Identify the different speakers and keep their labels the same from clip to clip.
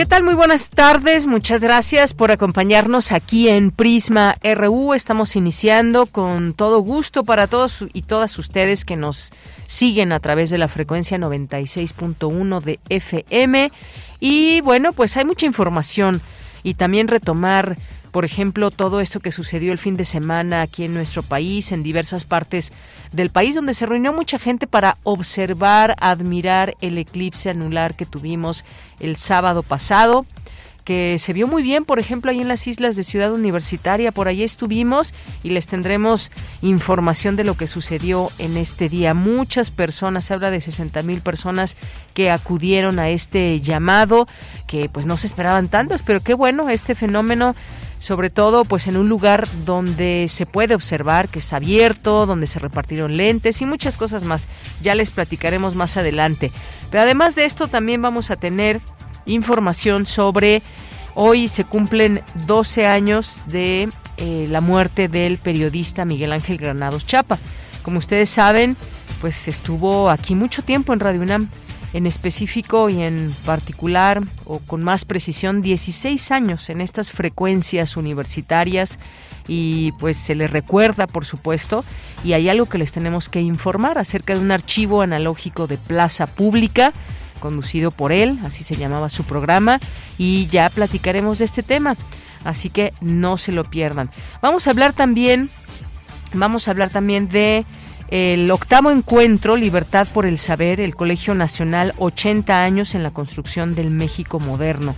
Speaker 1: ¿Qué tal? Muy buenas tardes. Muchas gracias por acompañarnos aquí en Prisma RU. Estamos iniciando con todo gusto para todos y todas ustedes que nos siguen a través de la frecuencia 96.1 de FM. Y bueno, pues hay mucha información y también retomar por ejemplo, todo esto que sucedió el fin de semana aquí en nuestro país, en diversas partes del país, donde se reunió mucha gente para observar, admirar el eclipse anular que tuvimos el sábado pasado que se vio muy bien, por ejemplo, ahí en las islas de Ciudad Universitaria, por allí estuvimos y les tendremos información de lo que sucedió en este día. Muchas personas, se habla de 60 mil personas que acudieron a este llamado, que pues no se esperaban tantas, pero qué bueno, este fenómeno sobre todo pues en un lugar donde se puede observar que es abierto, donde se repartieron lentes y muchas cosas más. Ya les platicaremos más adelante. Pero además de esto también vamos a tener información sobre hoy se cumplen 12 años de eh, la muerte del periodista Miguel Ángel Granados Chapa. Como ustedes saben, pues estuvo aquí mucho tiempo en Radio UNAM, en específico y en particular o con más precisión 16 años en estas frecuencias universitarias y pues se le recuerda por supuesto y hay algo que les tenemos que informar acerca de un archivo analógico de plaza pública conducido por él, así se llamaba su programa, y ya platicaremos de este tema, así que no se lo pierdan. Vamos a hablar también, vamos a hablar también de el octavo encuentro Libertad por el Saber, el Colegio Nacional 80 años en la construcción del México moderno.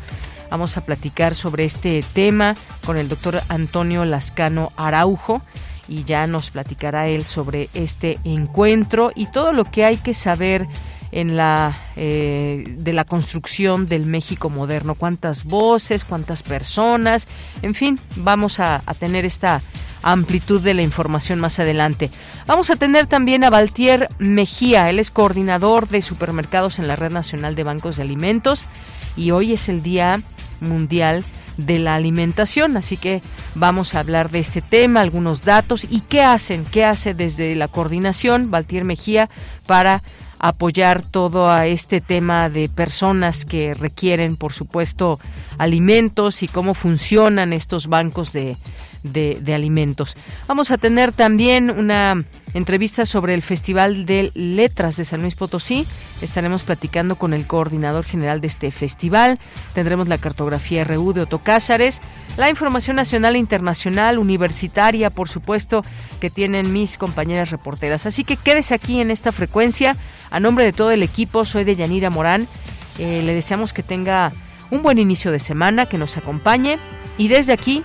Speaker 1: Vamos a platicar sobre este tema con el doctor Antonio Lascano Araujo y ya nos platicará él sobre este encuentro y todo lo que hay que saber en la eh, de la construcción del México moderno. Cuántas voces, cuántas personas, en fin, vamos a, a tener esta amplitud de la información más adelante. Vamos a tener también a Valtier Mejía, él es coordinador de supermercados en la Red Nacional de Bancos de Alimentos y hoy es el Día Mundial de la alimentación, así que vamos a hablar de este tema, algunos datos y qué hacen, qué hace desde la coordinación Valtier Mejía para apoyar todo a este tema de personas que requieren, por supuesto, alimentos y cómo funcionan estos bancos de, de, alimentos. Vamos a tener también una entrevista sobre el Festival de Letras de San Luis Potosí. Estaremos platicando con el coordinador general de este festival. Tendremos la cartografía RU de Otto Cázares, la información nacional e internacional, universitaria, por supuesto, que tienen mis compañeras reporteras. Así que quédese aquí en esta frecuencia. A nombre de todo el equipo, soy de Yanira Morán. Eh, le deseamos que tenga un buen inicio de semana, que nos acompañe. Y desde aquí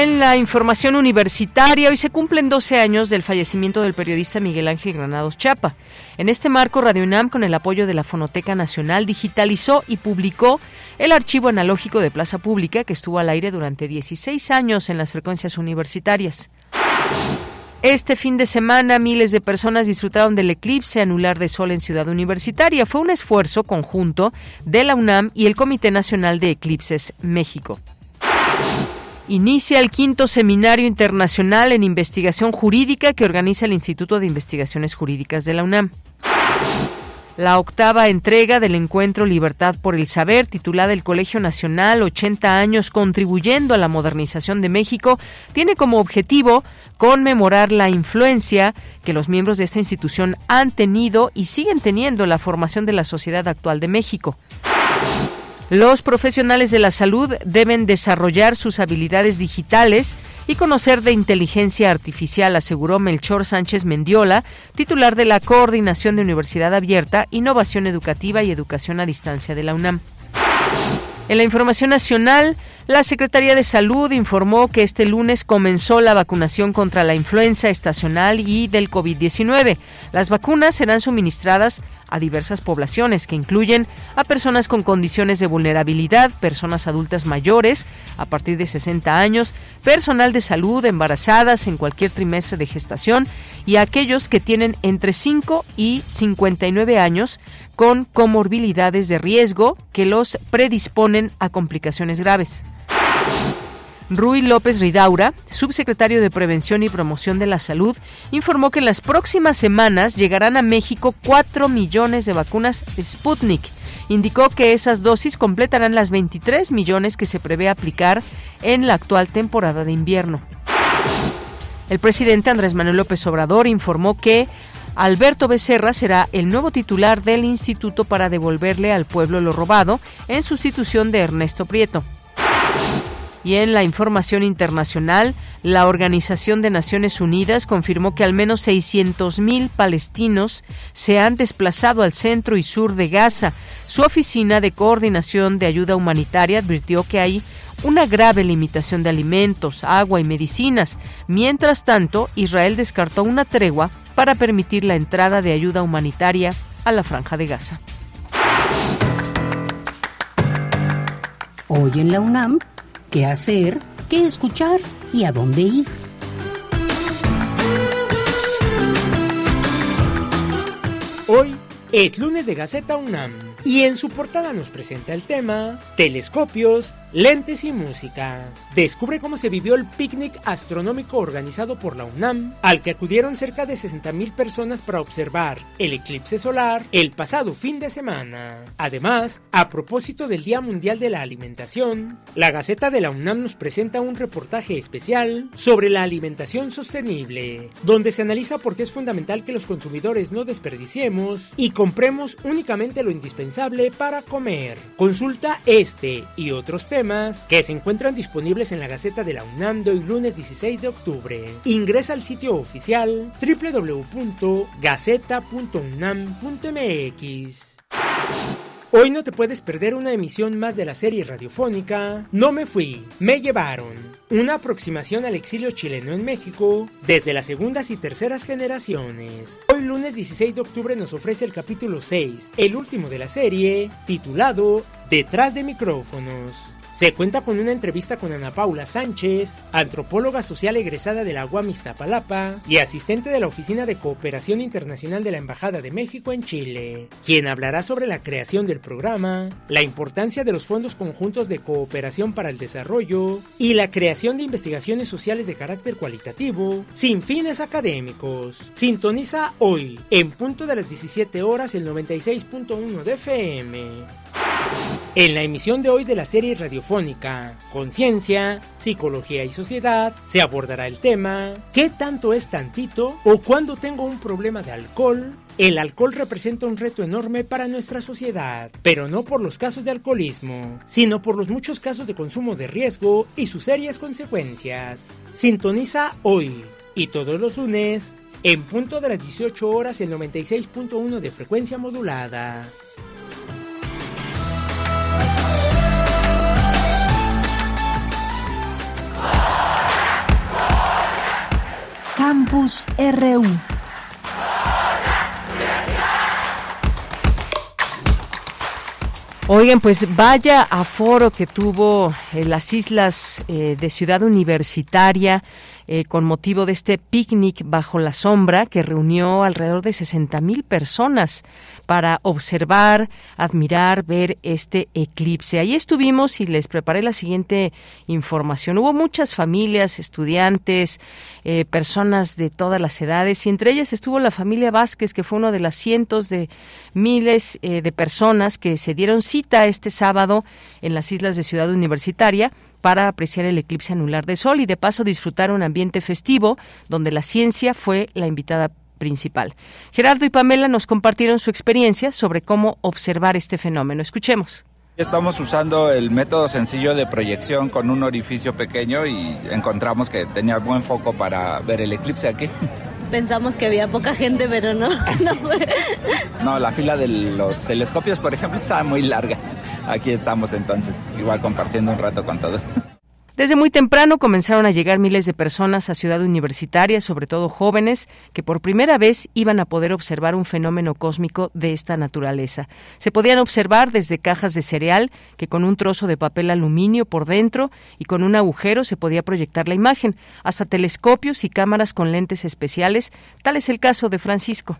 Speaker 1: En la información universitaria, hoy se cumplen 12 años del fallecimiento del periodista Miguel Ángel Granados Chapa. En este marco, Radio UNAM, con el apoyo de la Fonoteca Nacional, digitalizó y publicó el archivo analógico de Plaza Pública que estuvo al aire durante 16 años en las frecuencias universitarias. Este fin de semana miles de personas disfrutaron del eclipse anular de sol en Ciudad Universitaria. Fue un esfuerzo conjunto de la UNAM y el Comité Nacional de Eclipses México. Inicia el quinto seminario internacional en investigación jurídica que organiza el Instituto de Investigaciones Jurídicas de la UNAM. la octava entrega del encuentro Libertad por el Saber, titulada El Colegio Nacional 80 años contribuyendo a la modernización de México, tiene como objetivo conmemorar la influencia que los miembros de esta institución han tenido y siguen teniendo en la formación de la sociedad actual de México. Los profesionales de la salud deben desarrollar sus habilidades digitales y conocer de inteligencia artificial, aseguró Melchor Sánchez Mendiola, titular de la Coordinación de Universidad Abierta, Innovación Educativa y Educación a Distancia de la UNAM. En la información nacional, la Secretaría de Salud informó que este lunes comenzó la vacunación contra la influenza estacional y del COVID-19. Las vacunas serán suministradas a diversas poblaciones que incluyen a personas con condiciones de vulnerabilidad, personas adultas mayores a partir de 60 años, personal de salud, embarazadas en cualquier trimestre de gestación y a aquellos que tienen entre 5 y 59 años con comorbilidades de riesgo que los predisponen a complicaciones graves. Rui López Ridaura, subsecretario de Prevención y Promoción de la Salud, informó que en las próximas semanas llegarán a México 4 millones de vacunas Sputnik. Indicó que esas dosis completarán las 23 millones que se prevé aplicar en la actual temporada de invierno. El presidente Andrés Manuel López Obrador informó que Alberto Becerra será el nuevo titular del instituto para devolverle al pueblo lo robado en sustitución de Ernesto Prieto. La información internacional, la Organización de Naciones Unidas confirmó que al menos 600.000 palestinos se han desplazado al centro y sur de Gaza. Su oficina de coordinación de ayuda humanitaria advirtió que hay una grave limitación de alimentos, agua y medicinas. Mientras tanto, Israel descartó una tregua para permitir la entrada de ayuda humanitaria a la franja de Gaza.
Speaker 2: Hoy en la UNAM qué hacer, qué escuchar y a dónde ir.
Speaker 3: Hoy es lunes de Gaceta UNAM y en su portada nos presenta el tema Telescopios, lentes y música. Descubre cómo se vivió el picnic astronómico organizado por la UNAM, al que acudieron cerca de 60.000 personas para observar el eclipse solar el pasado fin de semana. Además, a propósito del Día Mundial de la Alimentación, la Gaceta de la UNAM nos presenta un reportaje especial sobre la alimentación sostenible, donde se analiza por qué es fundamental que los consumidores no desperdiciemos y compremos únicamente lo indispensable para comer. Consulta este y otros que se encuentran disponibles en la Gaceta de la UNAM de hoy lunes 16 de octubre. Ingresa al sitio oficial www.gaceta.unam.mx. Hoy no te puedes perder una emisión más de la serie radiofónica No me fui, me llevaron. Una aproximación al exilio chileno en México desde las segundas y terceras generaciones. Hoy lunes 16 de octubre nos ofrece el capítulo 6, el último de la serie, titulado Detrás de micrófonos. Se cuenta con una entrevista con Ana Paula Sánchez, antropóloga social egresada de la UAM Iztapalapa y asistente de la Oficina de Cooperación Internacional de la Embajada de México en Chile, quien hablará sobre la creación del programa, la importancia de los fondos conjuntos de cooperación para el desarrollo y la creación de investigaciones sociales de carácter cualitativo sin fines académicos. Sintoniza hoy, en punto de las 17 horas, el 96.1 de FM. En la emisión de hoy de la serie radiofónica Conciencia, Psicología y Sociedad se abordará el tema ¿Qué tanto es tantito? o cuando tengo un problema de alcohol? El alcohol representa un reto enorme para nuestra sociedad, pero no por los casos de alcoholismo, sino por los muchos casos de consumo de riesgo y sus serias consecuencias. Sintoniza hoy y todos los lunes en punto de las 18 horas el 96.1 de frecuencia modulada.
Speaker 4: Campus RU.
Speaker 1: Oigan, pues vaya aforo que tuvo en las islas eh, de Ciudad Universitaria eh, con motivo de este picnic bajo la sombra que reunió alrededor de 60 mil personas para observar, admirar, ver este eclipse. Ahí estuvimos y les preparé la siguiente información. Hubo muchas familias, estudiantes, eh, personas de todas las edades y entre ellas estuvo la familia Vázquez, que fue una de las cientos de miles eh, de personas que se dieron cita este sábado en las islas de Ciudad Universitaria para apreciar el eclipse anular de sol y de paso disfrutar un ambiente festivo donde la ciencia fue la invitada principal. Gerardo y Pamela nos compartieron su experiencia sobre cómo observar este fenómeno. Escuchemos.
Speaker 5: Estamos usando el método sencillo de proyección con un orificio pequeño y encontramos que tenía buen foco para ver el eclipse aquí.
Speaker 6: Pensamos que había poca gente, pero no. No,
Speaker 5: no la fila de los telescopios, por ejemplo, estaba muy larga. Aquí estamos entonces, igual compartiendo un rato con todos.
Speaker 1: Desde muy temprano comenzaron a llegar miles de personas a Ciudad Universitaria, sobre todo jóvenes, que por primera vez iban a poder observar un fenómeno cósmico de esta naturaleza. Se podían observar desde cajas de cereal, que con un trozo de papel aluminio por dentro y con un agujero se podía proyectar la imagen, hasta telescopios y cámaras con lentes especiales. Tal es el caso de Francisco.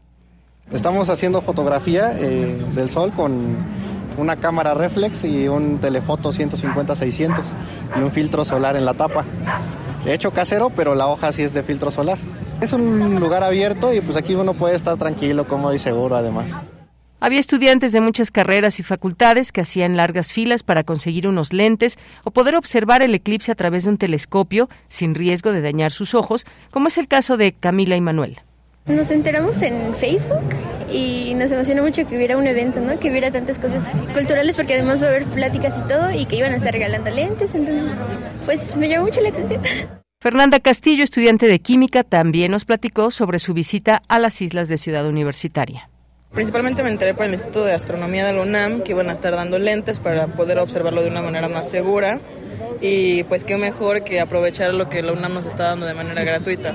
Speaker 7: Estamos haciendo fotografía eh, del sol con una cámara reflex y un telefoto 150-600 y un filtro solar en la tapa. He hecho casero, pero la hoja sí es de filtro solar. Es un lugar abierto y pues aquí uno puede estar tranquilo, cómodo y seguro además.
Speaker 1: Había estudiantes de muchas carreras y facultades que hacían largas filas para conseguir unos lentes o poder observar el eclipse a través de un telescopio sin riesgo de dañar sus ojos, como es el caso de Camila y Manuel.
Speaker 8: Nos enteramos en Facebook y nos emocionó mucho que hubiera un evento, ¿no? Que hubiera tantas cosas culturales porque además va a haber pláticas y todo y que iban a estar regalando lentes, entonces pues me llamó mucho la atención.
Speaker 1: Fernanda Castillo, estudiante de química, también nos platicó sobre su visita a las islas de Ciudad Universitaria.
Speaker 9: Principalmente me enteré por el Instituto de Astronomía de la UNAM que iban a estar dando lentes para poder observarlo de una manera más segura y pues qué mejor que aprovechar lo que la UNAM nos está dando de manera gratuita.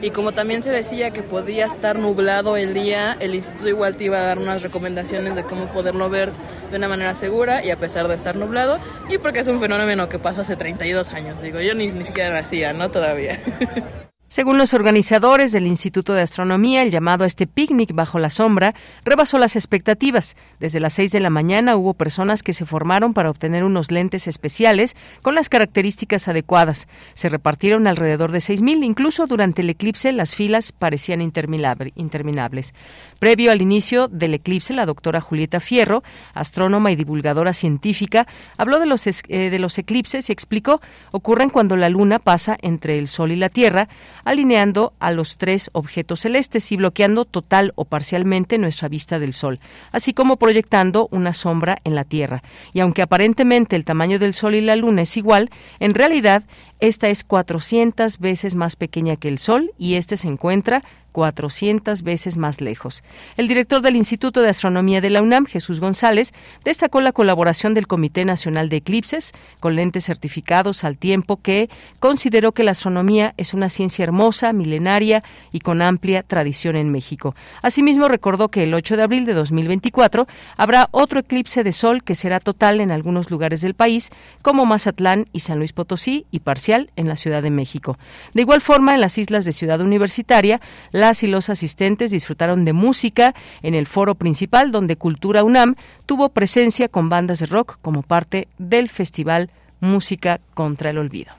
Speaker 9: Y como también se decía que podía estar nublado el día, el instituto igual te iba a dar unas recomendaciones de cómo poderlo ver de una manera segura y a pesar de estar nublado. Y porque es un fenómeno que pasó hace 32 años, digo, yo ni, ni siquiera nacía, ¿no? Todavía.
Speaker 1: Según los organizadores del Instituto de Astronomía, el llamado a este picnic bajo la sombra rebasó las expectativas. Desde las 6 de la mañana hubo personas que se formaron para obtener unos lentes especiales con las características adecuadas. Se repartieron alrededor de 6.000, incluso durante el eclipse las filas parecían interminables. Previo al inicio del eclipse, la doctora Julieta Fierro, astrónoma y divulgadora científica, habló de los, eh, de los eclipses y explicó ocurren cuando la luna pasa entre el Sol y la Tierra, alineando a los tres objetos celestes y bloqueando total o parcialmente nuestra vista del Sol, así como proyectando una sombra en la Tierra. Y aunque aparentemente el tamaño del Sol y la Luna es igual, en realidad esta es 400 veces más pequeña que el Sol y este se encuentra 400 veces más lejos. El director del Instituto de Astronomía de la UNAM, Jesús González, destacó la colaboración del Comité Nacional de Eclipses con lentes certificados al tiempo que consideró que la astronomía es una ciencia hermosa, milenaria y con amplia tradición en México. Asimismo, recordó que el 8 de abril de 2024 habrá otro eclipse de sol que será total en algunos lugares del país, como Mazatlán y San Luis Potosí, y parcial en la Ciudad de México. De igual forma, en las islas de Ciudad Universitaria, la y los asistentes disfrutaron de música en el foro principal donde Cultura UNAM tuvo presencia con bandas de rock como parte del festival Música contra el Olvido.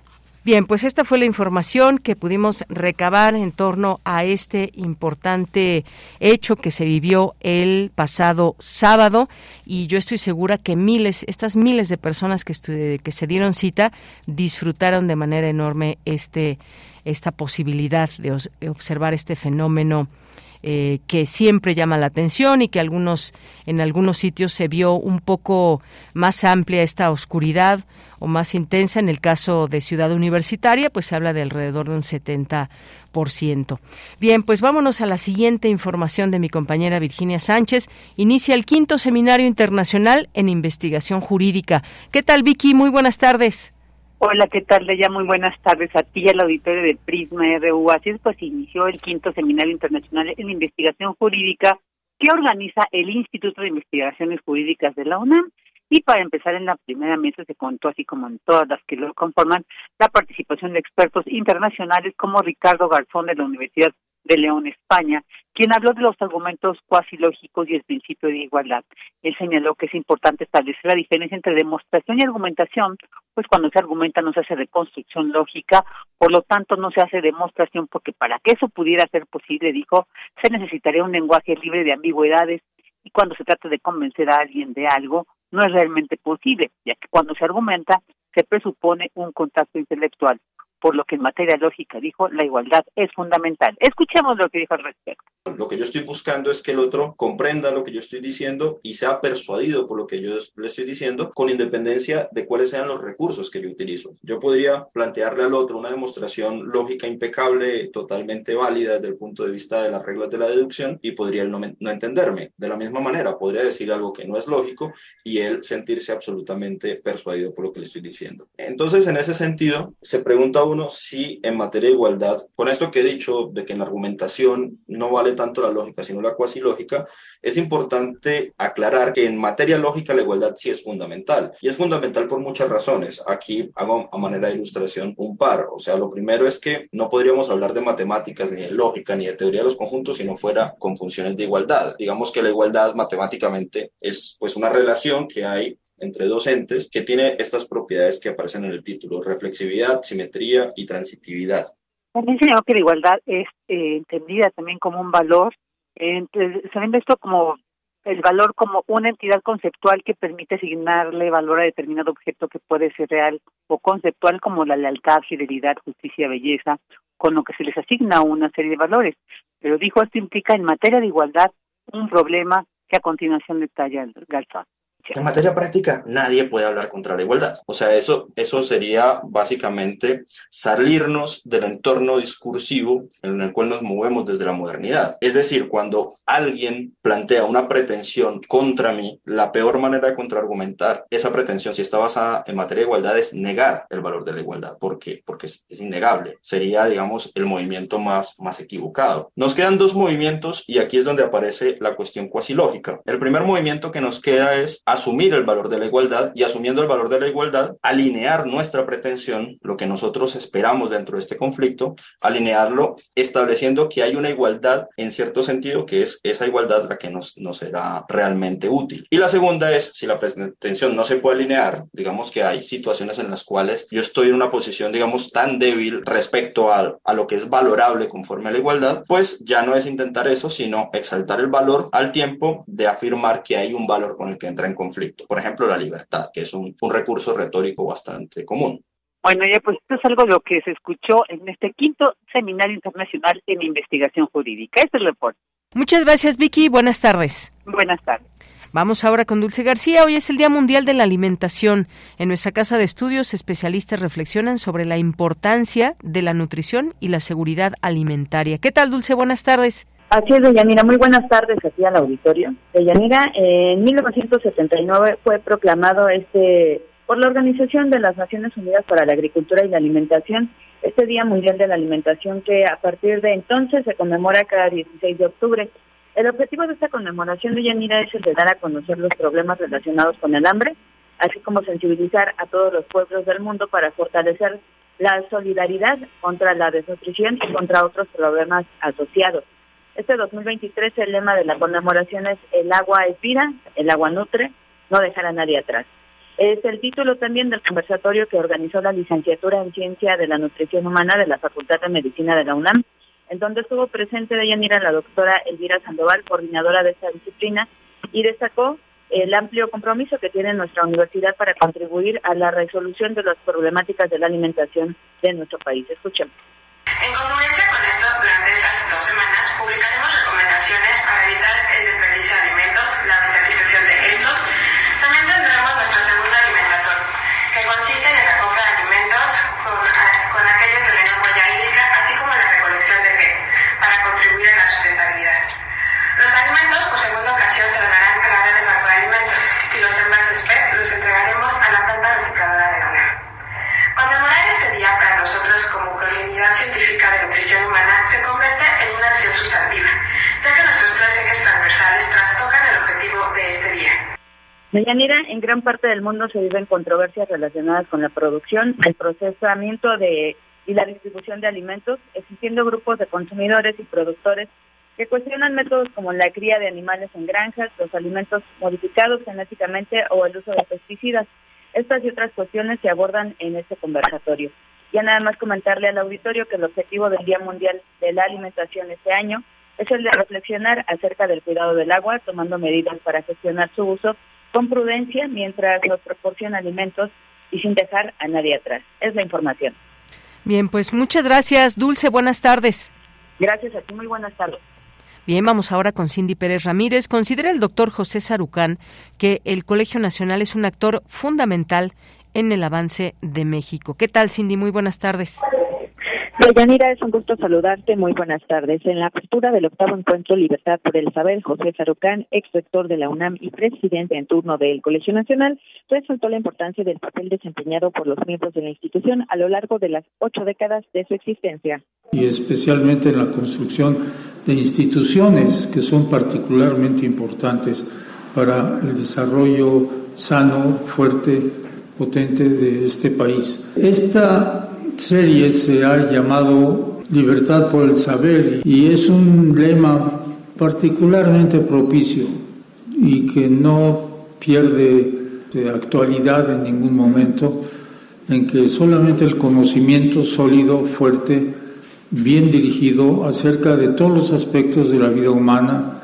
Speaker 1: Bien, pues esta fue la información que pudimos recabar en torno a este importante hecho que se vivió el pasado sábado y yo estoy segura que miles, estas miles de personas que, que se dieron cita disfrutaron de manera enorme este esta posibilidad de observar este fenómeno eh, que siempre llama la atención y que algunos en algunos sitios se vio un poco más amplia esta oscuridad o más intensa. En el caso de Ciudad Universitaria, pues se habla de alrededor de un 70%. Bien, pues vámonos a la siguiente información de mi compañera Virginia Sánchez. Inicia el quinto seminario internacional en investigación jurídica. ¿Qué tal, Vicky? Muy buenas tardes.
Speaker 10: Hola, ¿qué tal, Leya? Muy buenas tardes a ti y al auditorio del Prisma RU. Así es, pues inició el quinto Seminario Internacional en Investigación Jurídica que organiza el Instituto de Investigaciones Jurídicas de la UNAM. Y para empezar, en la primera mesa se contó, así como en todas las que lo conforman, la participación de expertos internacionales como Ricardo Garzón de la Universidad de León, España, quien habló de los argumentos cuasi lógicos y el principio de igualdad. Él señaló que es importante establecer la diferencia entre demostración y argumentación, pues cuando se argumenta no se hace reconstrucción lógica, por lo tanto no se hace demostración porque para que eso pudiera ser posible, dijo, se necesitaría un lenguaje libre de ambigüedades y cuando se trata de convencer a alguien de algo, no es realmente posible, ya que cuando se argumenta se presupone un contacto intelectual por lo que en materia lógica dijo la igualdad es fundamental. Escuchemos lo que dijo al respecto.
Speaker 11: Lo que yo estoy buscando es que el otro comprenda lo que yo estoy diciendo y sea persuadido por lo que yo le estoy diciendo, con independencia de cuáles sean los recursos que yo utilizo. Yo podría plantearle al otro una demostración lógica impecable, totalmente válida desde el punto de vista de las reglas de la deducción y podría él no, no entenderme. De la misma manera, podría decir algo que no es lógico y él sentirse absolutamente persuadido por lo que le estoy diciendo. Entonces, en ese sentido, se pregunta uno si en materia de igualdad, con esto que he dicho de que en la argumentación no vale tanto la lógica, sino la cuasi lógica, es importante aclarar que en materia lógica la igualdad sí es fundamental. Y es fundamental por muchas razones. Aquí hago a manera de ilustración un par. O sea, lo primero es que no podríamos hablar de matemáticas, ni de lógica, ni de teoría de los conjuntos si no fuera con funciones de igualdad. Digamos que la igualdad matemáticamente es pues una relación que hay entre dos entes que tiene estas propiedades que aparecen en el título, reflexividad, simetría y transitividad.
Speaker 10: También se que la igualdad es eh, entendida también como un valor, eh, sabiendo esto como el valor como una entidad conceptual que permite asignarle valor a determinado objeto que puede ser real o conceptual como la lealtad, fidelidad, justicia, belleza, con lo que se les asigna una serie de valores. Pero dijo, esto implica en materia de igualdad un problema que a continuación detalla Galzón.
Speaker 11: En materia práctica, nadie puede hablar contra la igualdad. O sea, eso, eso sería básicamente salirnos del entorno discursivo en el cual nos movemos desde la modernidad. Es decir, cuando alguien plantea una pretensión contra mí, la peor manera de contraargumentar esa pretensión, si está basada en materia de igualdad, es negar el valor de la igualdad. ¿Por qué? Porque es, es innegable. Sería, digamos, el movimiento más, más equivocado. Nos quedan dos movimientos y aquí es donde aparece la cuestión cuasi lógica. El primer movimiento que nos queda es asumir el valor de la igualdad y asumiendo el valor de la igualdad, alinear nuestra pretensión, lo que nosotros esperamos dentro de este conflicto, alinearlo estableciendo que hay una igualdad en cierto sentido, que es esa igualdad la que nos, nos será realmente útil. Y la segunda es, si la pretensión no se puede alinear, digamos que hay situaciones en las cuales yo estoy en una posición, digamos, tan débil respecto a, a lo que es valorable conforme a la igualdad, pues ya no es intentar eso, sino exaltar el valor al tiempo de afirmar que hay un valor con el que entra en conflicto. Por ejemplo, la libertad, que es un, un recurso retórico bastante común.
Speaker 10: Bueno, ya pues esto es algo de lo que se escuchó en este quinto seminario internacional en investigación jurídica. Este es el reporte.
Speaker 1: Muchas gracias, Vicky. Buenas tardes.
Speaker 10: Buenas tardes.
Speaker 1: Vamos ahora con Dulce García. Hoy es el Día Mundial de la Alimentación. En nuestra casa de estudios, especialistas reflexionan sobre la importancia de la nutrición y la seguridad alimentaria. ¿Qué tal, Dulce? Buenas tardes.
Speaker 12: Así es, Deyanira. Muy buenas tardes aquí al auditorio. Deyanira, en 1979 fue proclamado este por la Organización de las Naciones Unidas para la Agricultura y la Alimentación este Día Mundial de la Alimentación que a partir de entonces se conmemora cada 16 de octubre. El objetivo de esta conmemoración de Yanira es el de dar a conocer los problemas relacionados con el hambre, así como sensibilizar a todos los pueblos del mundo para fortalecer la solidaridad contra la desnutrición y contra otros problemas asociados. Este 2023 el lema de la conmemoración es El agua es vida, el agua nutre, no dejar a nadie atrás. Es el título también del conversatorio que organizó la licenciatura en Ciencia de la Nutrición Humana de la Facultad de Medicina de la UNAM, en donde estuvo presente de Yanira la doctora Elvira Sandoval, coordinadora de esta disciplina, y destacó el amplio compromiso que tiene nuestra universidad para contribuir a la resolución de las problemáticas de la alimentación de nuestro país. Escuchemos.
Speaker 13: En congruencia evitar el desperdicio de alimentos, la utilización de estos. También tendremos nuestro segundo alimentador, que consiste en la compra de alimentos con, con aquellos de menor huella hídrica, así como la recolección de PET, para contribuir a la sustentabilidad. Los alimentos, por segunda ocasión, se donarán a la red de banco de alimentos y los envases PET los entregaremos a la planta recicladora de la UNAM. Conmemorar este día para nosotros como comunidad científica de nutrición humana
Speaker 12: Deyanira, en gran parte del mundo se viven controversias relacionadas con la producción, el procesamiento de, y la distribución de alimentos, existiendo grupos de consumidores y productores que cuestionan métodos como la cría de animales en granjas, los alimentos modificados genéticamente o el uso de pesticidas. Estas y otras cuestiones se abordan en este conversatorio. Ya nada más comentarle al auditorio que el objetivo del Día Mundial de la Alimentación este año es el de reflexionar acerca del cuidado del agua, tomando medidas para gestionar su uso con prudencia mientras nos proporciona alimentos y sin dejar a nadie atrás. Es la información.
Speaker 1: Bien, pues muchas gracias, Dulce. Buenas tardes.
Speaker 12: Gracias a ti. Muy buenas tardes.
Speaker 1: Bien, vamos ahora con Cindy Pérez Ramírez. Considera el doctor José Sarucán que el Colegio Nacional es un actor fundamental en el avance de México. ¿Qué tal, Cindy? Muy buenas tardes.
Speaker 14: Deyanira, es un gusto saludarte. Muy buenas tardes. En la apertura del octavo encuentro Libertad por el Saber, José Sarucán, ex rector de la UNAM y presidente en turno del Colegio Nacional, resaltó la importancia del papel desempeñado por los miembros de la institución a lo largo de las ocho décadas de su existencia.
Speaker 15: Y especialmente en la construcción de instituciones que son particularmente importantes para el desarrollo sano, fuerte, potente de este país. Esta serie se ha llamado Libertad por el Saber y es un lema particularmente propicio y que no pierde de actualidad en ningún momento, en que solamente el conocimiento sólido, fuerte, bien dirigido acerca de todos los aspectos de la vida humana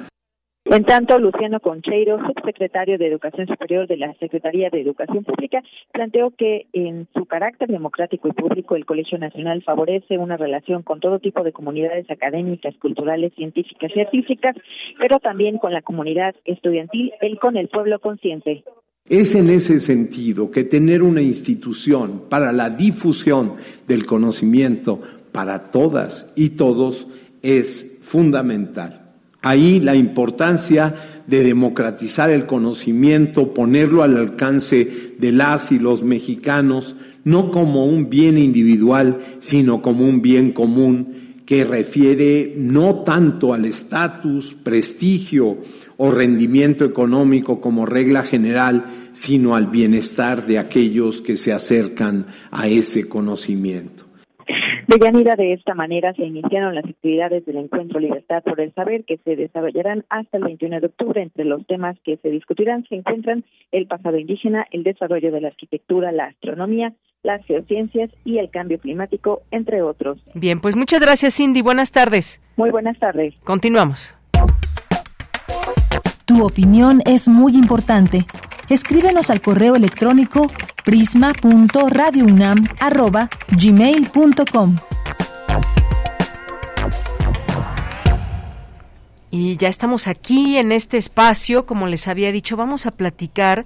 Speaker 14: en tanto, Luciano Concheiro, subsecretario de Educación Superior de la Secretaría de Educación Pública, planteó que en su carácter democrático y público el Colegio Nacional favorece una relación con todo tipo de comunidades académicas, culturales, científicas y artísticas, pero también con la comunidad estudiantil, el con el pueblo consciente.
Speaker 16: Es en ese sentido que tener una institución para la difusión del conocimiento para todas y todos es fundamental. Ahí la importancia de democratizar el conocimiento, ponerlo al alcance de las y los mexicanos, no como un bien individual, sino como un bien común que refiere no tanto al estatus, prestigio o rendimiento económico como regla general, sino al bienestar de aquellos que se acercan a ese conocimiento.
Speaker 14: De Yanira, de esta manera se iniciaron las actividades del Encuentro Libertad por el Saber que se desarrollarán hasta el 21 de octubre. Entre los temas que se discutirán se encuentran el pasado indígena, el desarrollo de la arquitectura, la astronomía, las geociencias y el cambio climático, entre otros.
Speaker 1: Bien, pues muchas gracias, Cindy. Buenas tardes.
Speaker 14: Muy buenas tardes.
Speaker 1: Continuamos.
Speaker 4: Tu opinión es muy importante. Escríbenos al correo electrónico prisma.radiounam@gmail.com.
Speaker 1: Y ya estamos aquí en este espacio, como les había dicho, vamos a platicar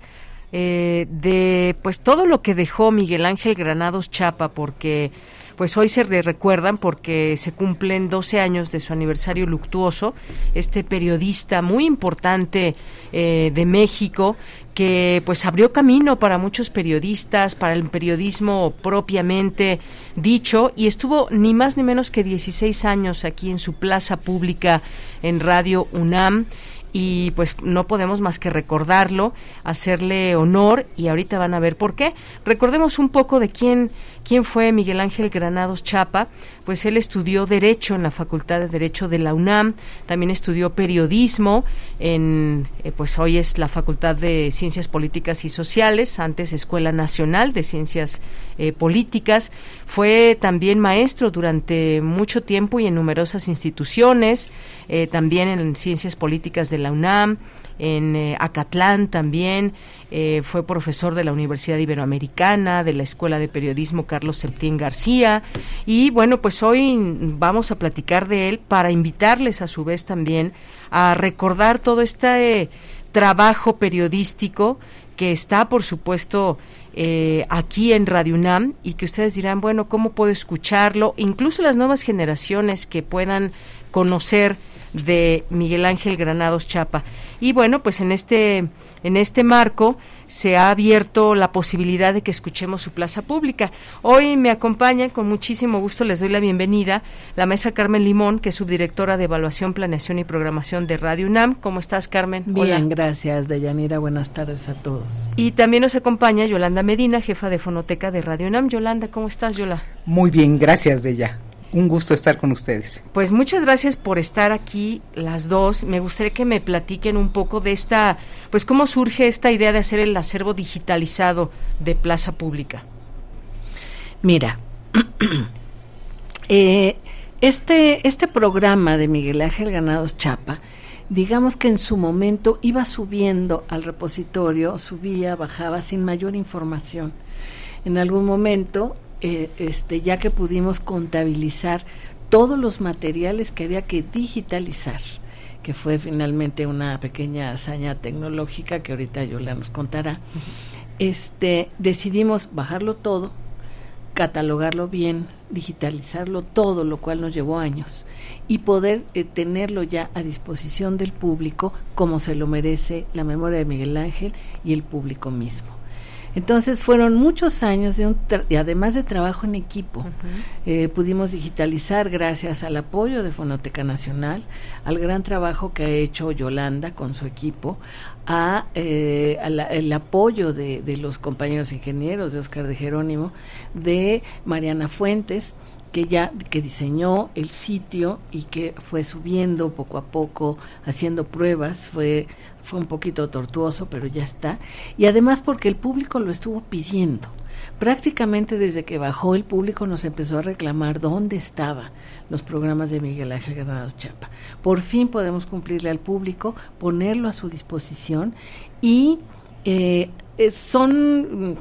Speaker 1: eh, de pues todo lo que dejó Miguel Ángel Granados Chapa, porque pues hoy se le recuerdan porque se cumplen 12 años de su aniversario luctuoso. Este periodista muy importante eh, de México que pues abrió camino para muchos periodistas, para el periodismo propiamente dicho y estuvo ni más ni menos que 16 años aquí en su plaza pública en Radio UNAM y pues no podemos más que recordarlo, hacerle honor y ahorita van a ver por qué. Recordemos un poco de quién quién fue Miguel Ángel Granados Chapa, pues él estudió derecho en la Facultad de Derecho de la UNAM, también estudió periodismo en eh, pues hoy es la Facultad de Ciencias Políticas y Sociales, antes Escuela Nacional de Ciencias eh, Políticas, fue también maestro durante mucho tiempo y en numerosas instituciones, eh, también en Ciencias Políticas de la UNAM, en eh, Acatlán también, eh, fue profesor de la Universidad Iberoamericana, de la Escuela de Periodismo Carlos Septién García, y bueno, pues hoy vamos a platicar de él para invitarles a su vez también a recordar todo este trabajo periodístico que está, por supuesto, eh, aquí en Radio UNAM y que ustedes dirán, bueno, ¿cómo puedo escucharlo? Incluso las nuevas generaciones que puedan conocer de Miguel Ángel Granados Chapa. Y bueno, pues en este en este marco se ha abierto la posibilidad de que escuchemos su plaza pública. Hoy me acompaña, con muchísimo gusto les doy la bienvenida, la maestra Carmen Limón, que es subdirectora de Evaluación, Planeación y Programación de Radio UNAM. ¿Cómo estás, Carmen?
Speaker 17: Bien, gracias, Deyanira. Buenas tardes a todos.
Speaker 1: Y también nos acompaña Yolanda Medina, jefa de Fonoteca de Radio UNAM. Yolanda, ¿cómo estás, Yola?
Speaker 18: Muy bien, gracias, Deya un gusto estar con ustedes.
Speaker 1: Pues muchas gracias por estar aquí las dos. Me gustaría que me platiquen un poco de esta, pues cómo surge esta idea de hacer el acervo digitalizado de Plaza Pública.
Speaker 17: Mira, eh, este, este programa de Miguel Ángel Ganados Chapa, digamos que en su momento iba subiendo al repositorio, subía, bajaba sin mayor información. En algún momento eh, este, ya que pudimos contabilizar todos los materiales que había que digitalizar, que fue finalmente una pequeña hazaña tecnológica que ahorita Yola nos contará, este, decidimos bajarlo todo, catalogarlo bien, digitalizarlo todo, lo cual nos llevó años, y poder eh, tenerlo ya a disposición del público como se lo merece la memoria de Miguel Ángel y el público mismo. Entonces fueron muchos años de un y además de trabajo en equipo. Eh, pudimos digitalizar gracias al apoyo de Fonoteca Nacional, al gran trabajo que ha hecho Yolanda con su equipo, a, eh, el apoyo de, de, los compañeros ingenieros de Oscar de Jerónimo, de Mariana Fuentes, que ya que diseñó el sitio y que fue subiendo poco a poco, haciendo pruebas, fue fue un poquito tortuoso, pero ya está. Y además porque el público lo estuvo pidiendo. Prácticamente desde que bajó el público nos empezó a reclamar dónde estaban los programas de Miguel Ángel Granados Chapa. Por fin podemos cumplirle al público, ponerlo a su disposición y eh, eh, son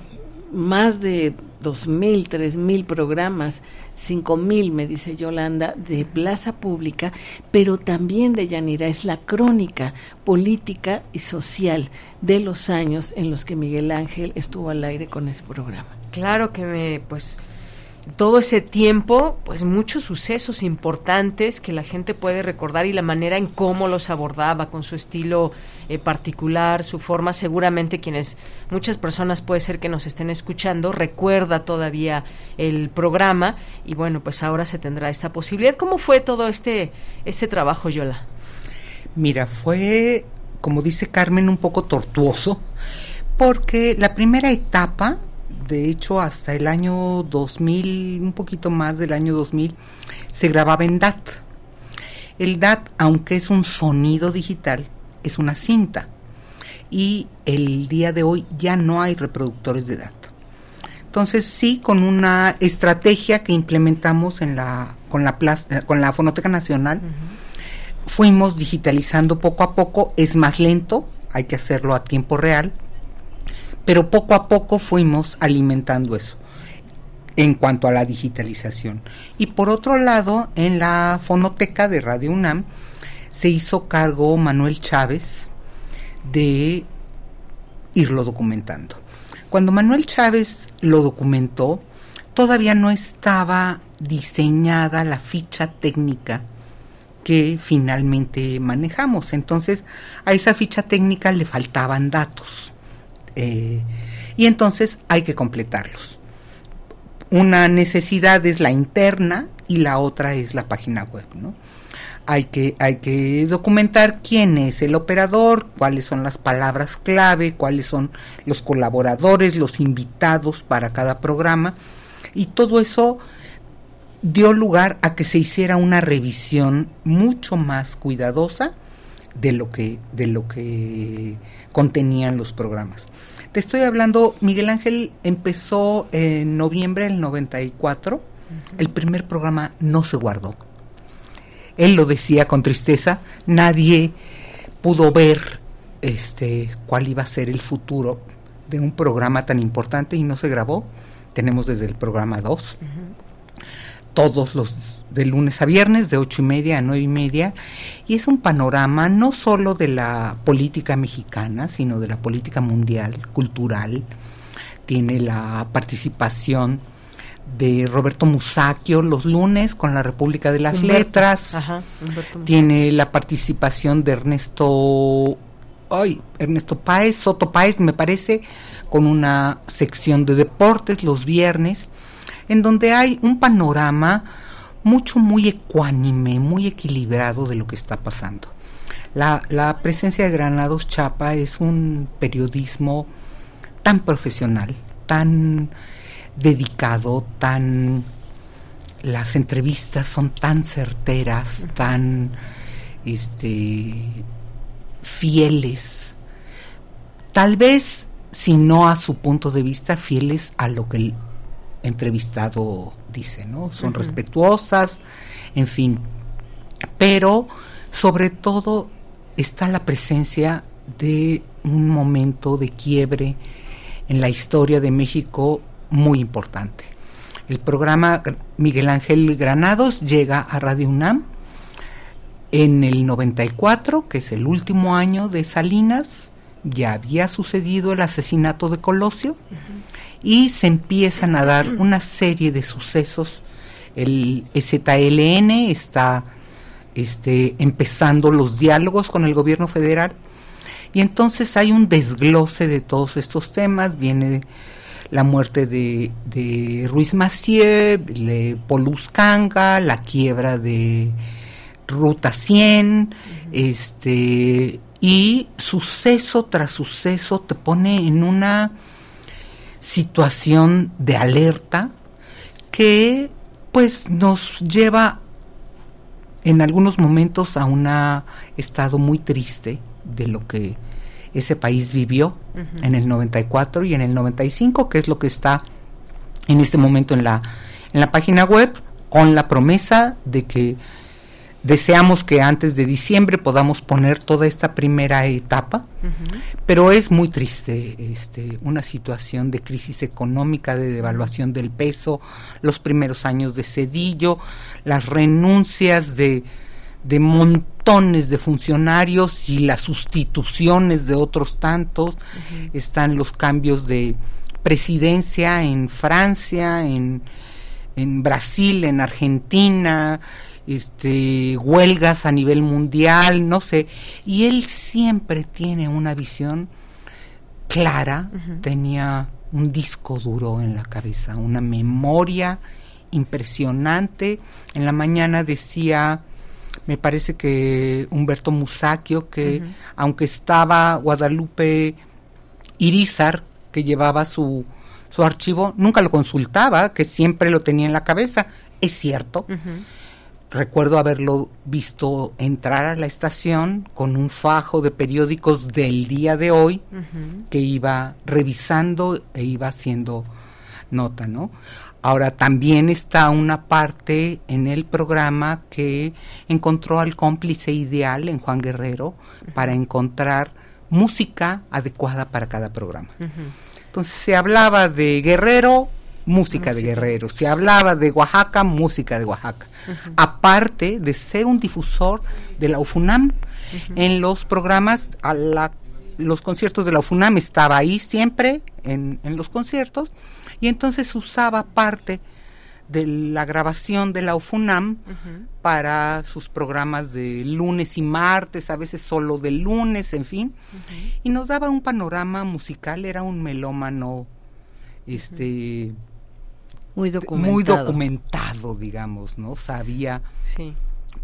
Speaker 17: más de dos mil, tres mil programas cinco mil, me dice Yolanda, de plaza pública, pero también de Yanira, es la crónica política y social de los años en los que Miguel Ángel estuvo al aire con ese programa.
Speaker 1: Claro que me, pues, todo ese tiempo, pues muchos sucesos importantes que la gente puede recordar y la manera en cómo los abordaba con su estilo eh, particular, su forma, seguramente quienes, muchas personas puede ser que nos estén escuchando, recuerda todavía el programa y bueno, pues ahora se tendrá esta posibilidad. ¿Cómo fue todo este, este trabajo, Yola?
Speaker 18: Mira, fue, como dice Carmen, un poco tortuoso, porque la primera etapa de hecho hasta el año 2000, un poquito más del año 2000, se grababa en DAT. El DAT, aunque es un sonido digital, es una cinta. Y el día de hoy ya no hay reproductores de DAT. Entonces sí, con una estrategia que implementamos en la, con, la con la Fonoteca Nacional, fuimos digitalizando poco a poco, es más lento, hay que hacerlo a tiempo real, pero poco a poco fuimos alimentando eso en cuanto a la digitalización. Y por otro lado, en la fonoteca de Radio UNAM se hizo cargo Manuel Chávez de irlo documentando. Cuando Manuel Chávez lo documentó, todavía no estaba diseñada la ficha técnica que finalmente manejamos. Entonces, a esa ficha técnica le faltaban datos. Eh, y entonces hay que completarlos. Una necesidad es la interna y la otra es la página web, ¿no? Hay que, hay que documentar quién es el operador, cuáles son las palabras clave, cuáles son los colaboradores, los invitados para cada programa. Y todo eso dio lugar a que se hiciera una revisión mucho más cuidadosa de lo que, de lo que contenían los programas. Te estoy hablando, Miguel Ángel empezó en noviembre del 94, el primer programa no se guardó. Él lo decía con tristeza, nadie pudo ver este cuál iba a ser el futuro de un programa tan importante y no se grabó. Tenemos desde el programa 2 todos los de lunes a viernes, de ocho y media a nueve y media, y es un panorama no solo de la política mexicana, sino de la política mundial, cultural. Tiene la participación de Roberto Musacchio los lunes con la República de las Letras. Tiene la participación de Ernesto ay, Ernesto Páez, Soto Páez, me parece, con una sección de deportes los viernes, en donde hay un panorama mucho, muy ecuánime, muy equilibrado de lo que está pasando. La, la presencia de Granados Chapa es un periodismo tan profesional, tan dedicado, tan... Las entrevistas son tan certeras, tan este, fieles. Tal vez, si no a su punto de vista, fieles a lo que el entrevistado dice, ¿no? Son respetuosas, en fin. Pero, sobre todo, está la presencia de un momento de quiebre en la historia de México muy importante. El programa Miguel Ángel Granados llega a Radio UNAM en el 94, que es el último año de Salinas, ya había sucedido el asesinato de Colosio y se empiezan a dar una serie de sucesos. El ZLN está este, empezando los diálogos con el gobierno federal. Y entonces hay un desglose de todos estos temas, viene la muerte de, de Ruiz Massieu, de Poluscanga, la quiebra de Ruta 100, este, y suceso tras suceso te pone en una situación de alerta que pues nos lleva en algunos momentos a un estado muy triste de lo que ese país vivió en el 94 y en el 95, que es lo que está en este momento en la, en la página web, con la promesa de que deseamos que antes de diciembre podamos poner toda esta primera etapa, pero es muy triste este, una situación de crisis económica, de devaluación del peso, los primeros años de Cedillo, las renuncias de de montones de funcionarios y las sustituciones de otros tantos. Están los cambios de presidencia en Francia, en, en Brasil, en Argentina, este, huelgas a nivel mundial, no sé. Y él siempre tiene una visión clara, tenía un disco duro en la cabeza, una memoria impresionante. En la mañana decía me parece que Humberto Musacchio, que aunque estaba Guadalupe Irizar, que llevaba su, su archivo, nunca lo consultaba, que siempre lo tenía en la cabeza. Es cierto. Recuerdo haberlo visto entrar a la estación con un fajo de periódicos del día de hoy que iba revisando e iba haciendo nota, ¿no? Ahora también está una parte en el programa que encontró al cómplice ideal en Juan Guerrero para encontrar música adecuada para cada programa. Entonces se hablaba de Guerrero, música, de Guerrero, se hablaba de Oaxaca, música de Oaxaca. Aparte de ser un difusor de la UFUNAM en los programas a los conciertos de la UFUNAM estaba ahí siempre en, en los conciertos y entonces usaba parte de la grabación de la UFUNAM para sus programas de lunes y martes, a veces solo de lunes, en fin, y nos daba un panorama musical, era un melómano este
Speaker 17: muy documentado.
Speaker 18: muy documentado, digamos, ¿no? Sabía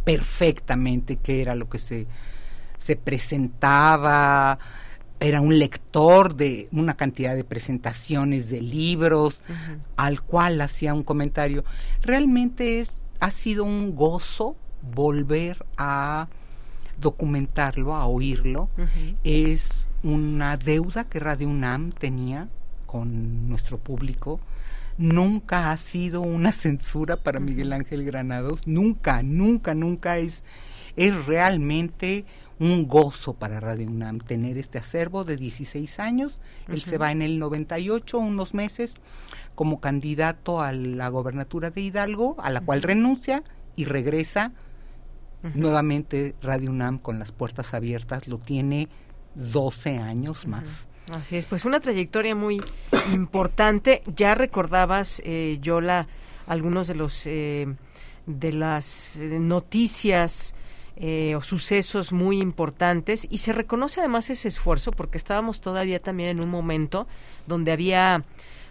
Speaker 18: perfectamente qué era lo que se se presentaba, era un lector de una cantidad de presentaciones de libros al cual hacía un comentario. Realmente es ha sido un gozo volver a documentarlo, a oírlo. Es una deuda que Radio UNAM tenía con nuestro público. Nunca ha sido una censura para Miguel Ángel Granados, nunca, nunca, nunca es, es realmente un gozo para Radio UNAM tener este acervo de 16 años. Él se va en el 98, unos meses, como candidato a la gobernatura de Hidalgo, a la cual renuncia y regresa. Nuevamente Radio UNAM con las puertas abiertas, lo tiene 12 años más.
Speaker 1: Así es, pues una trayectoria muy importante. Ya recordabas, eh, Yola, algunos de los eh, de las eh, noticias eh, o sucesos muy importantes y se reconoce además ese esfuerzo porque estábamos todavía también en un momento donde había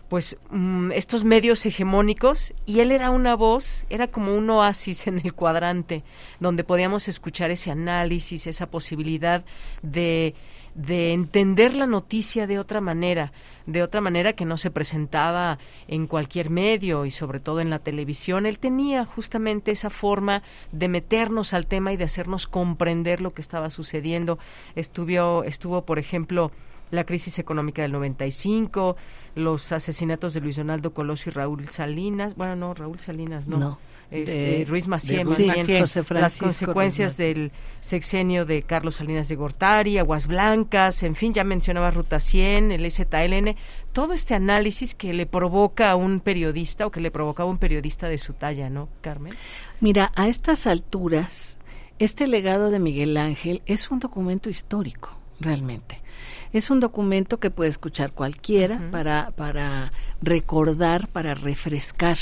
Speaker 1: pues mm, estos medios hegemónicos y él era una voz, era como un oasis en el cuadrante donde podíamos escuchar ese análisis, esa posibilidad de de entender la noticia de otra manera, de otra manera que no se presentaba en cualquier medio y sobre todo en la televisión. Él tenía justamente esa forma de meternos al tema y de hacernos comprender lo que estaba sucediendo. Estuvo, estuvo por ejemplo, la crisis económica del 95, los asesinatos de Luis Donaldo Colosio y Raúl Salinas. Bueno, no, Raúl Salinas, no.
Speaker 17: No.
Speaker 1: Este, Ruiz Macié,
Speaker 17: Ruiz. José
Speaker 1: las consecuencias
Speaker 17: Macié.
Speaker 1: del sexenio de Carlos Salinas de Gortari, Aguas Blancas, en fin, ya mencionaba Ruta 100, el ZLN, todo este análisis que le provoca a un periodista o que le provocaba un periodista de su talla, ¿no, Carmen?
Speaker 17: Mira, a estas alturas, este legado de Miguel Ángel es un documento histórico, realmente. Es un documento que puede escuchar cualquiera para, para recordar, para refrescar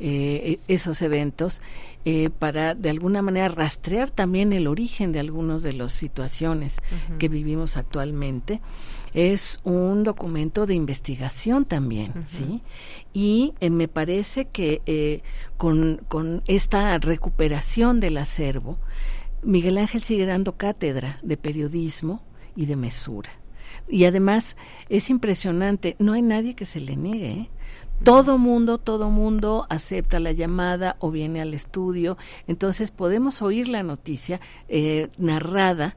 Speaker 17: eh, esos eventos, eh, para de alguna manera rastrear también el origen de algunas de las situaciones que vivimos actualmente. Es un documento de investigación también, ¿sí? Y eh, me parece que eh, con, con esta recuperación del acervo, Miguel Ángel sigue dando cátedra de periodismo y de mesura. Y además es impresionante, no hay nadie que se le niegue. ¿eh? Todo mundo, todo mundo acepta la llamada o viene al estudio. Entonces podemos oír la noticia eh, narrada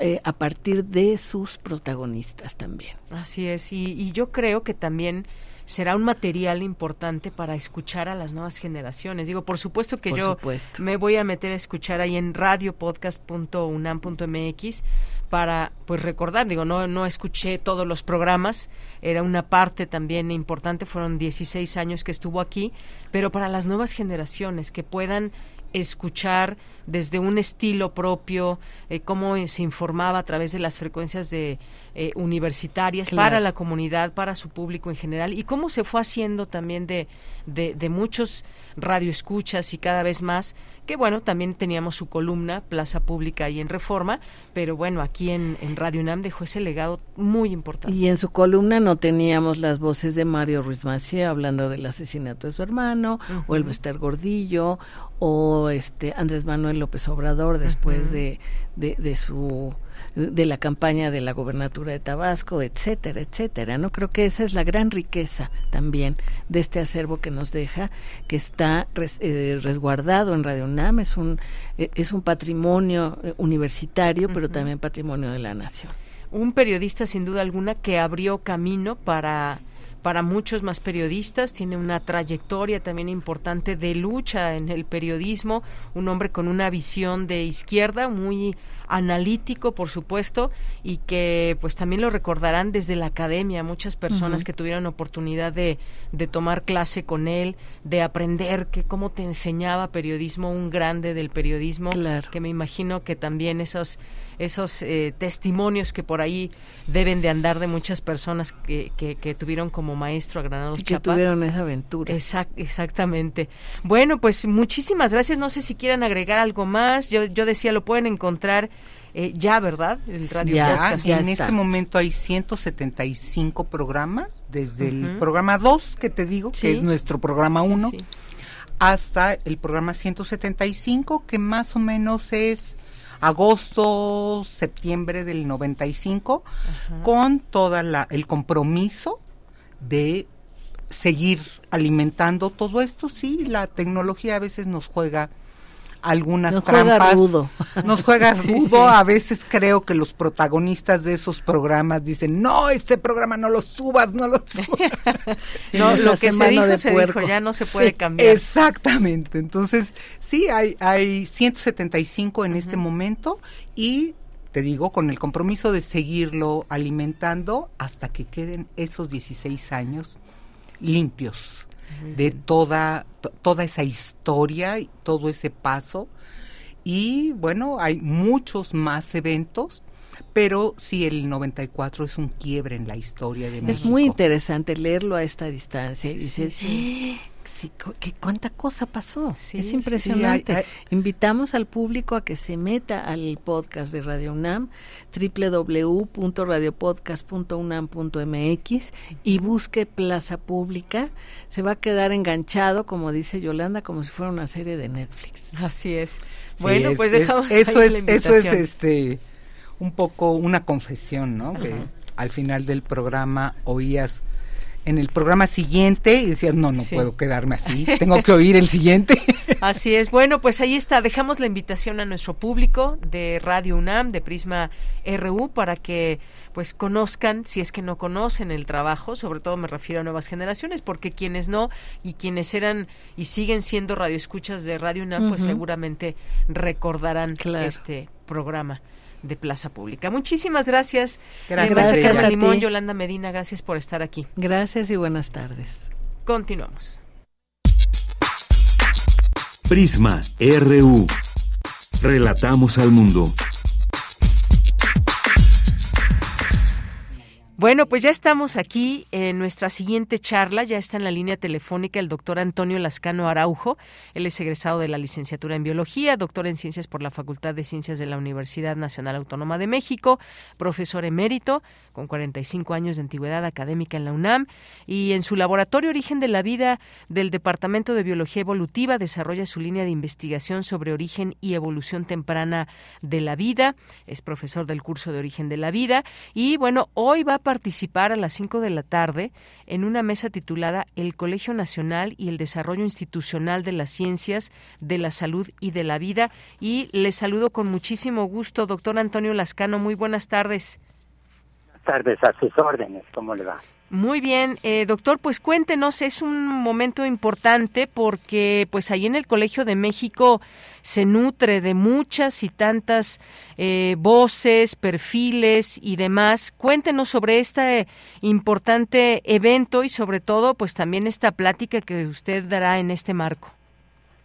Speaker 17: eh, a partir de sus protagonistas también.
Speaker 1: Así es, y, y yo creo que también será un material importante para escuchar a las nuevas generaciones. Digo, por supuesto que
Speaker 17: Por
Speaker 1: yo
Speaker 17: supuesto.
Speaker 1: me voy a meter a escuchar ahí en radiopodcast.unam.mx para pues recordar, digo, no no escuché todos los programas, era una parte también importante, fueron 16 años que estuvo aquí, pero para las nuevas generaciones que puedan escuchar desde un estilo propio, eh, cómo se informaba a través de las frecuencias de eh, universitarias
Speaker 17: Claro.
Speaker 1: para la comunidad, para su público en general, y cómo se fue haciendo también de, de, de muchos radioescuchas y cada vez más, que bueno, también teníamos su columna, Plaza Pública y en Reforma, pero bueno, aquí en, en Radio UNAM dejó ese legado muy importante.
Speaker 17: Y en su columna no teníamos las voces de Mario Ruiz Macié hablando del asesinato de su hermano, o el. Bester Gordillo, o este Andrés Manuel López Obrador después de, de su de la campaña de la gobernatura de Tabasco, etcétera, etcétera. No creo que esa es la gran riqueza también de este acervo que nos deja, que está res- eh, resguardado en Radio UNAM, es un eh, es un patrimonio eh, universitario, pero también patrimonio de la nación.
Speaker 1: un periodista sin duda alguna que abrió camino para para muchos más periodistas, tiene una trayectoria también importante de lucha en el periodismo, un hombre con una visión de izquierda muy analítico, por supuesto, y que pues también lo recordarán desde la academia, muchas personas que tuvieron oportunidad de, de tomar clase con él, de aprender que cómo te enseñaba periodismo, un grande del periodismo, que me imagino que también esos esos eh, testimonios que por ahí deben de andar de muchas personas que, que, que tuvieron como maestro a Granados
Speaker 17: Y que
Speaker 1: Chapa.
Speaker 17: tuvieron esa aventura.
Speaker 1: Exact- exactamente. Bueno, pues muchísimas gracias. No sé si quieran agregar algo más. Yo, yo decía, lo pueden encontrar eh, ya, ¿verdad? El radio
Speaker 18: Ya,
Speaker 1: podcast.
Speaker 18: en este momento hay 175 programas, desde el programa 2, que te digo,
Speaker 1: Sí.
Speaker 18: que es nuestro programa 1, hasta el programa 175, que más o menos es agosto, septiembre del 95, con toda la el compromiso de seguir alimentando todo esto. Sí, la tecnología a veces nos juega algunas
Speaker 17: Nos juega
Speaker 18: trampas.
Speaker 17: rudo.
Speaker 18: Nos juega
Speaker 17: Sí,
Speaker 18: rudo.
Speaker 17: sí.
Speaker 18: A veces creo que los protagonistas de esos programas dicen, no, este programa no lo subas, no lo subas.
Speaker 1: No, lo que se dijo, se dijo, ya no se puede cambiar.
Speaker 18: Exactamente. Entonces, sí, hay, hay 175 en este momento y te digo, con el compromiso de seguirlo alimentando hasta que queden esos 16 años limpios de toda, to- toda esa historia y todo ese paso. Y bueno, hay muchos más eventos, pero sí el 94 es un quiebre en la historia de México.
Speaker 17: Es muy interesante leerlo a esta distancia y dices, sí, ¿qué, ¿cuánta cosa pasó? es impresionante. Invitamos al público a que se meta al podcast de Radio UNAM, www.radiopodcast.unam.mx y busque Plaza Pública. Se va a quedar enganchado, como dice Yolanda, como si fuera una serie de Netflix.
Speaker 1: Así es. Bueno, pues dejamos
Speaker 18: eso es eso es este un poco una confesión, ¿no? Que al final del programa oías en el programa siguiente y decías, no, no puedo quedarme así, tengo que oír el siguiente.
Speaker 1: Así es. Bueno, pues ahí está. Dejamos la invitación a nuestro público de Radio UNAM, de Prisma RU, para que pues conozcan, si es que no conocen el trabajo, sobre todo me refiero a nuevas generaciones, porque quienes no y quienes eran y siguen siendo radioescuchas de Radio UNAM, pues seguramente recordarán este programa de Plaza Pública. Muchísimas gracias.
Speaker 17: Gracias, gracias
Speaker 1: a Limón, Yolanda Medina, gracias por estar aquí.
Speaker 17: Gracias y buenas tardes.
Speaker 1: Continuamos.
Speaker 19: Prisma RU. Relatamos al mundo.
Speaker 1: Bueno, pues ya estamos aquí en nuestra siguiente charla. Ya está en la línea telefónica el doctor Antonio Lascano Araujo. Él es egresado de la licenciatura en Biología, doctor en Ciencias por la Facultad de Ciencias de la Universidad Nacional Autónoma de México, profesor emérito, con 45 años de antigüedad académica en la UNAM. Y en su laboratorio Origen de la Vida del Departamento de Biología Evolutiva desarrolla su línea de investigación sobre origen y evolución temprana de la vida. Es profesor del curso de Origen de la Vida. Y bueno, hoy va a participar a las 5 de la tarde en una mesa titulada El Colegio Nacional y el Desarrollo Institucional de las Ciencias, de la Salud y de la Vida. Y le saludo con muchísimo gusto, doctor Antonio Lascano. Muy buenas tardes
Speaker 20: tardes, a sus órdenes, ¿cómo le va?
Speaker 1: Muy bien, eh, doctor, pues cuéntenos, es un momento importante porque pues ahí en el Colegio de México se nutre de muchas y tantas eh, voces, perfiles y demás. Cuéntenos sobre este importante evento y sobre todo pues también esta plática que usted dará en este marco.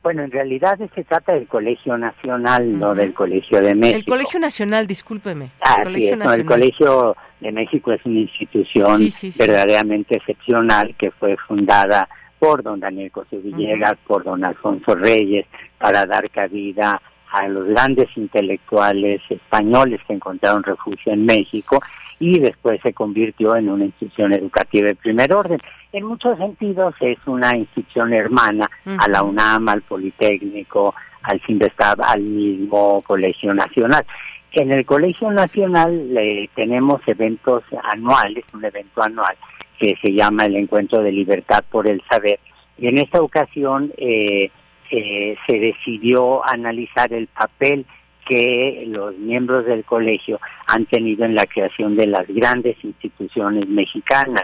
Speaker 20: Bueno, en realidad se trata del Colegio Nacional, no del Colegio de México.
Speaker 1: El Colegio Nacional, discúlpeme.
Speaker 20: el Colegio, el Colegio de México es una institución verdaderamente excepcional que fue fundada por don Daniel José Villegas, por don Alfonso Reyes, para dar cabida a los grandes intelectuales españoles que encontraron refugio en México y después se convirtió en una institución educativa de primer orden. En muchos sentidos es una institución hermana a la UNAM, al Politécnico, al CINVESTAB, al mismo Colegio Nacional. En el Colegio Nacional le tenemos eventos anuales, un evento anual que se llama el Encuentro de Libertad por el Saber. Y en esta ocasión eh, eh, se decidió analizar el papel que los miembros del colegio han tenido en la creación de las grandes instituciones mexicanas.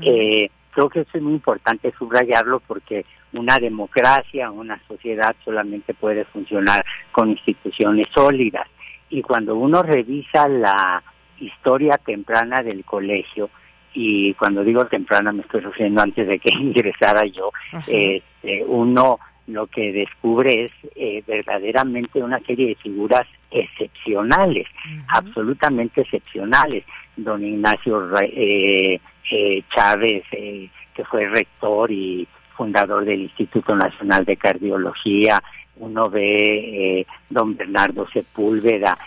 Speaker 20: eh, creo que eso es muy importante subrayarlo porque una democracia, una sociedad solamente puede funcionar con instituciones sólidas. Y cuando uno revisa la historia temprana del colegio, y cuando digo temprana me estoy refiriendo antes de que ingresara yo, este, uno lo que descubre es eh, verdaderamente una serie de figuras excepcionales, absolutamente excepcionales. Don Ignacio eh, eh, Chávez, que fue rector y fundador del Instituto Nacional de Cardiología, uno ve don Bernardo Sepúlveda,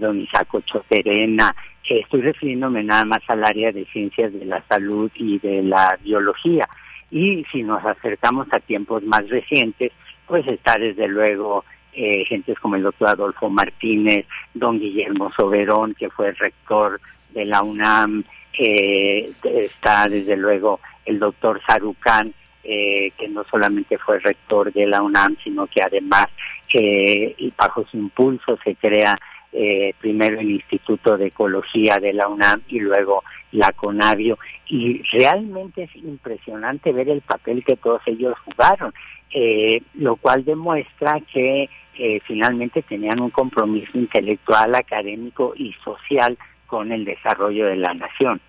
Speaker 20: don Isaco Choterena, estoy refiriéndome nada más al área de ciencias de la salud y de la biología y si nos acercamos a tiempos más recientes, pues está desde luego eh, como el doctor Adolfo Martínez, don Guillermo Soberón, que fue rector de la UNAM, eh, está desde luego el doctor Sarucán, eh, que no solamente fue rector de la UNAM, sino que además eh, y bajo su impulso se crea eh, primero el Instituto de Ecología de la UNAM y luego la CONAVIO y realmente es impresionante ver el papel que todos ellos jugaron, eh, lo cual demuestra que eh, finalmente tenían un compromiso intelectual, académico y social con el desarrollo de la nación.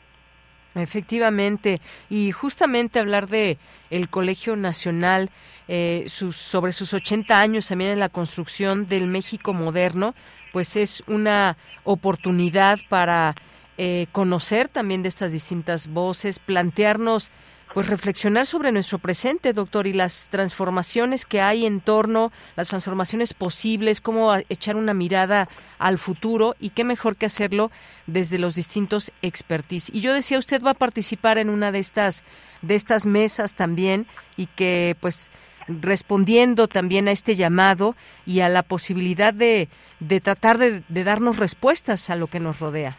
Speaker 1: Efectivamente, y justamente hablar de el Colegio Nacional eh, sus, sobre sus 80 años también en la construcción del México moderno, pues es una oportunidad para eh, conocer también de estas distintas voces, plantearnos pues reflexionar sobre nuestro presente, doctor, y las transformaciones que hay en torno, las transformaciones posibles, cómo echar una mirada al futuro y qué mejor que hacerlo desde los distintos expertise. Y yo decía, usted va a participar en una de estas de estas mesas también y que pues respondiendo también a este llamado y a la posibilidad de, de tratar de darnos respuestas a lo que nos rodea.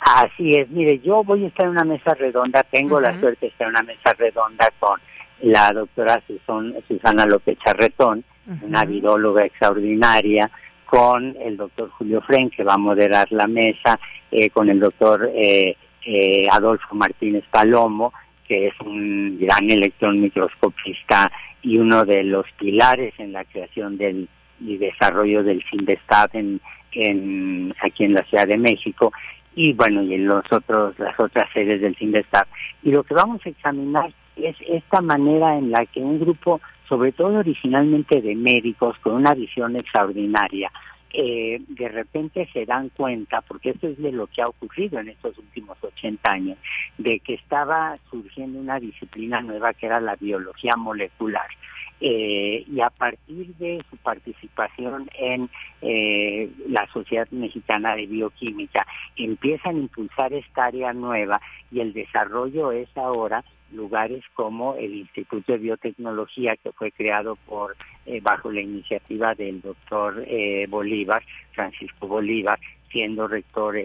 Speaker 20: Así es, mire, yo voy a estar en una mesa redonda, tengo la suerte de estar en una mesa redonda con la doctora Susana López Charretón, una viróloga extraordinaria, con el doctor Julio Fren, que va a moderar la mesa, eh, con el doctor eh, eh, Adolfo Martínez Palomo, que es un gran electrón microscopista y uno de los pilares en la creación del y desarrollo del CINDESTAT en, en, aquí en la Ciudad de México, y bueno, y en los otros, las otras sedes del CINDESTAR. Y lo que vamos a examinar es esta manera en la que un grupo, sobre todo originalmente de médicos, con una visión extraordinaria, eh, de repente se dan cuenta, porque esto es de lo que ha ocurrido en estos últimos 80 años, de que estaba surgiendo una disciplina nueva que era la biología molecular. Eh, y a partir de su participación en eh, la Sociedad Mexicana de Bioquímica, empiezan a impulsar esta área nueva y el desarrollo es ahora lugares como el Instituto de Biotecnología que fue creado por eh, bajo la iniciativa del doctor Bolívar, Francisco Bolívar, siendo rector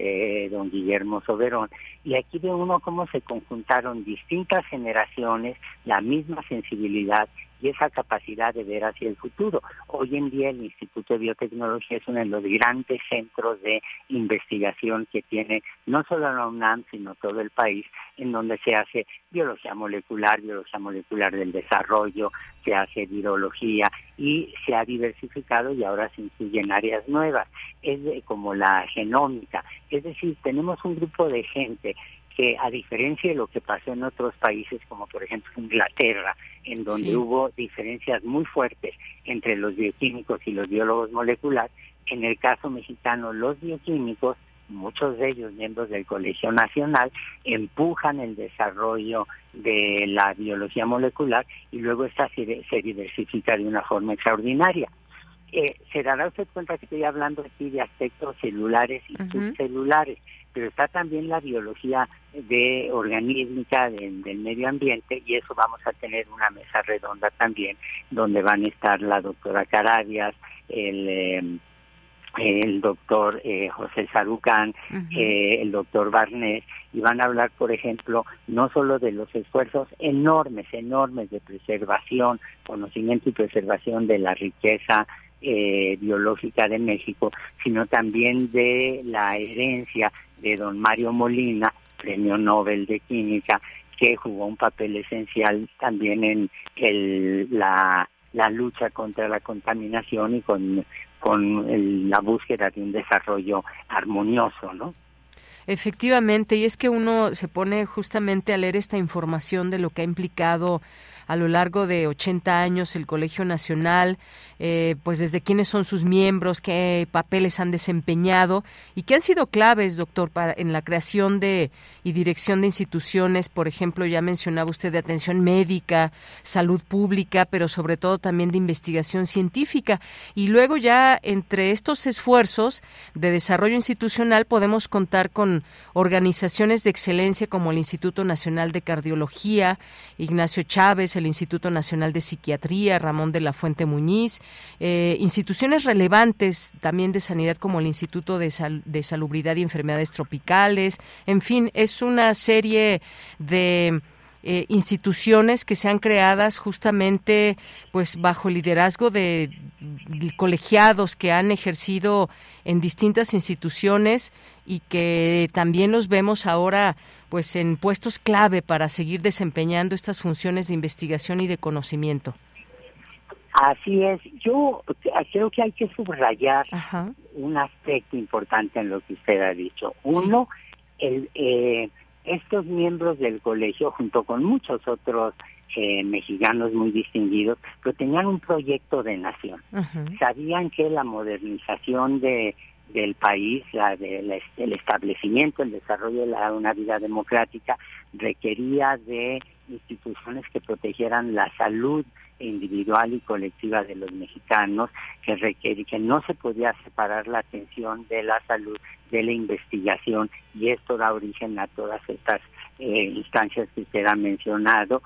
Speaker 20: don Guillermo Soberón. Y aquí ve uno cómo se conjuntaron distintas generaciones, la misma sensibilidad y esa capacidad de ver hacia el futuro. Hoy en día el Instituto de Biotecnología es uno de los grandes centros de investigación que tiene no solo la UNAM, sino todo el país, en donde se hace biología molecular, biología molecular del desarrollo, se hace virología y se ha diversificado y ahora se incluyen áreas nuevas, es como la genómica. Es decir, tenemos un grupo de gente que a diferencia de lo que pasó en otros países como por ejemplo Inglaterra, en donde hubo diferencias muy fuertes entre los bioquímicos y los biólogos moleculares, en el caso mexicano los bioquímicos, muchos de ellos miembros del Colegio Nacional, empujan el desarrollo de la biología molecular y luego esta se, diversifica de una forma extraordinaria. Eh, se dará usted cuenta que estoy hablando aquí de aspectos celulares y subcelulares pero está también la biología de organísmica del medio ambiente y eso vamos a tener una mesa redonda también donde van a estar la doctora Carabias, el el doctor eh, José Sarucán, eh, el doctor Barnés, y van a hablar, por ejemplo, no solo de los esfuerzos enormes, enormes de preservación, conocimiento y preservación de la riqueza eh, biológica de México, sino también de la herencia de don Mario Molina, premio Nobel de Química, que jugó un papel esencial también en el, la, la lucha contra la contaminación y con, con la búsqueda de un desarrollo armonioso, ¿no?
Speaker 1: Efectivamente, y es que uno se pone justamente a leer esta información de lo que ha implicado a lo largo de 80 años el Colegio Nacional, eh, pues desde quiénes son sus miembros, qué papeles han desempeñado y qué han sido claves, doctor, para, en la creación de y dirección de instituciones, por ejemplo, ya mencionaba usted de atención médica, salud pública, pero sobre todo también de investigación científica. Y luego ya entre estos esfuerzos de desarrollo institucional podemos contar con organizaciones de excelencia como el Instituto Nacional de Cardiología, Ignacio Chávez, el Instituto Nacional de Psiquiatría, Ramón de la Fuente Muñiz, eh, instituciones relevantes también de sanidad como el Instituto de, Salubridad y Enfermedades Tropicales, en fin, es una serie de eh, instituciones que sean creadas justamente pues bajo liderazgo de, colegiados que han ejercido en distintas instituciones y que también los vemos ahora pues en puestos clave para seguir desempeñando estas funciones de investigación y de conocimiento.
Speaker 20: Así es. Yo creo que hay que subrayar un aspecto importante en lo que usted ha dicho. Uno, el, eh, estos miembros del colegio, junto con muchos otros eh, mexicanos muy distinguidos, pero tenían un proyecto de nación. Sabían que la modernización de del país, la de, el establecimiento, el desarrollo de la, una vida democrática requería de instituciones que protegieran la salud individual y colectiva de los mexicanos, que requería, que no se podía separar la atención de la salud de la investigación y esto da origen a todas estas eh, instancias que usted ha mencionado.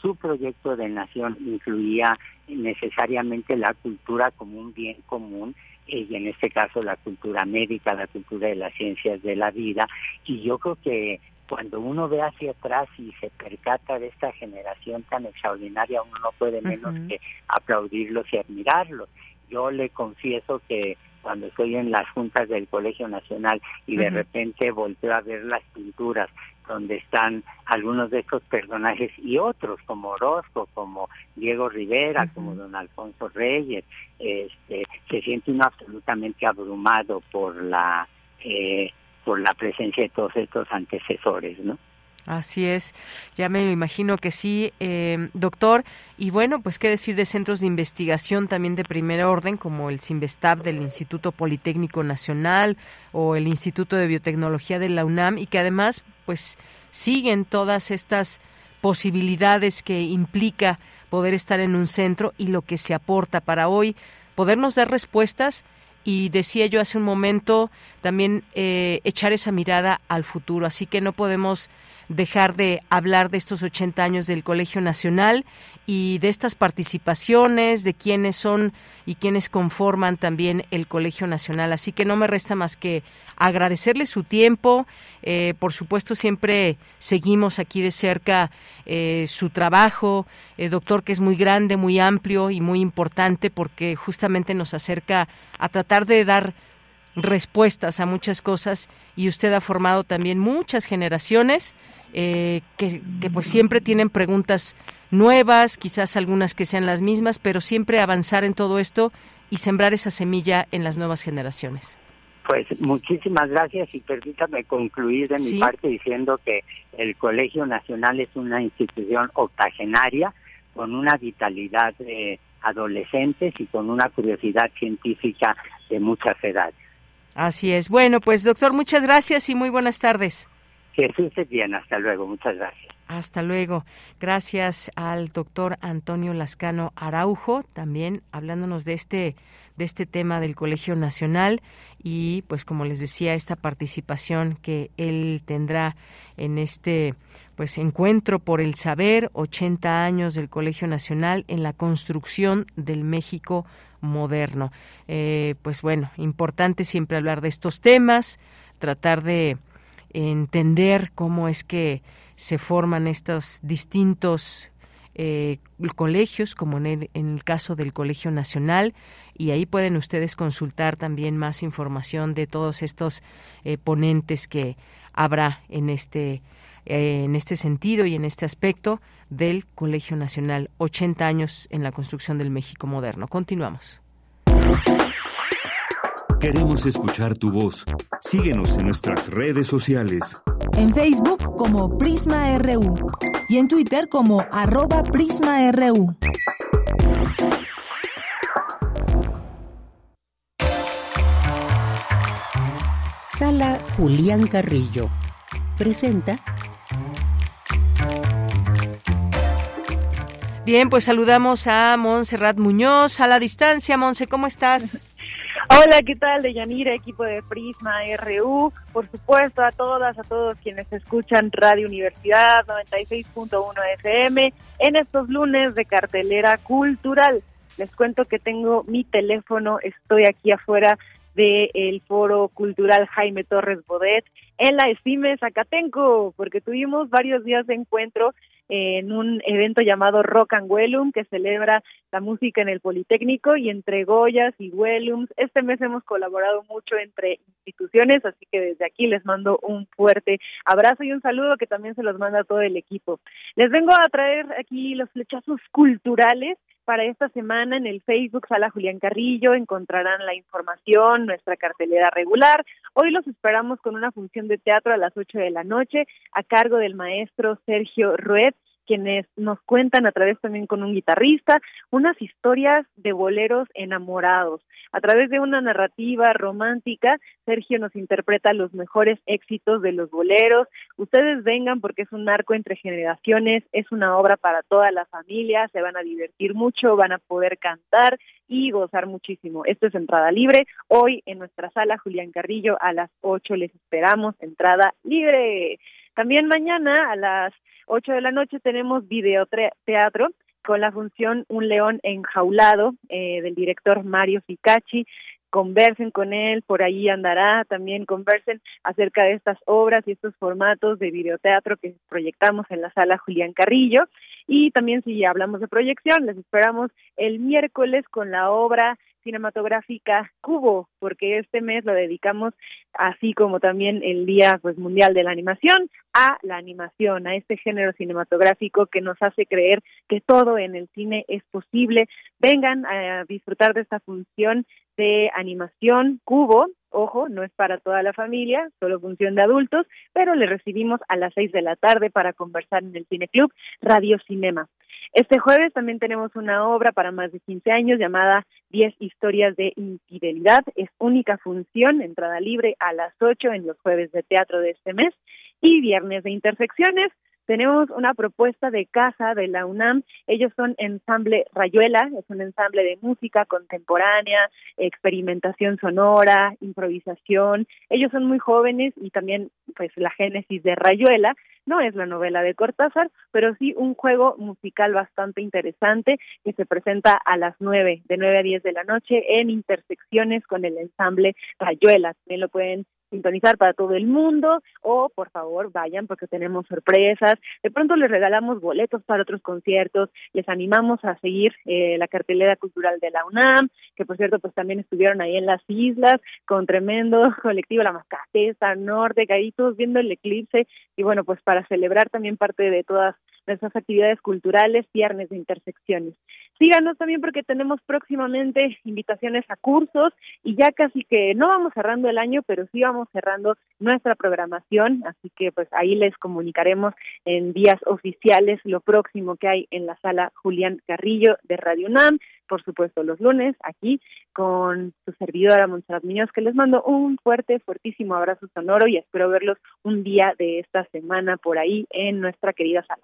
Speaker 20: su proyecto de nación incluía necesariamente la cultura como un bien común y en este caso la cultura médica, la cultura de las ciencias de la vida. Y yo creo que cuando uno ve hacia atrás y se percata de esta generación tan extraordinaria, uno no puede menos que aplaudirlos y admirarlos. Yo le confieso que cuando estoy en las juntas del Colegio Nacional y de repente volteo a ver las pinturas donde están algunos de estos personajes y otros como Orozco, como Diego Rivera, como don Alfonso Reyes, este, se siente uno absolutamente abrumado por la eh, por la presencia de todos estos antecesores, ¿no?
Speaker 1: Así es, ya me lo imagino que sí, eh, doctor. Y bueno, pues qué decir de centros de investigación también de primer orden, como el CIMBESTAB del Instituto Politécnico Nacional o el Instituto de Biotecnología de la UNAM, y que además, pues siguen todas estas posibilidades que implica poder estar en un centro y lo que se aporta para hoy, podernos dar respuestas y decía yo hace un momento también eh, echar esa mirada al futuro. Así que no podemos dejar de hablar de estos 80 años del Colegio Nacional y de estas participaciones, de quiénes son y quiénes conforman también el Colegio Nacional. Así que no me resta más que agradecerle su tiempo. Eh, por supuesto, siempre seguimos aquí de cerca eh, su trabajo, eh, doctor, que es muy grande, muy amplio y muy importante porque justamente nos acerca a tratar de dar respuestas a muchas cosas y usted ha formado también muchas generaciones que, que pues siempre tienen preguntas nuevas, quizás algunas que sean las mismas, pero siempre avanzar en todo esto y sembrar esa semilla en las nuevas generaciones.
Speaker 20: Pues muchísimas gracias y permítame concluir de mi parte diciendo que el Colegio Nacional es una institución octogenaria con una vitalidad de adolescentes y con una curiosidad científica de muchas edades.
Speaker 1: Así es. Bueno, pues doctor, muchas gracias y muy buenas tardes.
Speaker 20: Jesús es bien, hasta luego, muchas gracias.
Speaker 1: Hasta luego. Gracias al doctor Antonio Lascano Araujo, también hablándonos de este de este tema del Colegio Nacional y pues como les decía esta participación que él tendrá en este pues encuentro por el saber 80 años del Colegio Nacional en la construcción del México moderno. Eh, pues bueno importante siempre hablar de estos temas tratar de entender cómo es que se forman estos distintos eh, colegios, como en el, caso del Colegio Nacional, y ahí pueden ustedes consultar también más información de todos estos eh, ponentes que habrá en este eh, en este sentido y en este aspecto del Colegio Nacional 80 años en la construcción del México moderno. Continuamos.
Speaker 19: Queremos escuchar tu voz. Síguenos en nuestras redes sociales.
Speaker 4: En Facebook como Prisma RU y en Twitter como arroba PrismaRU.
Speaker 2: Sala Julián Carrillo presenta
Speaker 1: Bien, pues saludamos a Montserrat Muñoz a la distancia. Monse, ¿cómo estás?
Speaker 21: Hola, ¿qué tal? De Yanira, equipo de Prisma RU. Por supuesto, a todas, a todos quienes escuchan Radio Universidad 96.1 FM en estos lunes de cartelera cultural. Les cuento que tengo mi teléfono, estoy aquí afuera del Foro Cultural Jaime Torres Bodet en la ESIME Zacatenco, porque tuvimos varios días de encuentro en un evento llamado Rock and Wellum que celebra la música en el Politécnico y entre Goyas y Wellums. Este mes hemos colaborado mucho entre instituciones, así que desde aquí les mando un fuerte abrazo y un saludo que también se los manda todo el equipo. Les vengo a traer aquí los flechazos culturales para esta semana en el Facebook Sala Julián Carrillo encontrarán la información, nuestra cartelera regular. Hoy los esperamos con una función de teatro a las 8 de la noche a cargo del maestro Sergio Rued quienes nos cuentan a través también con un guitarrista unas historias de boleros enamorados. A través de una narrativa romántica, Sergio nos interpreta los mejores éxitos de los boleros. Ustedes vengan porque es un arco entre generaciones, es una obra para toda la familia, se van a divertir mucho, van a poder cantar y gozar muchísimo. Esto es entrada libre. Hoy en nuestra sala Julián Carrillo a las 8 les esperamos, entrada libre. También mañana a las 8 de la noche tenemos videoteatro con la función Un león enjaulado eh, del director Mario Ficacci. Conversen con él, por ahí andará, también conversen acerca de estas obras y estos formatos de videoteatro que proyectamos en la sala Julián Carrillo. Y también si hablamos de proyección, les esperamos el miércoles con la obra cinematográfica Cubo, porque este mes lo dedicamos, así como también el Día pues, Mundial de la Animación, a la animación, a este género cinematográfico que nos hace creer que todo en el cine es posible. Vengan a disfrutar de esta función de animación Cubo. Ojo, no es para toda la familia, solo función de adultos, pero le recibimos a las seis de la tarde para conversar en el Cine Club Radio Cinema. Este jueves también tenemos una obra para más de 15 años llamada 10 historias de infidelidad. Es única función, entrada libre a las 8 en los jueves de teatro de este mes y viernes de intersecciones. Tenemos una propuesta de casa de la UNAM. Ellos son ensamble Rayuela, es un ensamble de música contemporánea, experimentación sonora, improvisación. Ellos son muy jóvenes y también pues la génesis de Rayuela no es la novela de Cortázar, pero sí un juego musical bastante interesante que se presenta a las nueve, de nueve a diez de la noche en intersecciones con el ensamble Rayuela. También lo pueden sintonizar para todo el mundo o por favor vayan porque tenemos sorpresas. De pronto les regalamos boletos para otros conciertos, les animamos a seguir eh, la cartelera cultural de la UNAM, que por cierto pues también estuvieron ahí en las islas con tremendo colectivo La Mascatesta, Norte, ahí todos viendo el eclipse y bueno pues para celebrar también parte de todas nuestras actividades culturales, viernes de intersecciones. Síganos también porque tenemos próximamente invitaciones a cursos y ya casi que no vamos cerrando el año, pero sí vamos cerrando nuestra programación, así que pues ahí les comunicaremos en días oficiales lo próximo que hay en la sala Julián Carrillo de Radio UNAM, por supuesto los lunes aquí con su servidora Montserrat Muñoz, que les mando un fuerte, fuertísimo abrazo sonoro y espero verlos un día de esta semana por ahí en nuestra querida sala.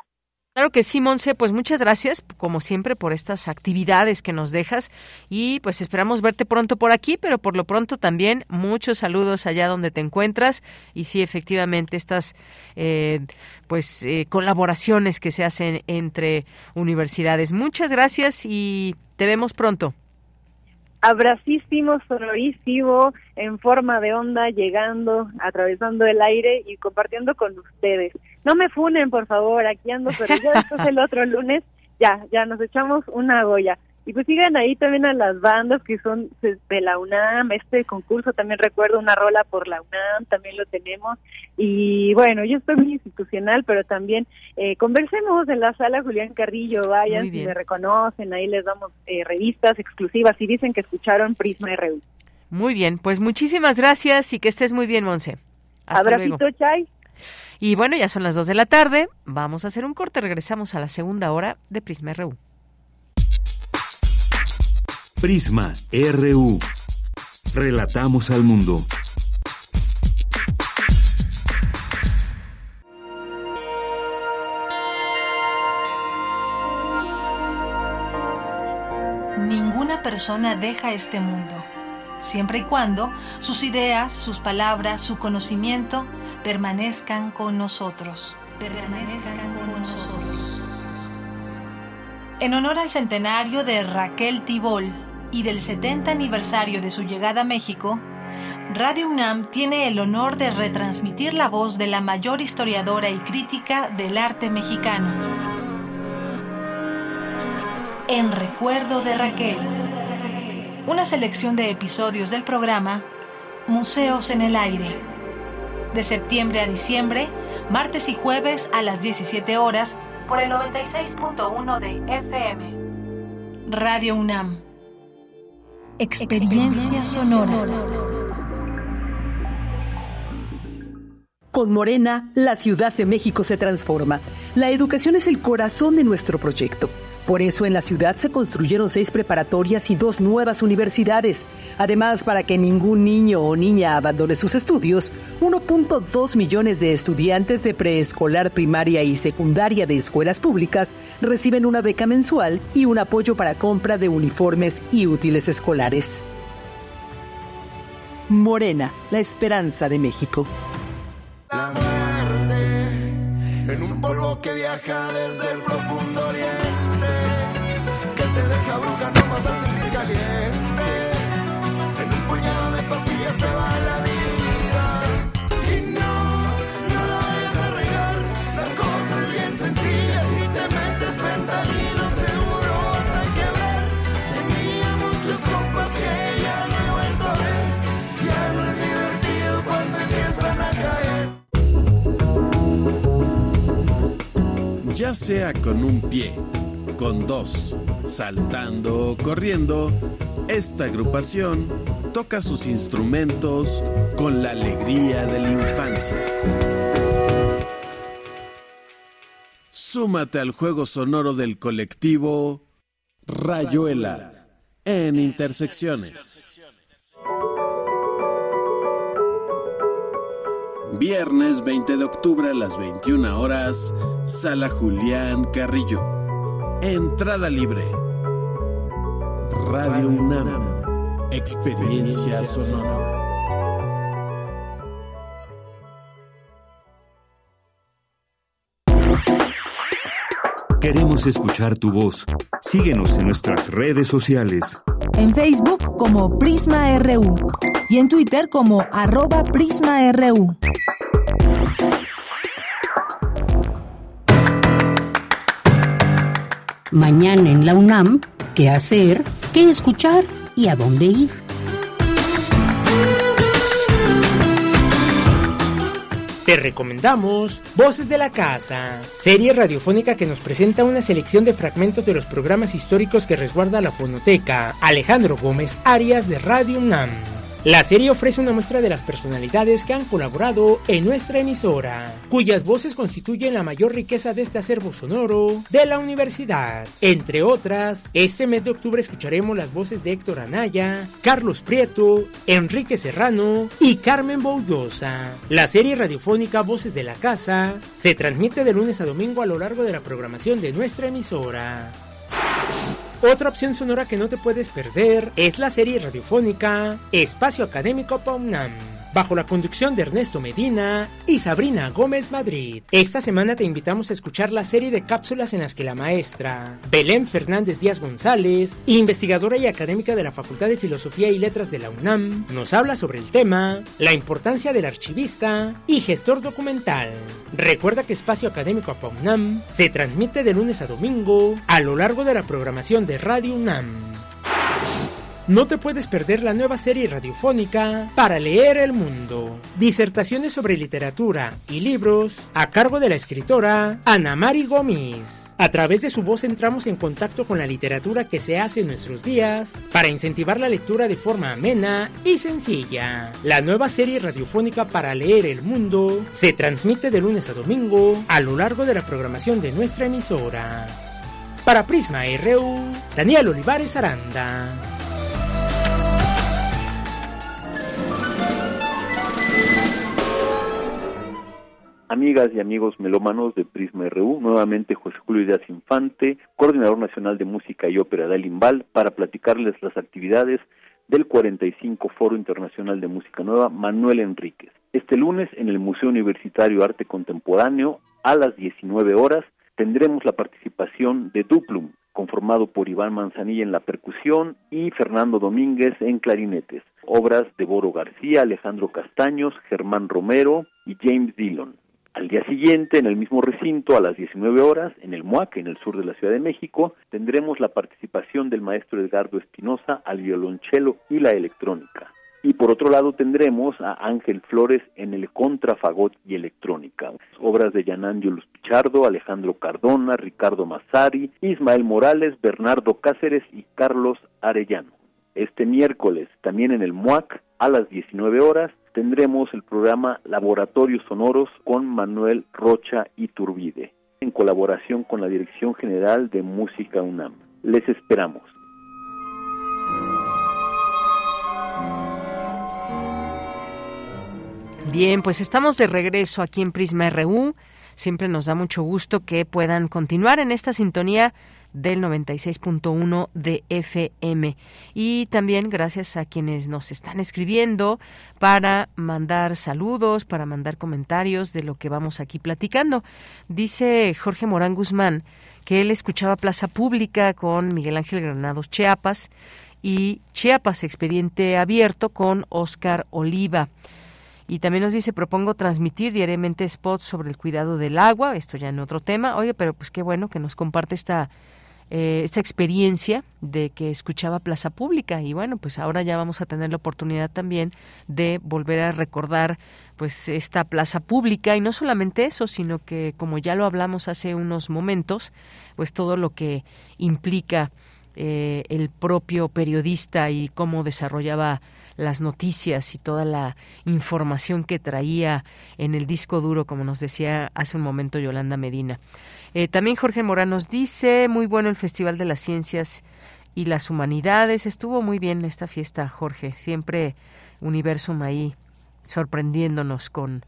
Speaker 1: Claro que sí, Monse, pues muchas gracias, como siempre, por estas actividades que nos dejas y pues esperamos verte pronto por aquí, pero por lo pronto también muchos saludos allá donde te encuentras y sí, efectivamente, estas eh, pues eh, colaboraciones que se hacen entre universidades. Muchas gracias y te vemos pronto
Speaker 21: abracísimo, sonorísimo, en forma de onda, llegando, atravesando el aire y compartiendo con ustedes. No me funen, por favor, aquí ando, pero ya después el otro lunes, ya, ya nos echamos una goya. Y pues sigan ahí también a las bandas que son de la UNAM, este concurso también recuerdo una rola por la UNAM, también lo tenemos. Y bueno, yo estoy muy institucional, pero también eh, conversemos en la sala Julián Carrillo, vayan, si me reconocen, ahí les damos eh, revistas exclusivas y dicen que escucharon Prisma RU.
Speaker 1: Muy bien, pues muchísimas gracias y que estés muy bien, Monse.
Speaker 21: Abracito, Chay.
Speaker 1: Y bueno, ya son las dos de la tarde, vamos a hacer un corte, regresamos a la segunda hora de Prisma RU.
Speaker 19: Prisma RU. Relatamos al mundo.
Speaker 4: Ninguna persona deja este mundo, siempre y cuando sus ideas, sus palabras, su conocimiento permanezcan con nosotros. Permanezcan con nosotros. En honor al centenario de Raquel Tibol y del 70 aniversario de su llegada a México, Radio UNAM tiene el honor de retransmitir la voz de la mayor historiadora y crítica del arte mexicano. En recuerdo de Raquel. Una selección de episodios del programa Museos en el Aire. De septiembre a diciembre, martes y jueves a las 17 horas por el 96.1 de FM. Radio UNAM. Experiencia sonora.
Speaker 22: Con Morena, la Ciudad de México se transforma. La educación es el corazón de nuestro proyecto. Por eso en la ciudad se construyeron seis preparatorias y dos nuevas universidades. Además, para que ningún niño o niña abandone sus estudios, 1.2 millones de estudiantes de preescolar, primaria y secundaria de escuelas públicas reciben una beca mensual y un apoyo para compra de uniformes y útiles escolares. Morena, la esperanza de México.
Speaker 23: La muerte en un polvo que viaja desde el deja bruja nomás al sentir caliente. En un puñado de pastillas se va la vida. Y no, no la vayas a regar, la cosa es bien sencilla. Si te metes fentanilo, seguro vas a quebrar. Tenía muchos compas que ya no he vuelto a ver. Ya no es divertido cuando empiezan a caer.
Speaker 16: Ya sea con un pie, con dos, saltando o corriendo, esta agrupación toca sus instrumentos con la alegría de la infancia. Súmate al juego sonoro del colectivo Rayuela en Intersecciones. Viernes 20 de octubre a las 21 horas, Sala Julián Carrillo. Entrada libre. Radio UNAM. Experiencia sonora.
Speaker 19: Queremos escuchar tu voz. Síguenos en nuestras redes sociales.
Speaker 4: En Facebook como Prisma RU y en Twitter como arroba PrismaRU.
Speaker 2: Mañana en la UNAM, ¿qué hacer? ¿Qué escuchar? ¿Y a dónde ir?
Speaker 3: Te recomendamos Voces de la Casa, serie radiofónica que nos presenta una selección de fragmentos de los programas históricos que resguarda la fonoteca Alejandro Gómez Arias de Radio UNAM. La serie ofrece una muestra de las personalidades que han colaborado en nuestra emisora, cuyas voces constituyen la mayor riqueza de este acervo sonoro de la universidad. Entre otras, este mes de octubre escucharemos las voces de Héctor Anaya, Carlos Prieto, Enrique Serrano y Carmen Boullosa. La serie radiofónica Voces de la Casa se transmite de lunes a domingo a lo largo de la programación de nuestra emisora. Otra opción sonora que no te puedes perder es la serie radiofónica Espacio Académico POMNAM bajo la conducción de Ernesto Medina y Sabrina Gómez Madrid. Esta semana te invitamos a escuchar la serie de cápsulas en las que la maestra Belén Fernández Díaz González, investigadora y académica de la Facultad de Filosofía y Letras de la UNAM, nos habla sobre el tema, la importancia del archivista y gestor documental. Recuerda que Espacio Académico UNAM se transmite de lunes a domingo a lo largo de la programación de Radio UNAM. No te puedes perder la nueva serie radiofónica Para leer el mundo. Disertaciones sobre literatura y libros a cargo de la escritora Ana Mari Gómez. A través de su voz entramos en contacto con la literatura que se hace en nuestros días para incentivar la lectura de forma amena y sencilla. La nueva serie radiofónica para leer el mundo se transmite de lunes a domingo a lo largo de la programación de nuestra emisora. Para Prisma RU, Daniel Olivares Aranda.
Speaker 24: Amigas y amigos melómanos de Prisma RU, nuevamente José Julio Díaz Infante, coordinador nacional de música y ópera de Alimbal, para platicarles las actividades del 45 Foro Internacional de Música Nueva Manuel Enríquez. Este lunes en el Museo Universitario Arte Contemporáneo a las 19 horas tendremos la participación de Duplum, conformado por Iván Manzanilla en la percusión y Fernando Domínguez en clarinetes. Obras de Boro García, Alejandro Castaños, Germán Romero y James Dillon. Al día siguiente, en el mismo recinto, a las 19 horas, en el MUAC, en el sur de la Ciudad de México, tendremos la participación del maestro Edgardo Espinosa al violonchelo y la electrónica. Y por otro lado tendremos a Ángel Flores en el contrafagot y electrónica. Obras de Yanandio Pichardo, Alejandro Cardona, Ricardo Massari, Ismael Morales, Bernardo Cáceres y Carlos Arellano. Este miércoles, también en el MUAC, a las 19 horas, tendremos el programa Laboratorios Sonoros con Manuel Rocha y Turbide, en colaboración con la Dirección General de Música UNAM. Les esperamos.
Speaker 1: Bien, pues estamos de regreso aquí en Prisma RU. Siempre nos da mucho gusto que puedan continuar en esta sintonía del 96.1 de FM. Y también gracias a quienes nos están escribiendo para mandar saludos, para mandar comentarios de lo que vamos aquí platicando. Dice Jorge Morán Guzmán que él escuchaba Plaza Pública con Miguel Ángel Granados Chiapas y Chiapas Expediente Abierto con Oscar Oliva. Y también nos dice, propongo transmitir diariamente spots sobre el cuidado del agua, esto ya en otro tema. Oye, pero pues qué bueno que nos comparte esta, eh, esta experiencia de que escuchaba Plaza Pública. Y bueno, pues ahora ya vamos a tener la oportunidad también de volver a recordar pues esta plaza pública y no solamente eso, sino que como ya lo hablamos hace unos momentos, pues todo lo que implica eh, el propio periodista y cómo desarrollaba las noticias y toda la información que traía en el disco duro, como nos decía hace un momento Yolanda Medina. Eh, también Jorge Morán nos dice, muy bueno el Festival de las Ciencias y las Humanidades. Estuvo muy bien esta fiesta, Jorge. Siempre Universum ahí sorprendiéndonos con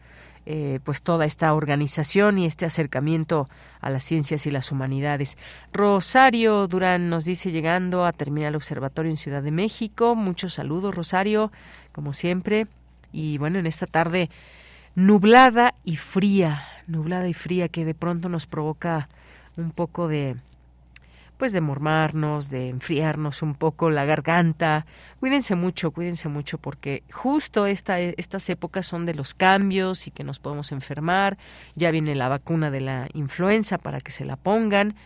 Speaker 1: eh, pues toda esta organización y este acercamiento a las ciencias y las humanidades. Rosario Durán nos dice llegando a terminar el observatorio en Ciudad de México. Muchos saludos, Rosario, como siempre. Y bueno, en esta tarde nublada y fría, nublada y fría que de pronto nos provoca un poco de pues de mormarnos, de enfriarnos un poco la garganta. Cuídense mucho, cuídense mucho porque justo esta, estas épocas son de los cambios y que nos podemos enfermar. Ya viene la vacuna de la influenza para que se la pongan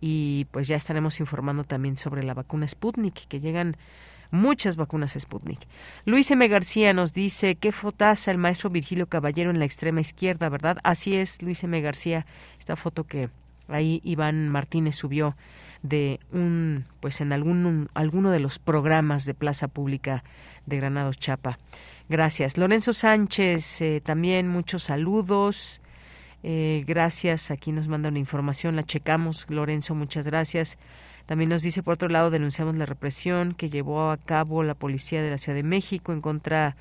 Speaker 1: y pues ya estaremos informando también sobre la vacuna Sputnik que llegan muchas vacunas Sputnik. Luis M. García nos dice, qué fotaza el maestro Virgilio Caballero en la extrema izquierda, ¿verdad? Así es, Luis M. García, esta foto que ahí Iván Martínez subió de un pues en algún alguno de los programas de Plaza Pública de Granados Chapa. Gracias. Lorenzo Sánchez, eh, también muchos saludos. Eh, gracias. Aquí nos manda una información, la checamos. Lorenzo, muchas gracias. También nos dice, por otro lado, denunciamos la represión que llevó a cabo la policía de la Ciudad de México en contra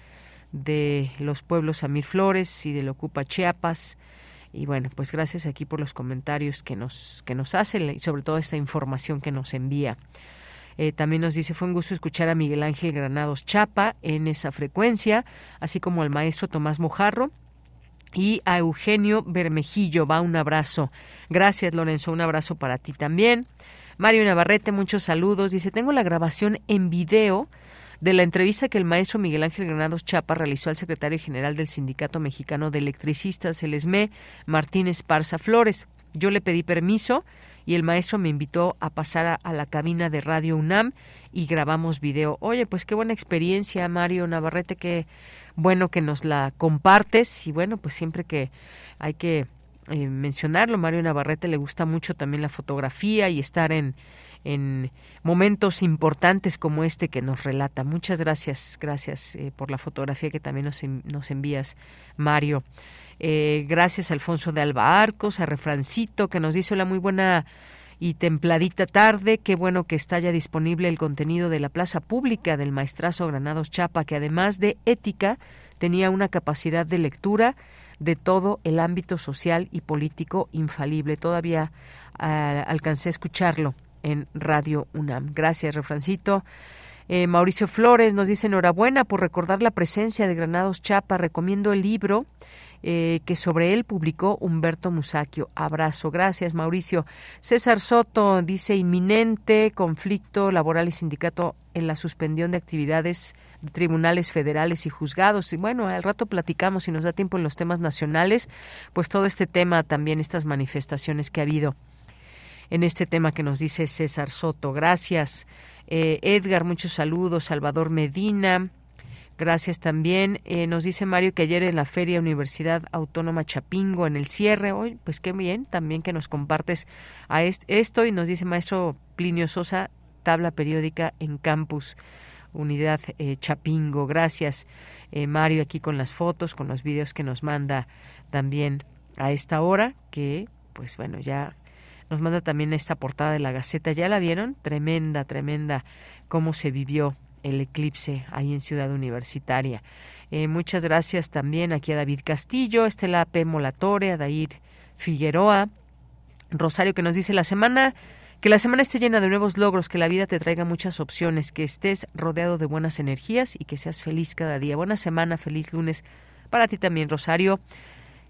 Speaker 1: de los pueblos Amir Flores y del Ocupa Chiapas. Y bueno, pues gracias aquí por los comentarios que nos, que nos hacen y sobre todo esta información que nos envía. Eh, también nos dice, fue un gusto escuchar a Miguel Ángel Granados Chapa en esa frecuencia, así como al maestro Tomás Mojarro y a Eugenio Bermejillo. Va un abrazo. Gracias, Lorenzo. Un abrazo para ti también. Mario Navarrete, muchos saludos. Dice, tengo la grabación en video de la entrevista que el maestro Miguel Ángel Granados Chapa realizó al secretario general del Sindicato Mexicano de Electricistas, el ESME, Martínez Parza Flores. Yo le pedí permiso y el maestro me invitó a pasar a, la cabina de Radio UNAM y grabamos video. Oye, pues qué buena experiencia, Mario Navarrete, qué bueno que nos la compartes y bueno, pues siempre que hay que eh, mencionarlo, Mario Navarrete le gusta mucho también la fotografía y estar en en momentos importantes como este que nos relata. Muchas gracias, gracias eh, por la fotografía que también nos, nos envías, Mario. Eh, gracias Alfonso de Alba Arcos, a Refrancito, que nos dice la muy buena y templadita tarde. Qué bueno que está ya disponible el contenido de la plaza pública del maestrazo Granados Chapa, que además de ética tenía una capacidad de lectura de todo el ámbito social y político infalible. Todavía ah, alcancé a escucharlo en Radio UNAM. Gracias, Refrancito. Eh, Mauricio Flores nos dice enhorabuena por recordar la presencia de Granados Chapa. Recomiendo el libro eh, que sobre él publicó Humberto Musacchio. Abrazo. Gracias, Mauricio. César Soto dice inminente conflicto laboral y sindicato en la suspensión de actividades de tribunales federales y juzgados. Y bueno, al rato platicamos, si nos da tiempo en los temas nacionales, pues todo este tema también, estas manifestaciones que ha habido en este tema que nos dice César Soto. Gracias. Eh, Edgar, muchos saludos. Salvador Medina. Gracias también. Eh, nos dice Mario que ayer en la Feria Universidad Autónoma Chapingo, en el cierre, hoy, pues qué bien, también que nos compartes a esto. Y nos dice maestro Plinio Sosa, tabla periódica en campus, unidad eh, Chapingo. Gracias, eh, Mario, aquí con las fotos, con los vídeos que nos manda también a esta hora, que pues bueno, ya nos manda también esta portada de la Gaceta. ¿Ya la vieron? Tremenda, tremenda cómo se vivió el eclipse ahí en Ciudad Universitaria. Eh, muchas gracias también aquí a David Castillo, Estela P. Molatore, a Dair Figueroa, Rosario que nos dice la semana que la semana esté llena de nuevos logros, que la vida te traiga muchas opciones, que estés rodeado de buenas energías y que seas feliz cada día. Buena semana, feliz lunes para ti también, Rosario.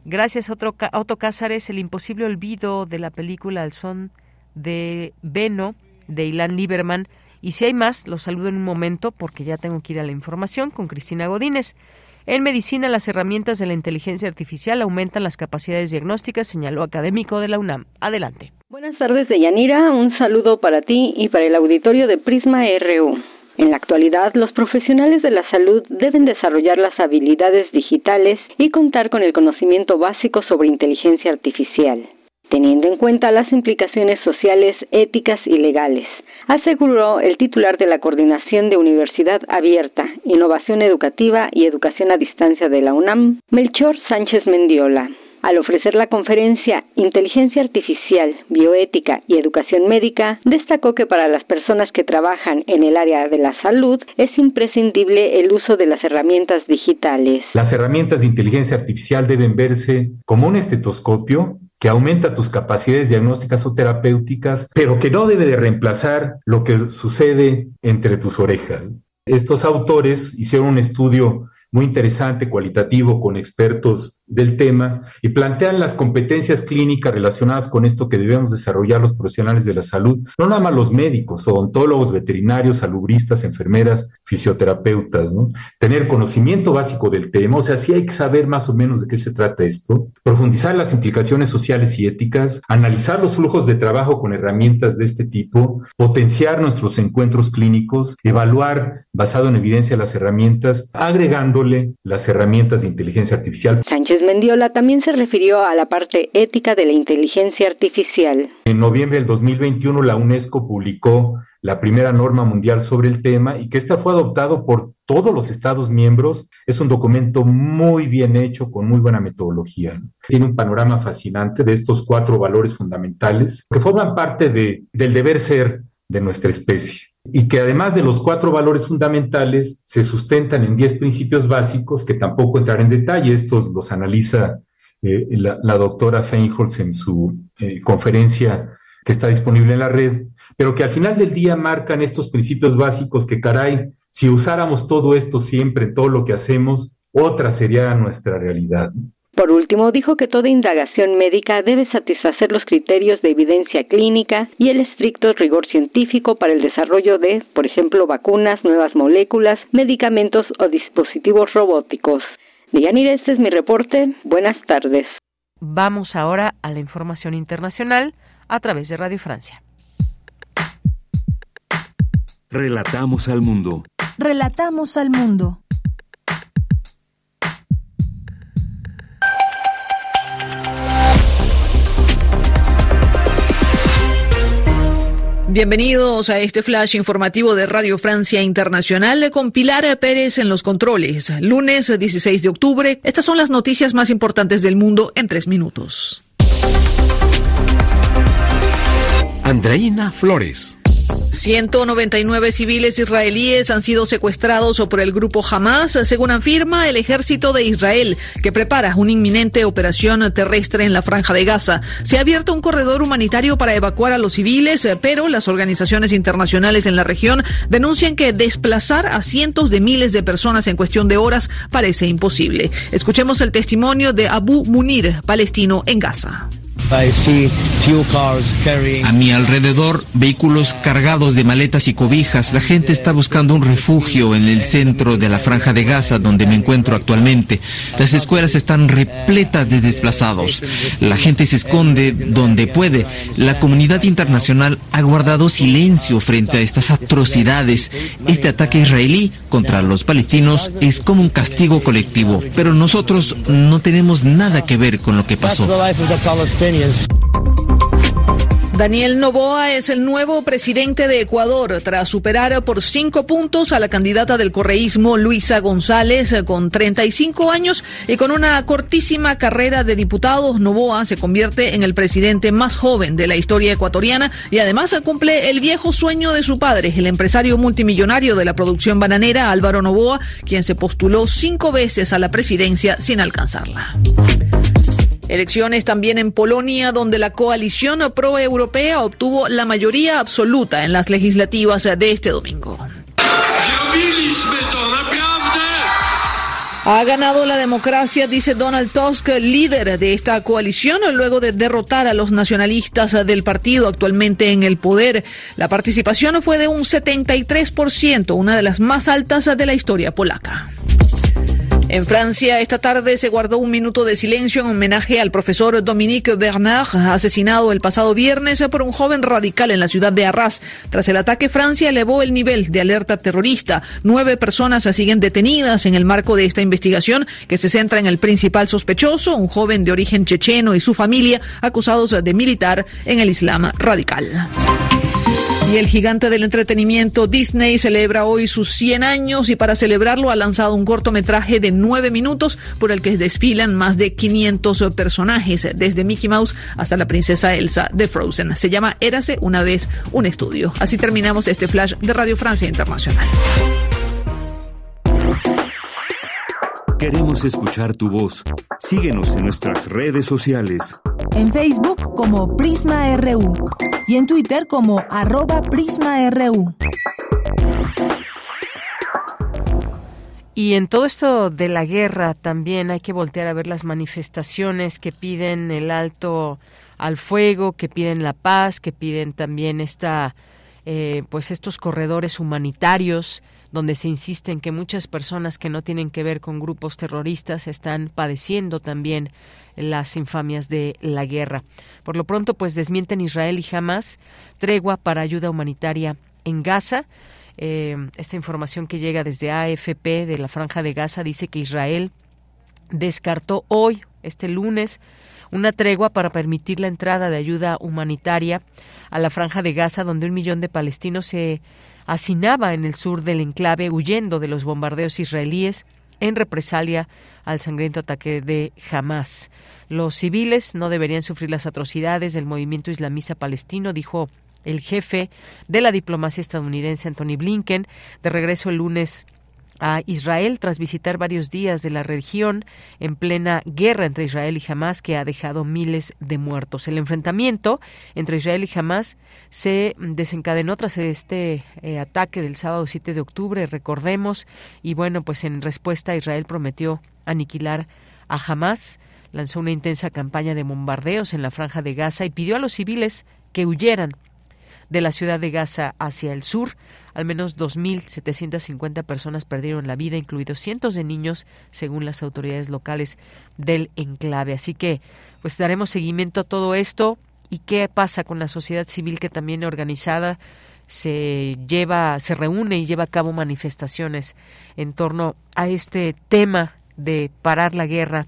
Speaker 1: Gracias a otro, Otto Cázares, el imposible olvido de la película Al son de Beno, de Ilan Lieberman, y si hay más, los saludo en un momento porque ya tengo que ir a la información con Cristina Godínez. En medicina, las herramientas de la inteligencia artificial aumentan las capacidades diagnósticas, señaló académico de la UNAM. Adelante.
Speaker 25: Buenas tardes, Deyanira. Un saludo para ti y para el auditorio de Prisma RU. En la actualidad, los profesionales de la salud deben desarrollar las habilidades digitales y contar con el conocimiento básico sobre inteligencia artificial, teniendo en cuenta las implicaciones sociales, éticas y legales aseguró el titular de la Coordinación de Universidad Abierta, Innovación Educativa y Educación a Distancia de la UNAM, Melchor Sánchez Mendiola. Al ofrecer la conferencia Inteligencia Artificial, Bioética y Educación Médica, destacó que para las personas que trabajan en el área de la salud es imprescindible el uso de las herramientas digitales.
Speaker 26: Las herramientas de inteligencia artificial deben verse como un estetoscopio que aumenta tus capacidades diagnósticas o terapéuticas, pero que no debe de reemplazar lo que sucede entre tus orejas. Estos autores hicieron un estudio muy interesante, cualitativo, con expertos del tema, y plantean las competencias clínicas relacionadas con esto que debemos desarrollar los profesionales de la salud, no nada más los médicos, odontólogos, veterinarios, salubristas, enfermeras, fisioterapeutas, ¿no? Tener conocimiento básico del tema, o sea, sí hay que saber más o menos de qué se trata esto, profundizar las implicaciones sociales y éticas, analizar los flujos de trabajo con herramientas de este tipo, potenciar nuestros encuentros clínicos, evaluar basado en evidencia las herramientas, agregando las herramientas de inteligencia artificial.
Speaker 25: Sánchez Mendiola también se refirió a la parte ética de la inteligencia artificial.
Speaker 26: En noviembre del 2021 la UNESCO publicó la primera norma mundial sobre el tema y que esta fue adoptado por todos los Estados miembros. Es un documento muy bien hecho, con muy buena metodología. Tiene un panorama fascinante de estos cuatro valores fundamentales que forman parte de, del deber ser de nuestra especie y que además de los cuatro valores fundamentales se sustentan en diez principios básicos que tampoco entraré en detalle. Estos los analiza eh, la, doctora Feinholz en su eh, conferencia que está disponible en la red, pero que al final del día marcan estos principios básicos que, caray, si usáramos todo esto siempre todo lo que hacemos, otra sería nuestra realidad.
Speaker 25: Por último, dijo que toda indagación médica debe satisfacer los criterios de evidencia clínica y el estricto rigor científico para el desarrollo de, por ejemplo, vacunas, nuevas moléculas, medicamentos o dispositivos robóticos. Deyanira, este es mi reporte. Buenas tardes.
Speaker 1: Vamos ahora a la información internacional a través de Radio Francia.
Speaker 19: Relatamos al mundo.
Speaker 4: Relatamos al mundo.
Speaker 27: Bienvenidos a este flash informativo de Radio Francia Internacional con Pilar Pérez en los controles. Lunes 16 de octubre, estas son las noticias más importantes del mundo en tres minutos.
Speaker 19: Andreina Flores.
Speaker 27: 199 civiles israelíes han sido secuestrados por el grupo Hamas, según afirma el ejército de Israel, que prepara una inminente operación terrestre en la franja de Gaza. Se ha abierto un corredor humanitario para evacuar a los civiles, pero las organizaciones internacionales en la región denuncian que desplazar a cientos de miles de personas en cuestión de horas parece imposible. Escuchemos el testimonio de Abu Munir, palestino en Gaza.
Speaker 28: A mi alrededor, vehículos cargados de maletas y cobijas. La gente está buscando un refugio en el centro de la franja de Gaza donde me encuentro actualmente. Las escuelas están repletas de desplazados. La gente se esconde donde puede. La comunidad internacional ha guardado silencio frente a estas atrocidades. Este ataque israelí contra los palestinos es como un castigo colectivo, pero nosotros no tenemos nada que ver con lo que pasó.
Speaker 27: Daniel Novoa es el nuevo presidente de Ecuador tras superar por cinco puntos a la candidata del correísmo Luisa González con 35 años y con una cortísima carrera de diputado. Novoa se convierte en el presidente más joven de la historia ecuatoriana y además cumple el viejo sueño de su padre, el empresario multimillonario de la producción bananera Álvaro Novoa, quien se postuló cinco veces a la presidencia sin alcanzarla. Elecciones también en Polonia, donde la coalición pro-europea obtuvo la mayoría absoluta en las legislativas de este domingo. Ha ganado la democracia, dice Donald Tusk, líder de esta coalición, luego de derrotar a los nacionalistas del partido actualmente en el poder. La participación fue de un 73%, una de las más altas de la historia polaca. En Francia, esta tarde se guardó un minuto de silencio en homenaje al profesor Dominique Bernard, asesinado el pasado viernes por un joven radical en la ciudad de Arras. Tras el ataque, Francia elevó el nivel de alerta terrorista. Nueve personas siguen detenidas en el marco de esta investigación, que se centra en el principal sospechoso, un joven de origen checheno y su familia, acusados de militar en el Islam radical. Y el gigante del entretenimiento Disney celebra hoy sus 100 años y para celebrarlo ha lanzado un cortometraje de 9 minutos por el que desfilan más de 500 personajes, desde Mickey Mouse hasta la princesa Elsa de Frozen. Se llama Érase una vez un estudio. Así terminamos este flash de Radio Francia Internacional.
Speaker 19: Queremos escuchar tu voz. Síguenos en nuestras redes sociales.
Speaker 4: En Facebook como Prisma RU y en Twitter como arroba PrismaRU.
Speaker 1: Y en todo esto de la guerra también hay que voltear a ver las manifestaciones que piden el alto al fuego, que piden la paz, que piden también esta, eh, pues estos corredores humanitarios donde se insiste en que muchas personas que no tienen que ver con grupos terroristas están padeciendo también las infamias de la guerra. Por lo pronto, pues desmienten Israel y Hamas tregua para ayuda humanitaria en Gaza. Eh, esta información que llega desde AFP de la Franja de Gaza dice que Israel descartó hoy, este lunes, una tregua para permitir la entrada de ayuda humanitaria a la Franja de Gaza, donde un millón de palestinos se hacinaba en el sur del enclave huyendo de los bombardeos israelíes en represalia al sangriento ataque de Hamas. Los civiles no deberían sufrir las atrocidades del movimiento islamista palestino, dijo el jefe de la diplomacia estadounidense Anthony Blinken, de regreso el lunes a Israel tras visitar varios días de la región en plena guerra entre Israel y Hamas que ha dejado miles de muertos. El enfrentamiento entre Israel y Hamas se desencadenó tras este eh, ataque del sábado 7 de octubre, recordemos, y bueno, pues en respuesta Israel prometió aniquilar a Hamas, lanzó una intensa campaña de bombardeos en la franja de Gaza y pidió a los civiles que huyeran de la ciudad de Gaza hacia el sur. Al menos 2.750 personas perdieron la vida, incluidos cientos de niños, según las autoridades locales del enclave. Así que, pues daremos seguimiento a todo esto y qué pasa con la sociedad civil que también organizada se lleva, se reúne y lleva a cabo manifestaciones en torno a este tema de parar la guerra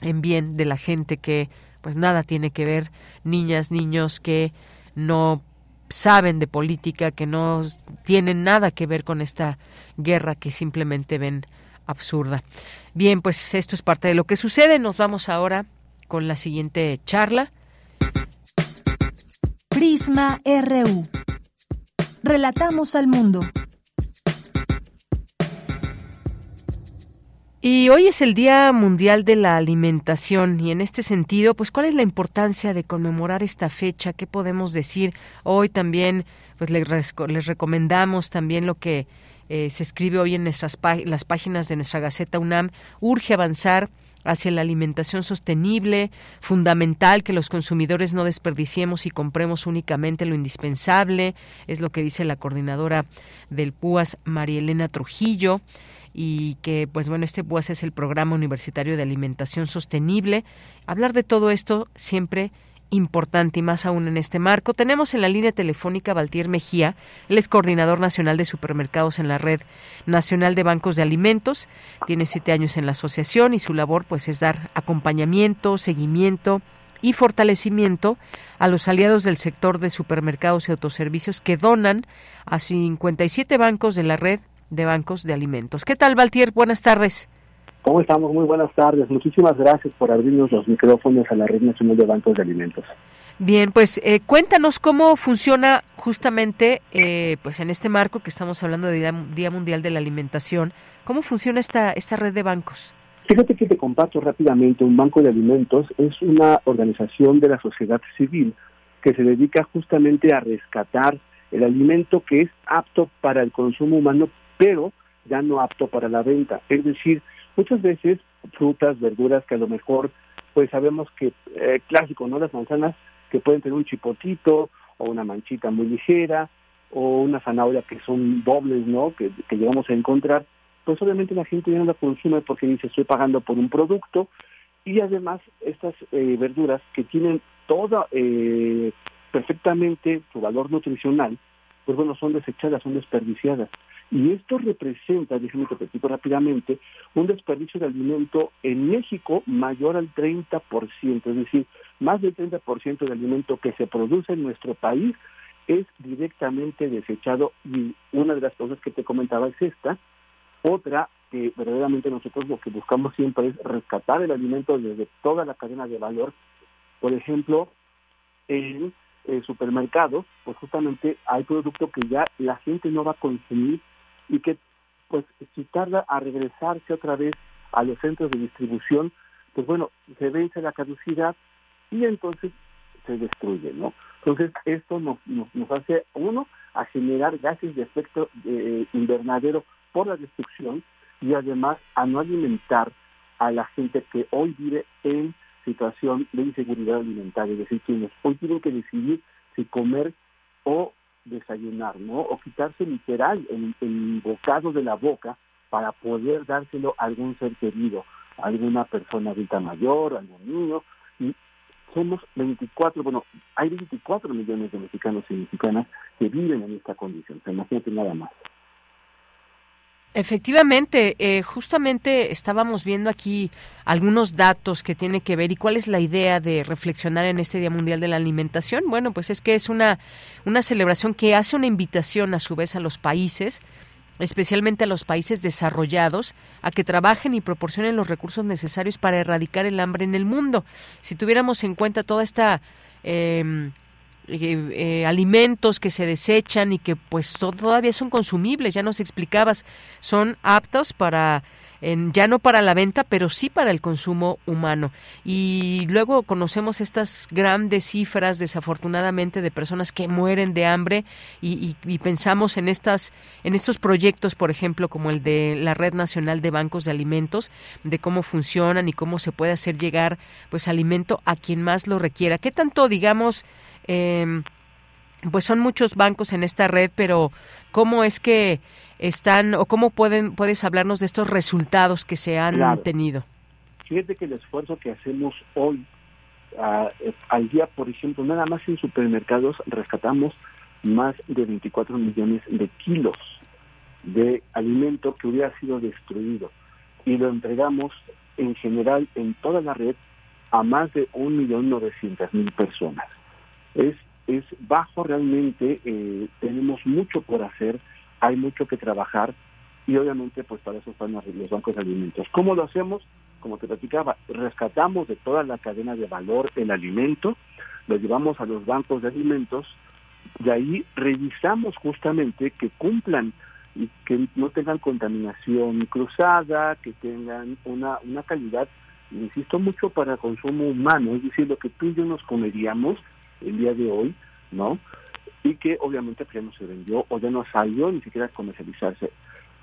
Speaker 1: en bien de la gente que pues nada tiene que ver, niñas, niños que no saben de política, que no tienen nada que ver con esta guerra que simplemente ven absurda. Bien, pues esto es parte de lo que sucede. Nos vamos ahora con la siguiente charla.
Speaker 4: Prisma RU. Relatamos al mundo.
Speaker 1: Y hoy es el Día Mundial de la Alimentación y en este sentido, pues ¿cuál es la importancia de conmemorar esta fecha? ¿Qué podemos decir? Hoy también pues les, recomendamos también lo que eh, se escribe hoy en nuestras las páginas de nuestra Gaceta UNAM, urge avanzar hacia la alimentación sostenible, fundamental que los consumidores no desperdiciemos y compremos únicamente lo indispensable, es lo que dice la coordinadora del PUAS, María Elena Trujillo y que pues bueno este PUAS es el programa universitario de alimentación sostenible. Hablar de todo esto siempre importante y más aún en este marco. Tenemos en la línea telefónica Valtier Mejía, él es coordinador nacional de supermercados en la Red Nacional de Bancos de Alimentos, tiene siete años en la asociación y su labor pues es dar acompañamiento, seguimiento y fortalecimiento a los aliados del sector de supermercados y autoservicios que donan a 57 bancos de la red de bancos de alimentos. ¿Qué tal, Valtier? Buenas tardes.
Speaker 29: ¿Cómo estamos? Muy buenas tardes. Muchísimas gracias por abrirnos los micrófonos a la Red Nacional de Bancos de Alimentos.
Speaker 1: Bien, pues eh, cuéntanos cómo funciona justamente, eh, pues en este marco que estamos hablando de Día, Mundial de la Alimentación, cómo funciona esta esta red de bancos.
Speaker 29: Fíjate que te comparto rápidamente. Un banco de alimentos es una organización de la sociedad civil que se dedica justamente a rescatar el alimento que es apto para el consumo humano, pero ya no apto para la venta. Es decir, Muchas veces frutas, verduras que a lo mejor pues sabemos que eh, clásico, ¿no? Las manzanas que pueden tener un chipotito o una manchita muy ligera o una zanahoria que son dobles, ¿no? Que, que llegamos a encontrar, pues obviamente la gente ya no la consume porque dice estoy pagando por un producto y además estas eh, verduras que tienen toda eh, perfectamente su valor nutricional, pues bueno, son desechadas, son desperdiciadas. Y esto representa, déjenme que te rápidamente, un desperdicio de alimento en México mayor al 30%, es decir, más del 30% del alimento que se produce en nuestro país es directamente desechado y una de las cosas que te comentaba es esta. Otra, que verdaderamente nosotros lo que buscamos siempre es rescatar el alimento desde toda la cadena de valor. Por ejemplo, en supermercados, pues justamente hay productos que ya la gente no va a consumir y que pues si tarda a regresarse otra vez a los centros de distribución, pues bueno, se vence la caducidad y entonces se destruye, ¿no? Entonces esto nos, nos, hace, uno, a generar gases de efecto eh, invernadero por la destrucción y además a no alimentar a la gente que hoy vive en situación de inseguridad alimentaria, es decir, quienes hoy tienen que decidir si comer o desayunar, ¿no? O quitarse literal el, el bocado de la boca para poder dárselo a algún ser querido, alguna persona adulta mayor, algún niño. Y somos 24, bueno, hay 24 millones de mexicanos y mexicanas que viven en esta condición. Se imagínate nada más.
Speaker 1: Efectivamente, eh, justamente estábamos viendo aquí algunos datos que tiene que ver y cuál es la idea de reflexionar en este Día Mundial de la Alimentación. Bueno, pues es que es una, una celebración que hace una invitación a su vez a los países, especialmente a los países desarrollados, a que trabajen y proporcionen los recursos necesarios para erradicar el hambre en el mundo. Si tuviéramos en cuenta toda esta... Eh, eh, eh, alimentos que se desechan y que pues todavía son consumibles, ya nos explicabas, son aptos para ya no para la venta, pero sí para el consumo humano. Y luego conocemos estas grandes cifras, desafortunadamente, de personas que mueren de hambre y, pensamos en estas, en estos proyectos, por ejemplo, como el de la Red Nacional de Bancos de Alimentos, de cómo funcionan y cómo se puede hacer llegar, pues, alimento a quien más lo requiera. ¿Qué tanto, digamos, eh, pues son muchos bancos en esta red, pero ¿cómo es que están o cómo pueden puedes hablarnos de estos resultados que se han tenido?
Speaker 29: Fíjate que el esfuerzo que hacemos hoy al día, por ejemplo, nada más en supermercados rescatamos más de 24 millones de kilos de alimento que hubiera sido destruido y lo entregamos en general en toda la red a más de 1.900.000 personas es, es bajo realmente, eh, tenemos mucho por hacer, hay mucho que trabajar y obviamente pues para eso están los bancos de alimentos. ¿Cómo lo hacemos? Como te platicaba, rescatamos de toda la cadena de valor el alimento, lo llevamos a los bancos de alimentos, y ahí revisamos justamente que cumplan y que no tengan contaminación cruzada, que tengan una, una calidad, insisto mucho, para consumo humano, es decir, lo que tú y yo nos comeríamos, el día de hoy, ¿no? Y que obviamente ya no se vendió o ya no salió ni siquiera a comercializarse.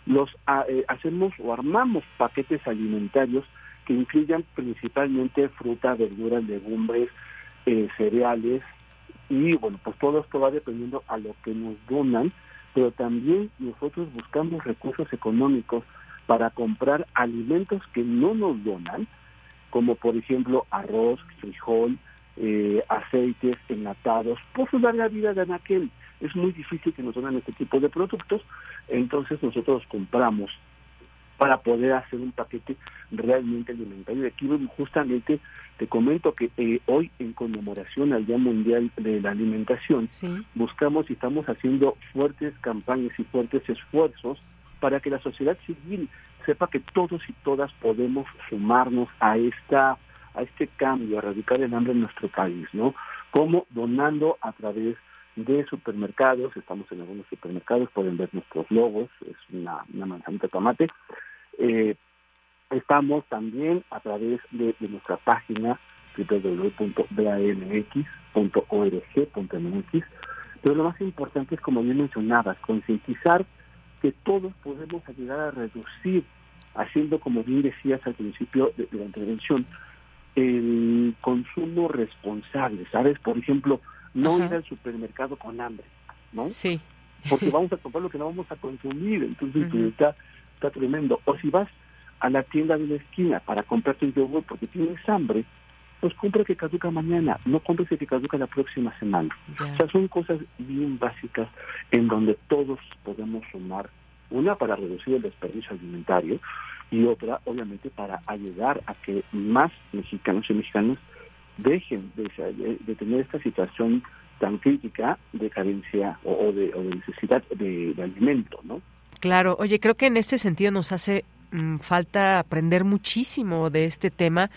Speaker 29: Los ah, eh, hacemos o armamos paquetes alimentarios que incluyan principalmente fruta, verduras, legumbres, eh, cereales y bueno, pues todo esto va dependiendo a lo que nos donan, pero también nosotros buscamos recursos económicos para comprar alimentos que no nos donan, como por ejemplo arroz, frijol, eh, aceites enlatados, por su larga vida de aquel. Es muy difícil que nos donen este tipo de productos, entonces nosotros compramos para poder hacer un paquete realmente alimentario. Y aquí justamente te comento que eh, hoy en conmemoración al Día Mundial de la Alimentación, buscamos y estamos haciendo fuertes campañas y fuertes esfuerzos para que la sociedad civil sepa que todos y todas podemos sumarnos a esta a este cambio, a erradicar el hambre en nuestro país, ¿no? Como donando a través de supermercados, estamos en algunos supermercados, pueden ver nuestros logos, es una, una manzanita tomate, eh, estamos también a través de, nuestra página www.banx.org.mx, pero lo más importante es, como bien mencionabas, concientizar que todos podemos ayudar a reducir, haciendo, como bien decías al principio de, la intervención, el consumo responsable, ¿sabes? Por ejemplo, no ir al supermercado con hambre, ¿no?
Speaker 1: Sí.
Speaker 29: Porque vamos a comprar lo que no vamos a consumir, entonces está está tremendo. O si vas a la tienda de la esquina para comprarte un yogur porque tienes hambre, pues compra que caduca mañana, no compres que caduca la próxima semana. O sea, son cosas bien básicas en donde todos podemos sumar, una para reducir el desperdicio alimentario y otra, obviamente, para ayudar a que más mexicanos y mexicanas dejen de, tener esta situación tan crítica de carencia o, de, necesidad de, de alimento, ¿no?
Speaker 1: Claro, oye, creo que en este sentido nos hace mm, falta aprender muchísimo de este tema.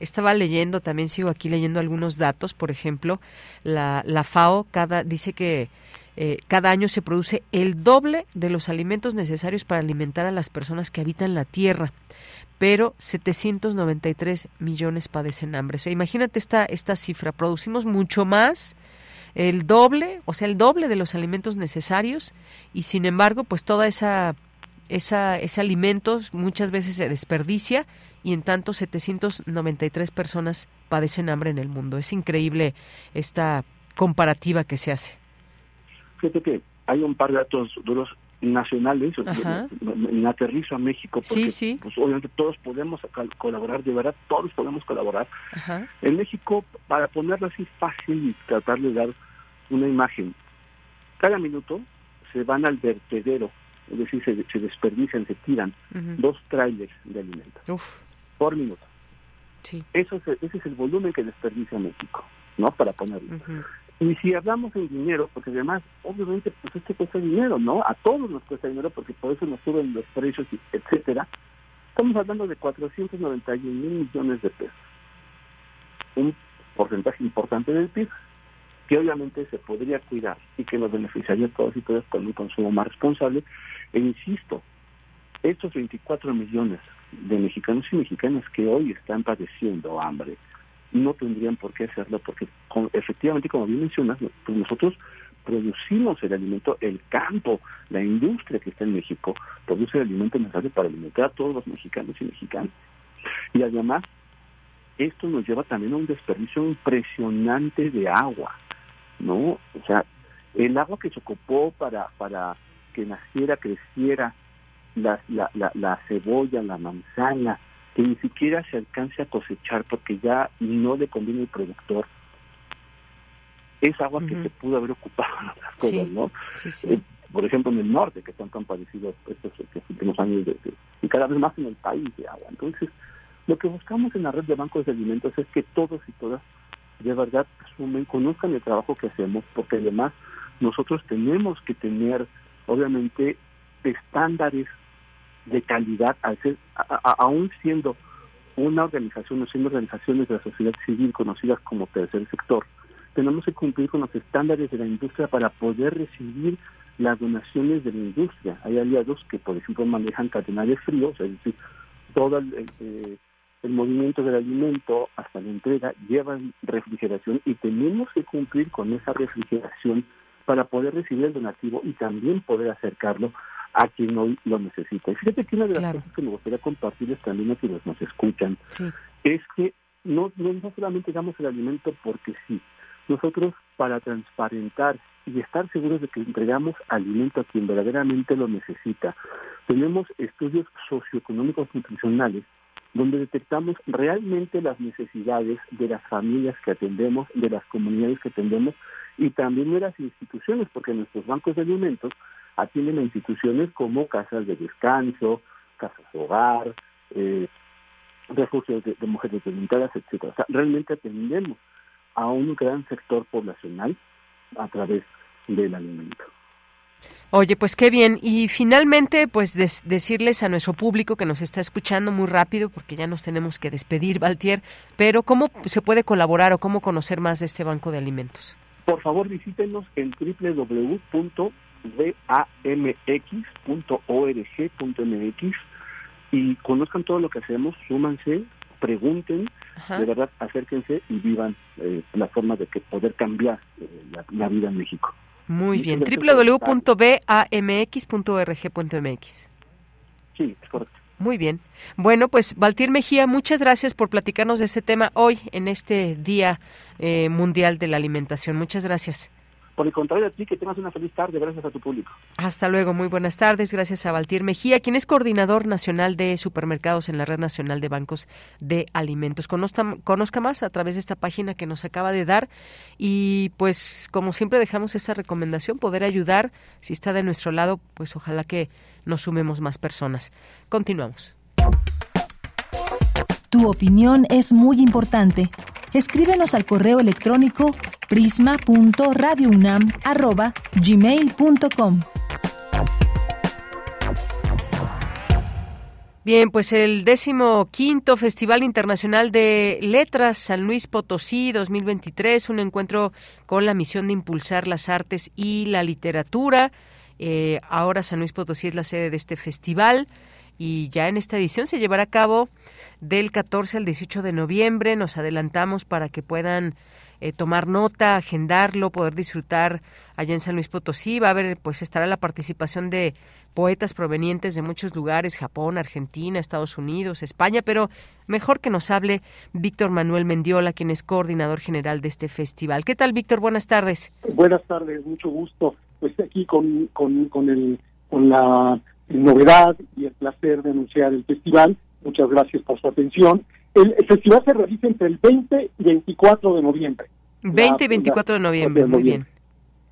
Speaker 1: Estaba leyendo, también sigo aquí leyendo algunos datos, por ejemplo, la, la FAO cada, dice que eh, cada año se produce el doble de los alimentos necesarios para alimentar a las personas que habitan la Tierra, pero 793 millones padecen hambre. O sea, imagínate esta, esta cifra, producimos mucho más el doble, o sea, el doble de los alimentos necesarios y sin embargo, pues toda esa, esa ese alimento muchas veces se desperdicia y en tanto 793 personas padecen hambre en el mundo. Es increíble esta comparativa que se hace.
Speaker 29: Fíjate que hay un par de datos duros nacionales, en aterrizo a México, porque Pues, obviamente todos podemos colaborar, de verdad todos podemos colaborar. En México, para ponerlo así fácil y tratar de dar una imagen, cada minuto se van al vertedero, es decir, se, desperdician, se tiran dos trailers de alimentos por minuto. Eso es, ese es el volumen que desperdicia México, ¿no? Para ponerlo. Y si hablamos en dinero, porque además, obviamente, pues esto cuesta dinero, ¿no? A todos nos cuesta dinero porque por eso nos suben los precios, etcétera. Estamos hablando de 491 mil millones de pesos. Un porcentaje importante del PIB que obviamente se podría cuidar y que nos beneficiaría a todos y todas con un consumo más responsable. E insisto, estos 24 millones de mexicanos y mexicanas que hoy están padeciendo hambre, no tendrían por qué hacerlo porque efectivamente, como bien mencionas, pues nosotros producimos el alimento, el campo, la industria que está en México, produce el alimento necesario para alimentar a todos los mexicanos y mexicanas. Y además, esto nos lleva también a un desperdicio impresionante de agua, ¿no? O sea, el agua que se ocupó para, para que naciera, creciera la, la, la, la cebolla, la manzana, que ni siquiera se alcance a cosechar porque ya no le conviene al productor, es agua que se pudo haber ocupado en otras cosas, ¿no? Eh, por ejemplo, en el norte, que están tan padecidos estos, últimos años, de, y cada vez más en el país de agua. Entonces, lo que buscamos en la red de bancos de alimentos es que todos y todas de verdad asumen, conozcan el trabajo que hacemos, porque además nosotros tenemos que tener, obviamente, estándares de calidad, al ser, aún siendo una organización o siendo organizaciones de la sociedad civil conocidas como tercer sector, tenemos que cumplir con los estándares de la industria para poder recibir las donaciones de la industria. Hay aliados que, por ejemplo, manejan cadena de frío, es decir, todo el, eh, el movimiento del alimento hasta la entrega lleva refrigeración y tenemos que cumplir con esa refrigeración para poder recibir el donativo y también poder acercarlo a quien hoy lo necesita. Y fíjate que una de las cosas que me gustaría compartirles también a quienes nos escuchan es que no, no, no solamente damos el alimento porque sí, nosotros para transparentar y estar seguros de que entregamos alimento a quien verdaderamente lo necesita, tenemos estudios socioeconómicos nutricionales donde detectamos realmente las necesidades de las familias que atendemos, de las comunidades que atendemos y también de las instituciones, porque nuestros bancos de alimentos atienden a instituciones como casas de descanso, casas de hogar, eh, refugios de, mujeres delimitadas, etcétera. O sea, realmente atendemos a un gran sector poblacional a través del alimento.
Speaker 1: Oye, pues qué bien. Y finalmente, pues decirles a nuestro público que nos está escuchando muy rápido, porque ya nos tenemos que despedir, Valtier, pero ¿cómo se puede colaborar o cómo conocer más de este banco de alimentos?
Speaker 29: Por favor, visítenos en www.bamx.org.mx y conozcan todo lo que hacemos, súmanse, pregunten, de verdad acérquense y vivan eh, la forma de que poder cambiar eh, la, vida en México.
Speaker 1: Muy bien, www.bamx.org.mx.
Speaker 29: Sí, es correcto.
Speaker 1: Muy bien. Bueno, pues Valtir Mejía, muchas gracias por platicarnos de este tema hoy en este Día eh, Mundial de la Alimentación. Muchas gracias.
Speaker 29: Por el contrario a ti, que tengas una feliz tarde, gracias a tu público.
Speaker 1: Hasta luego, muy buenas tardes. Gracias a Valtir Mejía, quien es coordinador nacional de supermercados en la Red Nacional de Bancos de Alimentos. Conozca, conozca más a través de esta página que nos acaba de dar y pues como siempre dejamos esa recomendación, poder ayudar, si está de nuestro lado, pues ojalá que nos sumemos más personas. Continuamos.
Speaker 4: Tu opinión es muy importante. Escríbenos al correo electrónico prisma.radiounam@gmail.com.
Speaker 1: Bien, pues el décimo quinto Festival Internacional de Letras San Luis Potosí 2023, un encuentro con la misión de impulsar las artes y la literatura. Eh, ahora San Luis Potosí es la sede de este festival y ya en esta edición se llevará a cabo del 14 al 18 de noviembre. Nos adelantamos para que puedan eh, tomar nota, agendarlo, poder disfrutar allá en San Luis Potosí. Va a haber, pues estará la participación de poetas provenientes de muchos lugares, Japón, Argentina, Estados Unidos, España, pero mejor que nos hable Víctor Manuel Mendiola, quien es coordinador general de este festival. ¿Qué tal, Víctor? Buenas tardes.
Speaker 30: Buenas tardes, mucho gusto. Pues aquí con, con, con, el, con la novedad y el placer de anunciar el festival. Muchas gracias por su atención. El, festival se realiza entre el 20 y 24 de noviembre.
Speaker 1: 20 y 24 de noviembre, muy bien.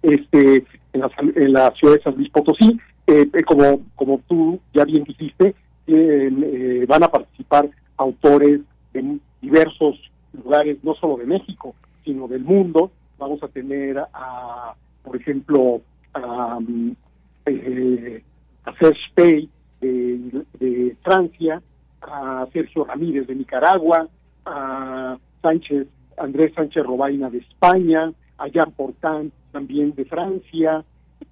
Speaker 30: Este, en, la, en la ciudad de San Luis Potosí, eh, eh, como, como tú ya bien dijiste, eh, van a participar autores de diversos lugares, no solo de México, sino del mundo. Vamos a tener a, por ejemplo, a, eh, a Serge Pay de, Francia, a Sergio Ramírez de Nicaragua, a Sánchez, Andrés Sánchez Robaina de España, a Jean Portan también de Francia,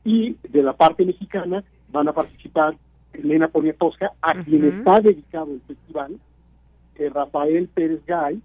Speaker 30: y de la parte mexicana van a participar Elena Poniatowska, a quien está dedicado el festival, eh, Rafael Pérez Gay,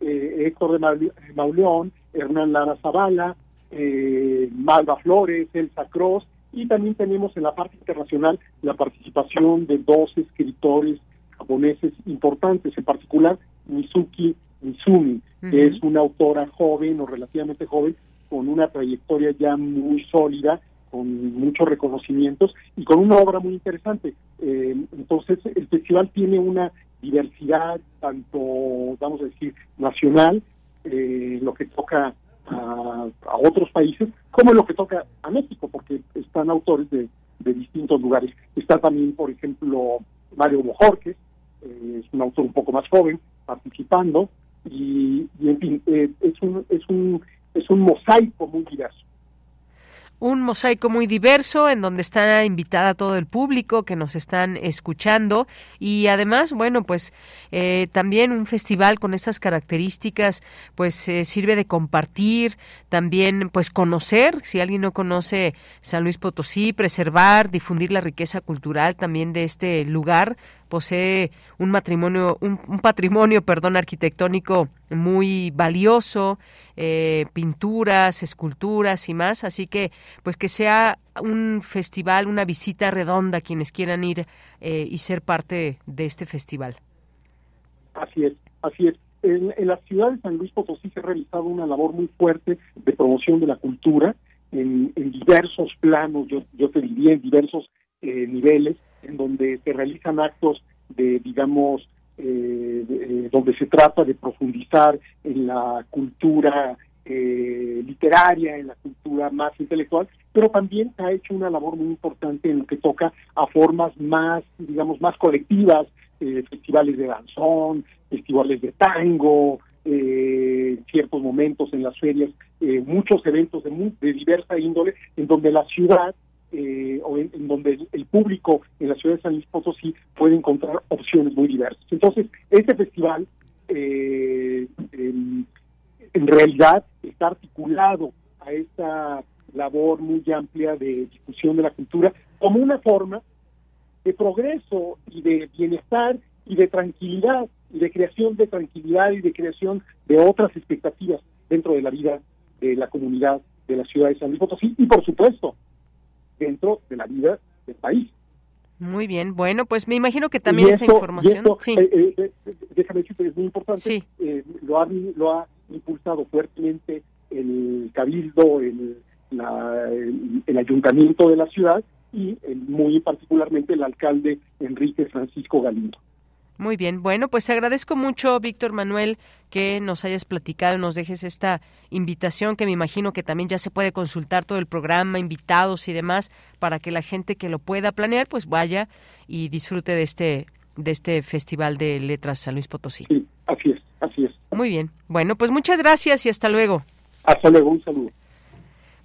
Speaker 30: eh, Héctor de Mauleón, Hernán Lara Zavala, eh, Malva Flores, Elsa Cross, y también tenemos en la parte internacional la participación de dos escritores japoneses importantes, en particular Mizuki Mizumi, que es una autora joven o relativamente joven con una trayectoria ya muy sólida, con muchos reconocimientos y con una obra muy interesante. Eh, entonces, el festival tiene una diversidad, tanto, vamos a decir, nacional, eh, lo que toca a, otros países, como en lo que toca a México, porque están autores de, distintos lugares. Está también, por ejemplo, Mario Bojorquez, eh, es un autor un poco más joven, participando, y, en fin, eh, es, un, es, un, es un mosaico muy diverso
Speaker 1: un mosaico muy diverso en donde está invitada todo el público que nos están escuchando. Y además, bueno, pues eh, también un festival con estas características, pues eh, sirve de compartir, también pues conocer, si alguien no conoce San Luis Potosí, preservar, difundir la riqueza cultural también de este lugar, posee un matrimonio, un, patrimonio, perdón, arquitectónico muy valioso, eh, pinturas, esculturas y más. Así que, pues que sea un festival, una visita redonda quienes quieran ir eh, y ser parte de este festival.
Speaker 30: Así es, así es. En, la ciudad de San Luis Potosí se ha realizado una labor muy fuerte de promoción de la cultura en, diversos planos, yo, yo te diría en diversos eh, niveles, en donde se realizan actos de, digamos, eh, eh, donde se trata de profundizar en la cultura literaria, en la cultura más intelectual, pero también ha hecho una labor muy importante en lo que toca a formas más, digamos, más colectivas, festivales de danzón, festivales de tango, eh, ciertos momentos en las ferias, eh, muchos eventos de, de, diversa índole, en donde la ciudad eh, o en, donde el, público en la ciudad de San Luis Potosí puede encontrar opciones muy diversas. Entonces, este festival eh, en, realidad está articulado a esta labor muy amplia de discusión de la cultura como una forma de progreso y de bienestar y de tranquilidad y de creación de tranquilidad y de creación de otras expectativas dentro de la vida de la comunidad de la ciudad de San Luis Potosí y por supuesto dentro de la vida del país.
Speaker 1: Muy bien, bueno, pues me imagino que también esta información, sí.
Speaker 30: Eh, eh, eh, déjame decirte, es muy importante, sí. lo, ha, lo ha impulsado fuertemente el Cabildo, el, la, el, Ayuntamiento de la ciudad y muy particularmente el alcalde Enrique Francisco Galindo.
Speaker 1: Muy bien, bueno, pues agradezco mucho, Víctor Manuel, que nos hayas platicado y nos dejes esta invitación que me imagino que también ya se puede consultar todo el programa, invitados y demás, para que la gente que lo pueda planear, pues vaya y disfrute de este de este Festival de Letras San Luis Potosí.
Speaker 30: Sí, así es, así es.
Speaker 1: Muy bien. Bueno, pues muchas gracias y hasta luego.
Speaker 30: Hasta luego, un saludo.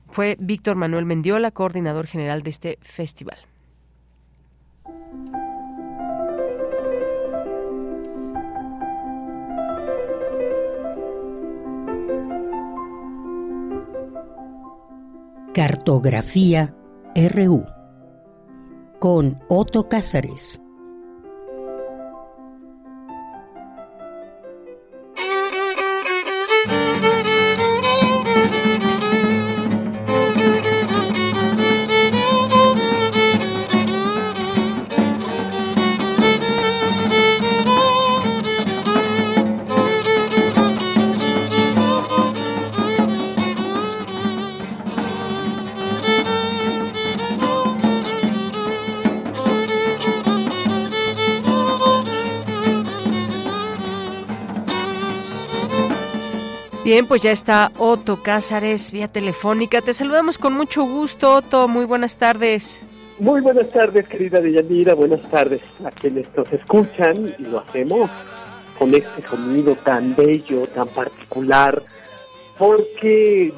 Speaker 1: Fue Víctor Manuel Mendiola, coordinador general de este festival.
Speaker 2: Cartografía RU con Otto Cázares.
Speaker 1: Bien, pues ya está Otto Cázares vía telefónica. Te saludamos con mucho gusto, Otto. Muy buenas tardes.
Speaker 31: Muy buenas tardes, querida Deyanira. Buenas tardes a quienes nos escuchan y lo hacemos con este sonido tan bello, tan particular, porque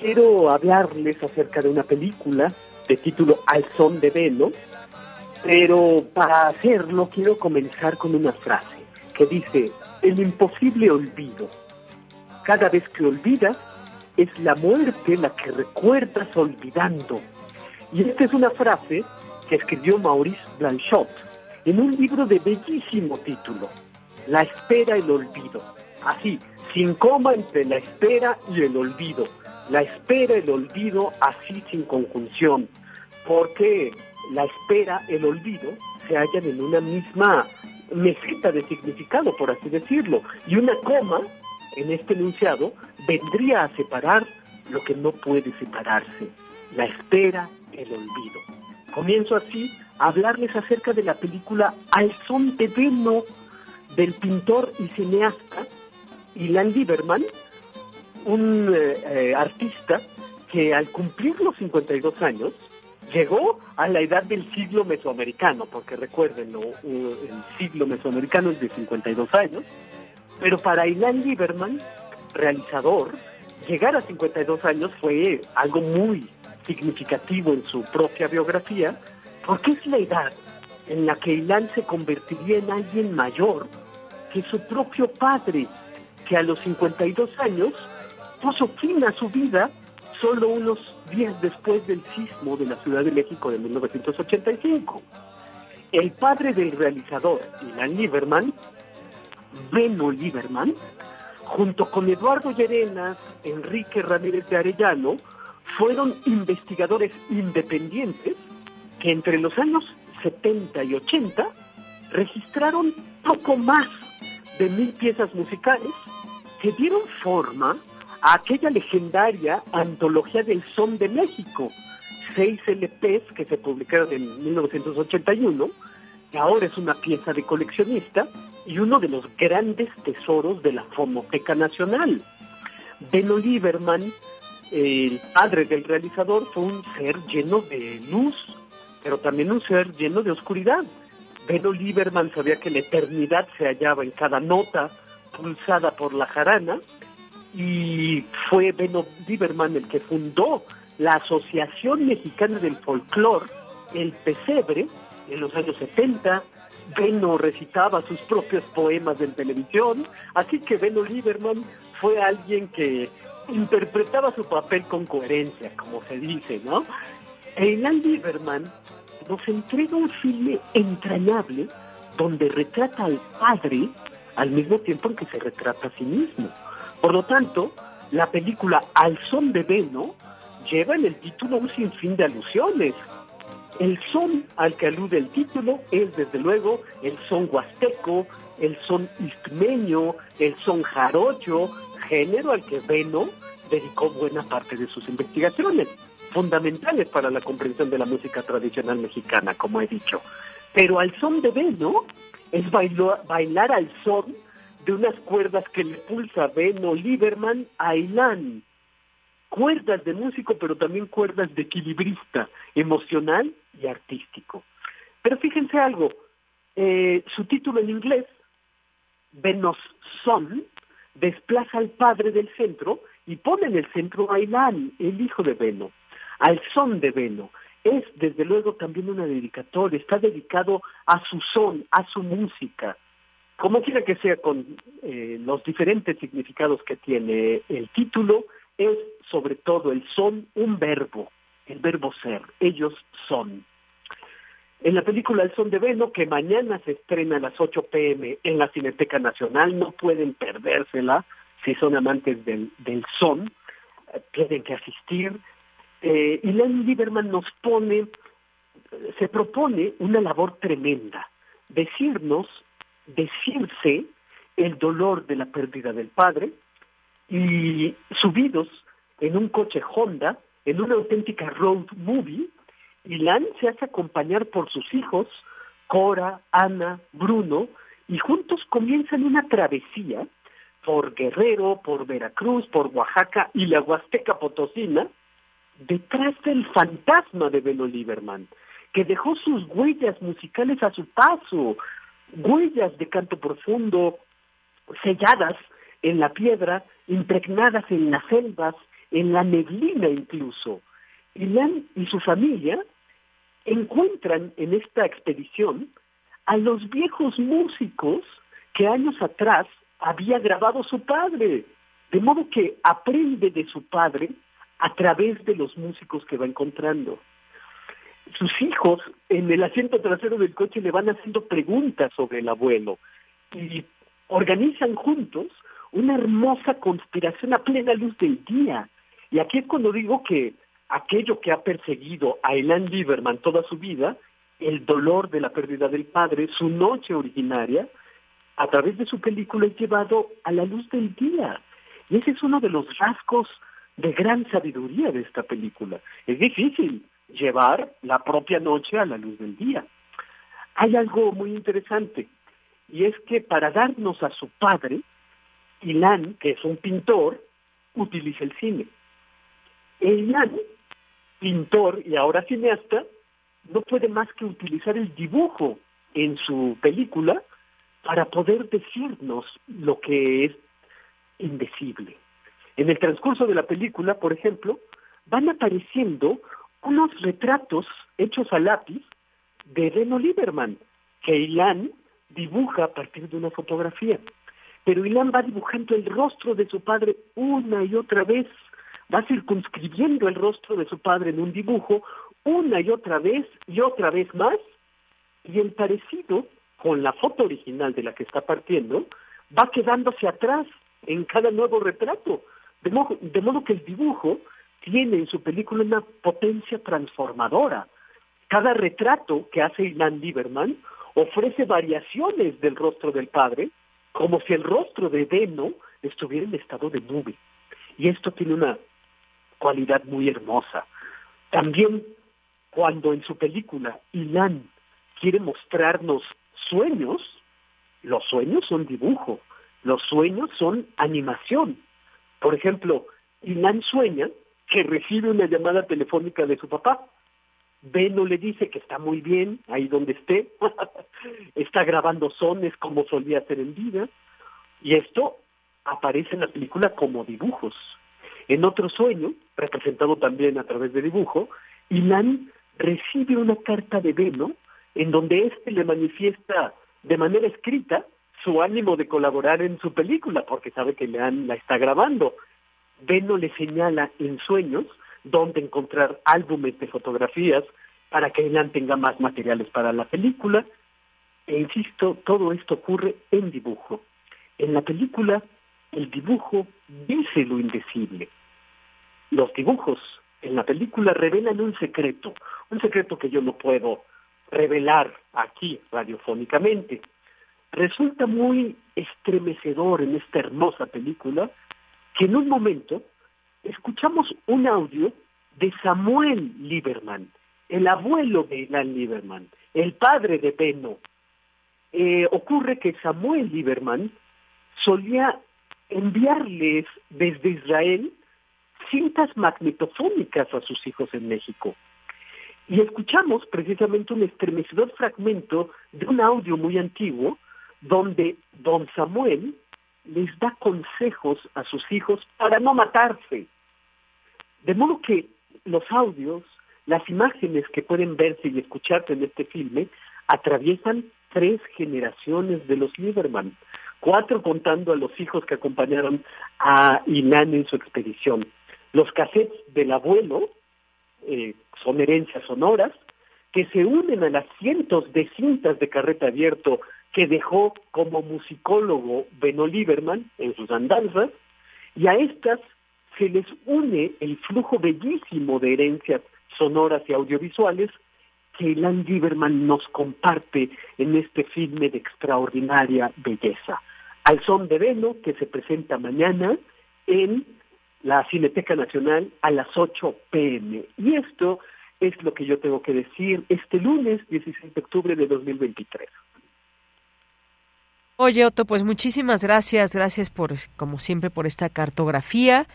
Speaker 31: quiero hablarles acerca de una película de título Al son de velo, pero para hacerlo quiero comenzar con una frase que dice, el imposible olvido cada vez que olvidas, es la muerte la que recuerdas olvidando. Y esta es una frase que escribió Maurice Blanchot en un libro de bellísimo título, La espera el olvido. Así, sin coma entre la espera y el olvido. La espera el olvido así sin conjunción. Porque la espera, el olvido, se hallan en una misma meseta de significado, por así decirlo. Y una coma en este enunciado vendría a separar lo que no puede separarse, la espera, el olvido. Comienzo así a hablarles acerca de la película Al son de velo del pintor y cineasta Ilan Lieberman, un eh, eh, artista que al cumplir los 52 años llegó a la edad del siglo mesoamericano, porque recuerden, el siglo mesoamericano es de 52 años, pero para Ilan Lieberman, realizador, llegar a 52 años fue algo muy significativo en su propia biografía, porque es la edad en la que Ilan se convertiría en alguien mayor que su propio padre, que a los 52 años puso fin a su vida solo unos días después del sismo de la Ciudad de México de 1985. el padre del realizador, Ilan Lieberman, Beno Lieberman, junto con Eduardo Llerenas, Enrique Ramírez de Arellano, fueron investigadores independientes que entre los años 70 y 80 registraron poco más de mil piezas musicales que dieron forma a aquella legendaria antología del son de México, seis LPs que se publicaron en 1981, que ahora es una pieza de coleccionista y uno de los grandes tesoros de la Fonoteca Nacional. Beno Lieberman, el padre del realizador, fue un ser lleno de luz, pero también un ser lleno de oscuridad. Beno Lieberman sabía que la eternidad se hallaba en cada nota pulsada por la jarana y fue Beno Lieberman el que fundó la Asociación Mexicana del Folclor, el Pesebre, en los años 70. Beno recitaba sus propios poemas en televisión, así que Beno Lieberman fue alguien que interpretaba su papel con coherencia, como se dice, ¿no? Eilan Lieberman nos entrega un filme entrañable donde retrata al padre al mismo tiempo en que se retrata a sí mismo. Por lo tanto, la película Al son de Beno lleva en el título un sinfín de alusiones. El son al que alude el título es desde luego el son huasteco, el son istmeño, el son jarocho, género al que Beno dedicó buena parte de sus investigaciones, fundamentales para la comprensión de la música tradicional mexicana, como he dicho. Pero al son de Beno es bailar al son de unas cuerdas que le pulsa Beno Lieberman a Ilan. Cuerdas de músico, pero también cuerdas de equilibrista, emocional y artístico. Pero fíjense algo, eh, su título en inglés, Venos Son, desplaza al padre del centro y pone en el centro a Ilan, el hijo de Beno, al son de Beno. Es desde luego también una dedicatoria, está dedicado a su son, a su música. Como quiera que sea con eh, los diferentes significados que tiene el título, es sobre todo el son un verbo, el verbo ser, ellos son. En la película El son de Beno, que mañana se estrena a las 8 pm en la Cineteca Nacional, no pueden perdérsela si son amantes del, del son, eh, tienen que asistir. Eh, y Len Lieberman nos pone, se propone una labor tremenda, decirnos, decirse el dolor de la pérdida del padre y subidos en un coche Honda, en una auténtica road movie, Ilan se hace acompañar por sus hijos, Cora, Ana, Bruno, y juntos comienzan una travesía por Guerrero, por Veracruz, por Oaxaca y la Huasteca Potosina, detrás del fantasma de Beno Lieberman, que dejó sus huellas musicales a su paso, huellas de canto profundo, selladas en la piedra, impregnadas en las selvas, en la neblina incluso. Ilan y su familia encuentran en esta expedición a los viejos músicos que años atrás había grabado su padre, de modo que aprende de su padre a través de los músicos que va encontrando. Sus hijos en el asiento trasero del coche le van haciendo preguntas sobre el abuelo y organizan juntos una hermosa conspiración a plena luz del día. Y aquí es cuando digo que aquello que ha perseguido a Elan Lieberman toda su vida, el dolor de la pérdida del padre, su noche originaria, a través de su película es llevado a la luz del día. Y ese es uno de los rasgos de gran sabiduría de esta película. Es difícil llevar la propia noche a la luz del día. Hay algo muy interesante, y es que para darnos a su padre, Ilan, que es un pintor, utiliza el cine. Ilan, pintor y ahora cineasta, no puede más que utilizar el dibujo en su película para poder decirnos lo que es indecible. En el transcurso de la película, por ejemplo, van apareciendo unos retratos hechos a lápiz de Reno Lieberman, que Ilan dibuja a partir de una fotografía. Pero Ilan va dibujando el rostro de su padre una y otra vez, va circunscribiendo el rostro de su padre en un dibujo una y otra vez y otra vez más, y el parecido con la foto original de la que está partiendo va quedándose atrás en cada nuevo retrato. De modo, de modo que el dibujo tiene en su película una potencia transformadora. Cada retrato que hace Ilan Lieberman ofrece variaciones del rostro del padre, como si el rostro de Beno estuviera en estado de nube. Y esto tiene una cualidad muy hermosa. También cuando en su película Ilan quiere mostrarnos sueños, los sueños son dibujo, los sueños son animación. Por ejemplo, Ilan sueña que recibe una llamada telefónica de su papá. Beno le dice que está muy bien ahí donde esté, está grabando sones como solía hacer en vida, y esto aparece en la película como dibujos. En otro sueño, representado también a través de dibujo, Ilan recibe una carta de Beno en donde éste le manifiesta de manera escrita su ánimo de colaborar en su película, porque sabe que Leán la está grabando. Beno le señala en sueños dónde encontrar álbumes de fotografías para que Leán tenga más materiales para la película. E insisto, todo esto ocurre en dibujo. En la película, el dibujo dice lo indecible. Los dibujos en la película revelan un secreto, un secreto que yo no puedo revelar aquí radiofónicamente. Resulta muy estremecedor en esta hermosa película que en un momento escuchamos un audio de Samuel Lieberman, el abuelo de Ilan Lieberman, el padre de Beno. Eh, ocurre que Samuel Lieberman solía enviarles desde Israel cintas magnetofónicas a sus hijos en México. Y escuchamos precisamente un estremecedor fragmento de un audio muy antiguo donde don Samuel les da consejos a sus hijos para no matarse. De modo que los audios, las imágenes que pueden verse y escucharse en este filme, atraviesan tres generaciones de los Lieberman, cuatro contando a los hijos que acompañaron a Inan en su expedición. Los cassettes del abuelo eh, son herencias sonoras que se unen a las cientos de cintas de carreta abierto que dejó como musicólogo Beno Lieberman en sus andanzas, y a estas se les une el flujo bellísimo de herencias sonoras y audiovisuales que Elan Lieberman nos comparte en este filme de extraordinaria belleza. Al son de Beno, que se presenta mañana en la Cineteca Nacional a las 8 pm. Y esto es lo que yo tengo que decir este lunes 16 de octubre de 2023.
Speaker 1: Oye, Otto, pues muchísimas gracias, gracias por, como siempre, por esta cartografía,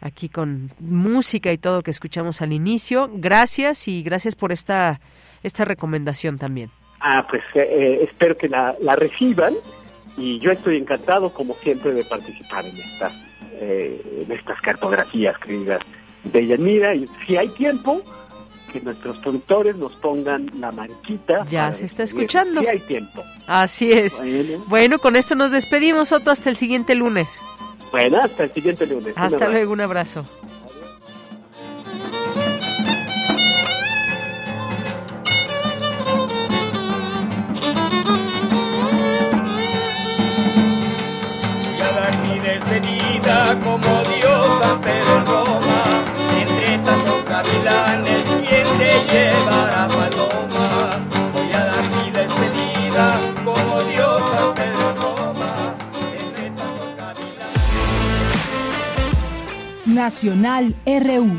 Speaker 1: aquí con música y todo que escuchamos al inicio. Gracias y gracias por esta, esta recomendación también.
Speaker 31: Ah, pues eh, eh, espero que la, la reciban y yo estoy encantado, como siempre, de participar en estas eh, en estas cartografías, queridas de Yanira. Y si hay tiempo, que nuestros productores nos pongan la marquita.
Speaker 1: Ya se está escuchando.
Speaker 31: Si hay tiempo.
Speaker 1: Así es. Bueno. con esto nos despedimos, Otto, hasta el siguiente lunes.
Speaker 31: Bueno, hasta el siguiente lunes.
Speaker 1: Hasta luego, un abrazo.
Speaker 4: Nacional RU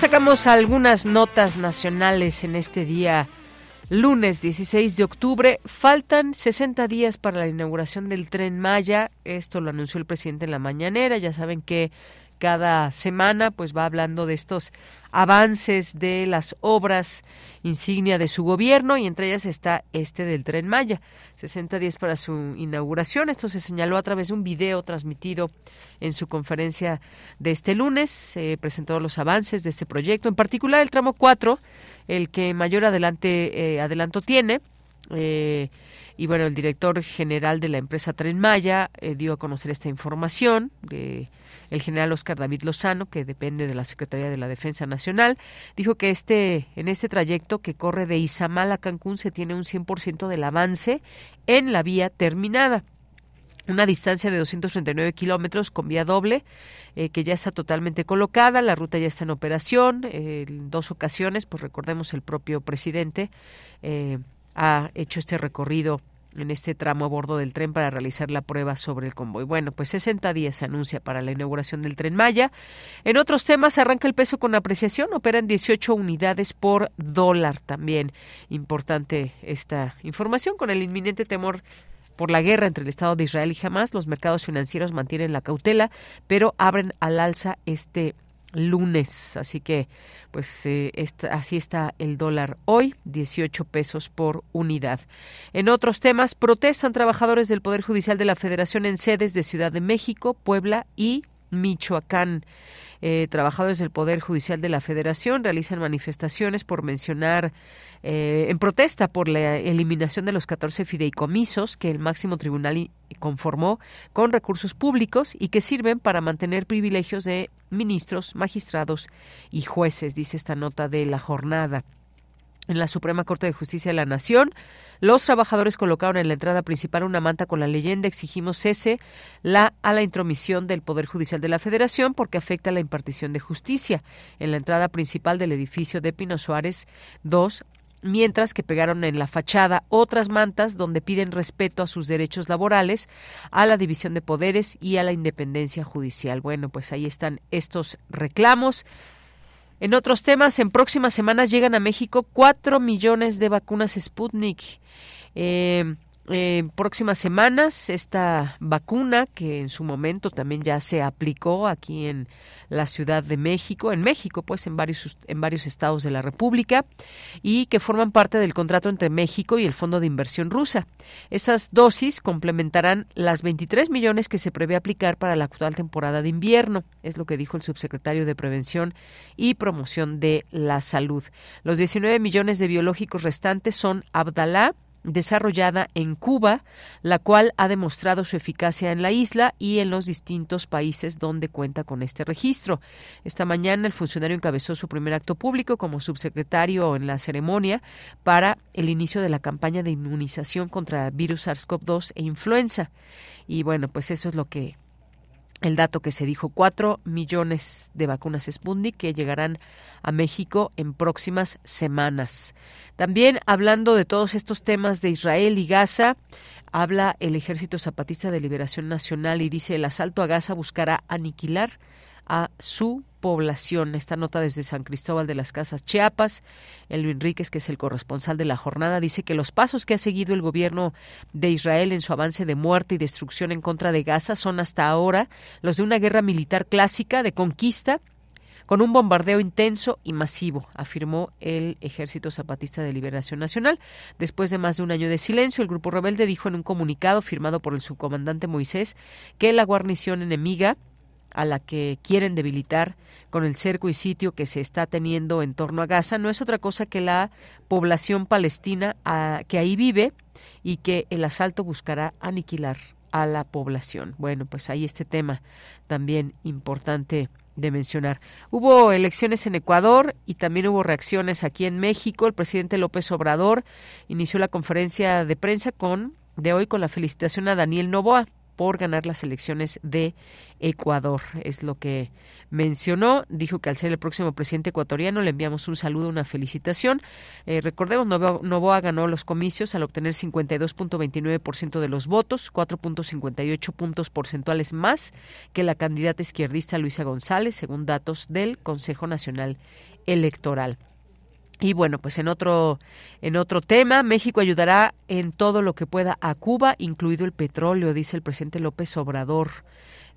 Speaker 1: Sacamos algunas notas nacionales en este día lunes 16 de octubre. Faltan 60 días para la inauguración del tren Maya. Esto lo anunció el presidente en la mañanera. Ya saben que cada semana pues va hablando de estos avances de las obras insignia de su gobierno y entre ellas está este del tren Maya. 60 días para su inauguración. Esto se señaló a través de un video transmitido en su conferencia de este lunes. Se presentaron los avances de este proyecto, en particular el tramo 4 el que mayor adelante, eh, adelanto tiene, Eh, y bueno, el director general de la empresa Tren Maya eh, dio a conocer esta información. de el general Oscar David Lozano, que depende de la Secretaría de la Defensa Nacional, dijo que este en este trayecto que corre de Izamal a Cancún se tiene un 100% del avance en la vía terminada una distancia de 239 kilómetros con vía doble, eh, que ya está totalmente colocada, la ruta ya está en operación, en dos ocasiones, pues recordemos el propio presidente eh, ha hecho este recorrido en este tramo a bordo del tren para realizar la prueba sobre el convoy. Bueno, pues 60 días se anuncia para la inauguración del tren Maya. En otros temas arranca el peso con apreciación, operan 18 unidades por dólar también. Importante esta información con el inminente temor por la guerra entre el Estado de Israel y Hamas, los mercados financieros mantienen la cautela, pero abren al alza este lunes. Así que, pues eh, así está el dólar hoy, 18 pesos por unidad. En otros temas, protestan trabajadores del Poder Judicial de la Federación en sedes de Ciudad de México, Puebla y Michoacán. Eh, trabajadores del Poder Judicial de la Federación realizan manifestaciones por mencionar eh, en protesta por la eliminación de los 14 fideicomisos que el máximo tribunal conformó con recursos públicos y que sirven para mantener privilegios de ministros, magistrados y jueces, dice esta nota de la jornada. En la Suprema Corte de Justicia de la Nación, los trabajadores colocaron en la entrada principal una manta con la leyenda exigimos cese la, a la intromisión del Poder Judicial de la Federación porque afecta la impartición de justicia. En la entrada principal del edificio de Pino Suárez 2 mientras que pegaron en la fachada otras mantas donde piden respeto a sus derechos laborales, a la división de poderes y a la independencia judicial. Bueno, pues ahí están estos reclamos. En otros temas, en próximas semanas llegan a México cuatro millones de vacunas Sputnik. Eh, en próximas semanas esta vacuna que en su momento también ya se aplicó aquí en la Ciudad de México, en México, pues en varios en varios estados de la República y que forman parte del contrato entre México y el Fondo de Inversión rusa. Esas dosis complementarán las 23 millones que se prevé aplicar para la actual temporada de invierno, es lo que dijo el subsecretario de Prevención y Promoción de la Salud. Los 19 millones de biológicos restantes son Abdalá desarrollada en Cuba, la cual ha demostrado su eficacia en la isla y en los distintos países donde cuenta con este registro. Esta mañana el funcionario encabezó su primer acto público como subsecretario en la ceremonia para el inicio de la campaña de inmunización contra virus SARS-CoV-2 e influenza. Y bueno, pues eso es lo que el dato que se dijo, cuatro millones de vacunas Sputnik que llegarán a México en próximas semanas. También hablando de todos estos temas de Israel y Gaza, habla el Ejército Zapatista de Liberación Nacional y dice el asalto a Gaza buscará aniquilar a su población. Esta nota desde San Cristóbal de las Casas, Chiapas. Elvin Enríquez, que es el corresponsal de la jornada, dice que los pasos que ha seguido el gobierno de Israel en su avance de muerte y destrucción en contra de Gaza son hasta ahora los de una guerra militar clásica de conquista con un bombardeo intenso y masivo, afirmó el Ejército Zapatista de Liberación Nacional. Después de más de un año de silencio, el grupo rebelde dijo en un comunicado firmado por el subcomandante Moisés que la guarnición enemiga a la que quieren debilitar con el cerco y sitio que se está teniendo en torno a Gaza no es otra cosa que la población palestina ah, que ahí vive y que el asalto buscará aniquilar a la población. Bueno, pues ahí este tema también importante de mencionar. Hubo elecciones en Ecuador y también hubo reacciones aquí en México. El presidente López Obrador inició la conferencia de prensa con de hoy con la felicitación a Daniel Novoa por ganar las elecciones de Ecuador. Es lo que mencionó. Dijo que al ser el próximo presidente ecuatoriano le enviamos un saludo, una felicitación. Eh, recordemos, Novoa, ganó los comicios al obtener 52.29% de los votos, 4.58 puntos porcentuales más que la candidata izquierdista Luisa González, según datos del Consejo Nacional Electoral. Y bueno, pues en otro, en otro tema, México ayudará en todo lo que pueda a Cuba, incluido el petróleo, dice el presidente López Obrador.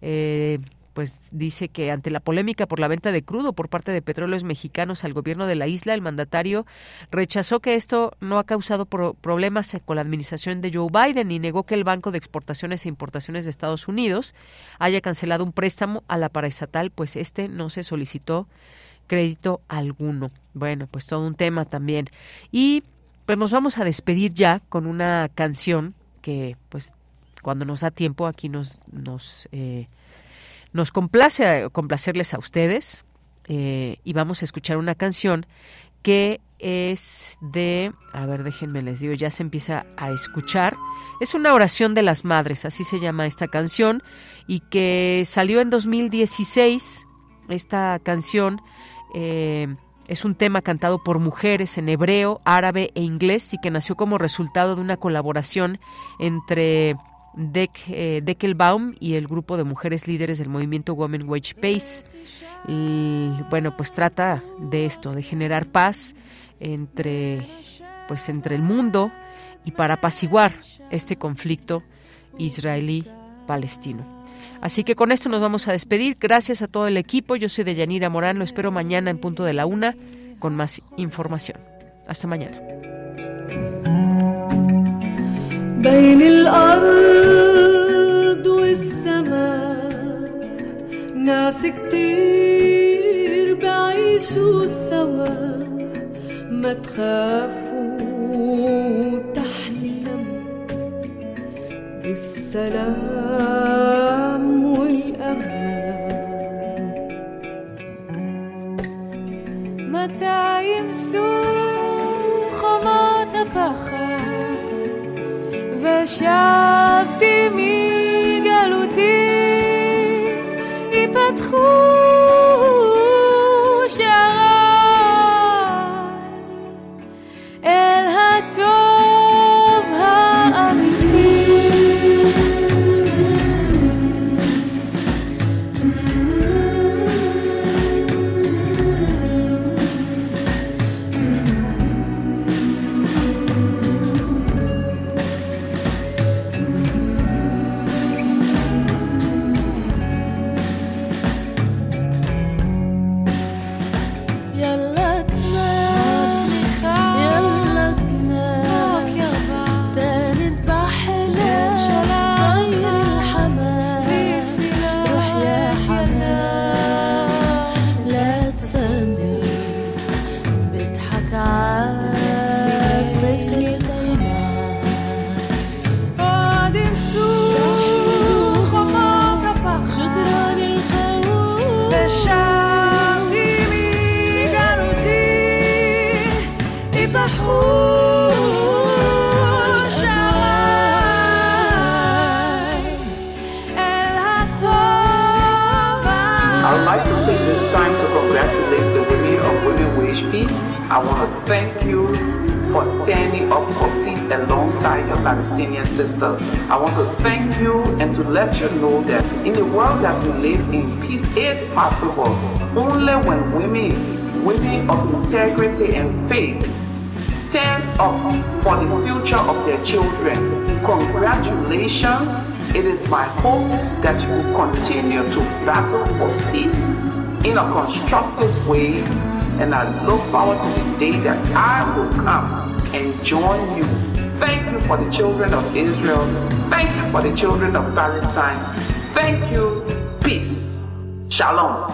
Speaker 1: Eh, pues dice que ante la polémica por la venta de crudo por parte de petróleos mexicanos al gobierno de la isla, el mandatario rechazó que esto no ha causado problemas con la administración de Joe Biden y negó que el Banco de Exportaciones e Importaciones de Estados Unidos haya cancelado un préstamo a la paraestatal, pues este no se solicitó crédito alguno. Bueno, pues todo un tema también. Y pues nos vamos a despedir ya con una canción que pues cuando nos da tiempo aquí nos nos eh, nos complace complacerles a ustedes eh, y vamos a escuchar una canción que es de, a ver, déjenme les digo, ya se empieza a escuchar. Es una oración de las madres, así se llama esta canción, y que salió en 2016. Esta canción eh, es un tema cantado por mujeres en hebreo, árabe e inglés y que nació como resultado de una colaboración entre eh, Deckelbaum y el grupo de mujeres líderes del movimiento Women Wage Pace. Y bueno, pues trata de esto, de generar paz entre pues entre el mundo y para apaciguar este conflicto israelí-palestino. Así que con esto nos vamos a despedir. Gracias a todo el equipo. Yo soy de Yanira Morán. Lo espero mañana en punto de la una con más información. Hasta mañana.
Speaker 32: ما تخافوا تحلموا بالسلام פחד, ושבתי מגלותי, ייפתחו
Speaker 33: thank you for standing up for peace alongside your Palestinian sisters. I want to thank you and to let you know that in the world that we live in, peace is possible only when women, women of integrity and faith, stand up for the future of their children. Congratulations. It is my hope that you will continue to battle for peace in a constructive way and I look forward to the day that I will come and join you. Thank you for the children of Israel. Thank you for the children of Palestine. Thank you. Peace. Shalom.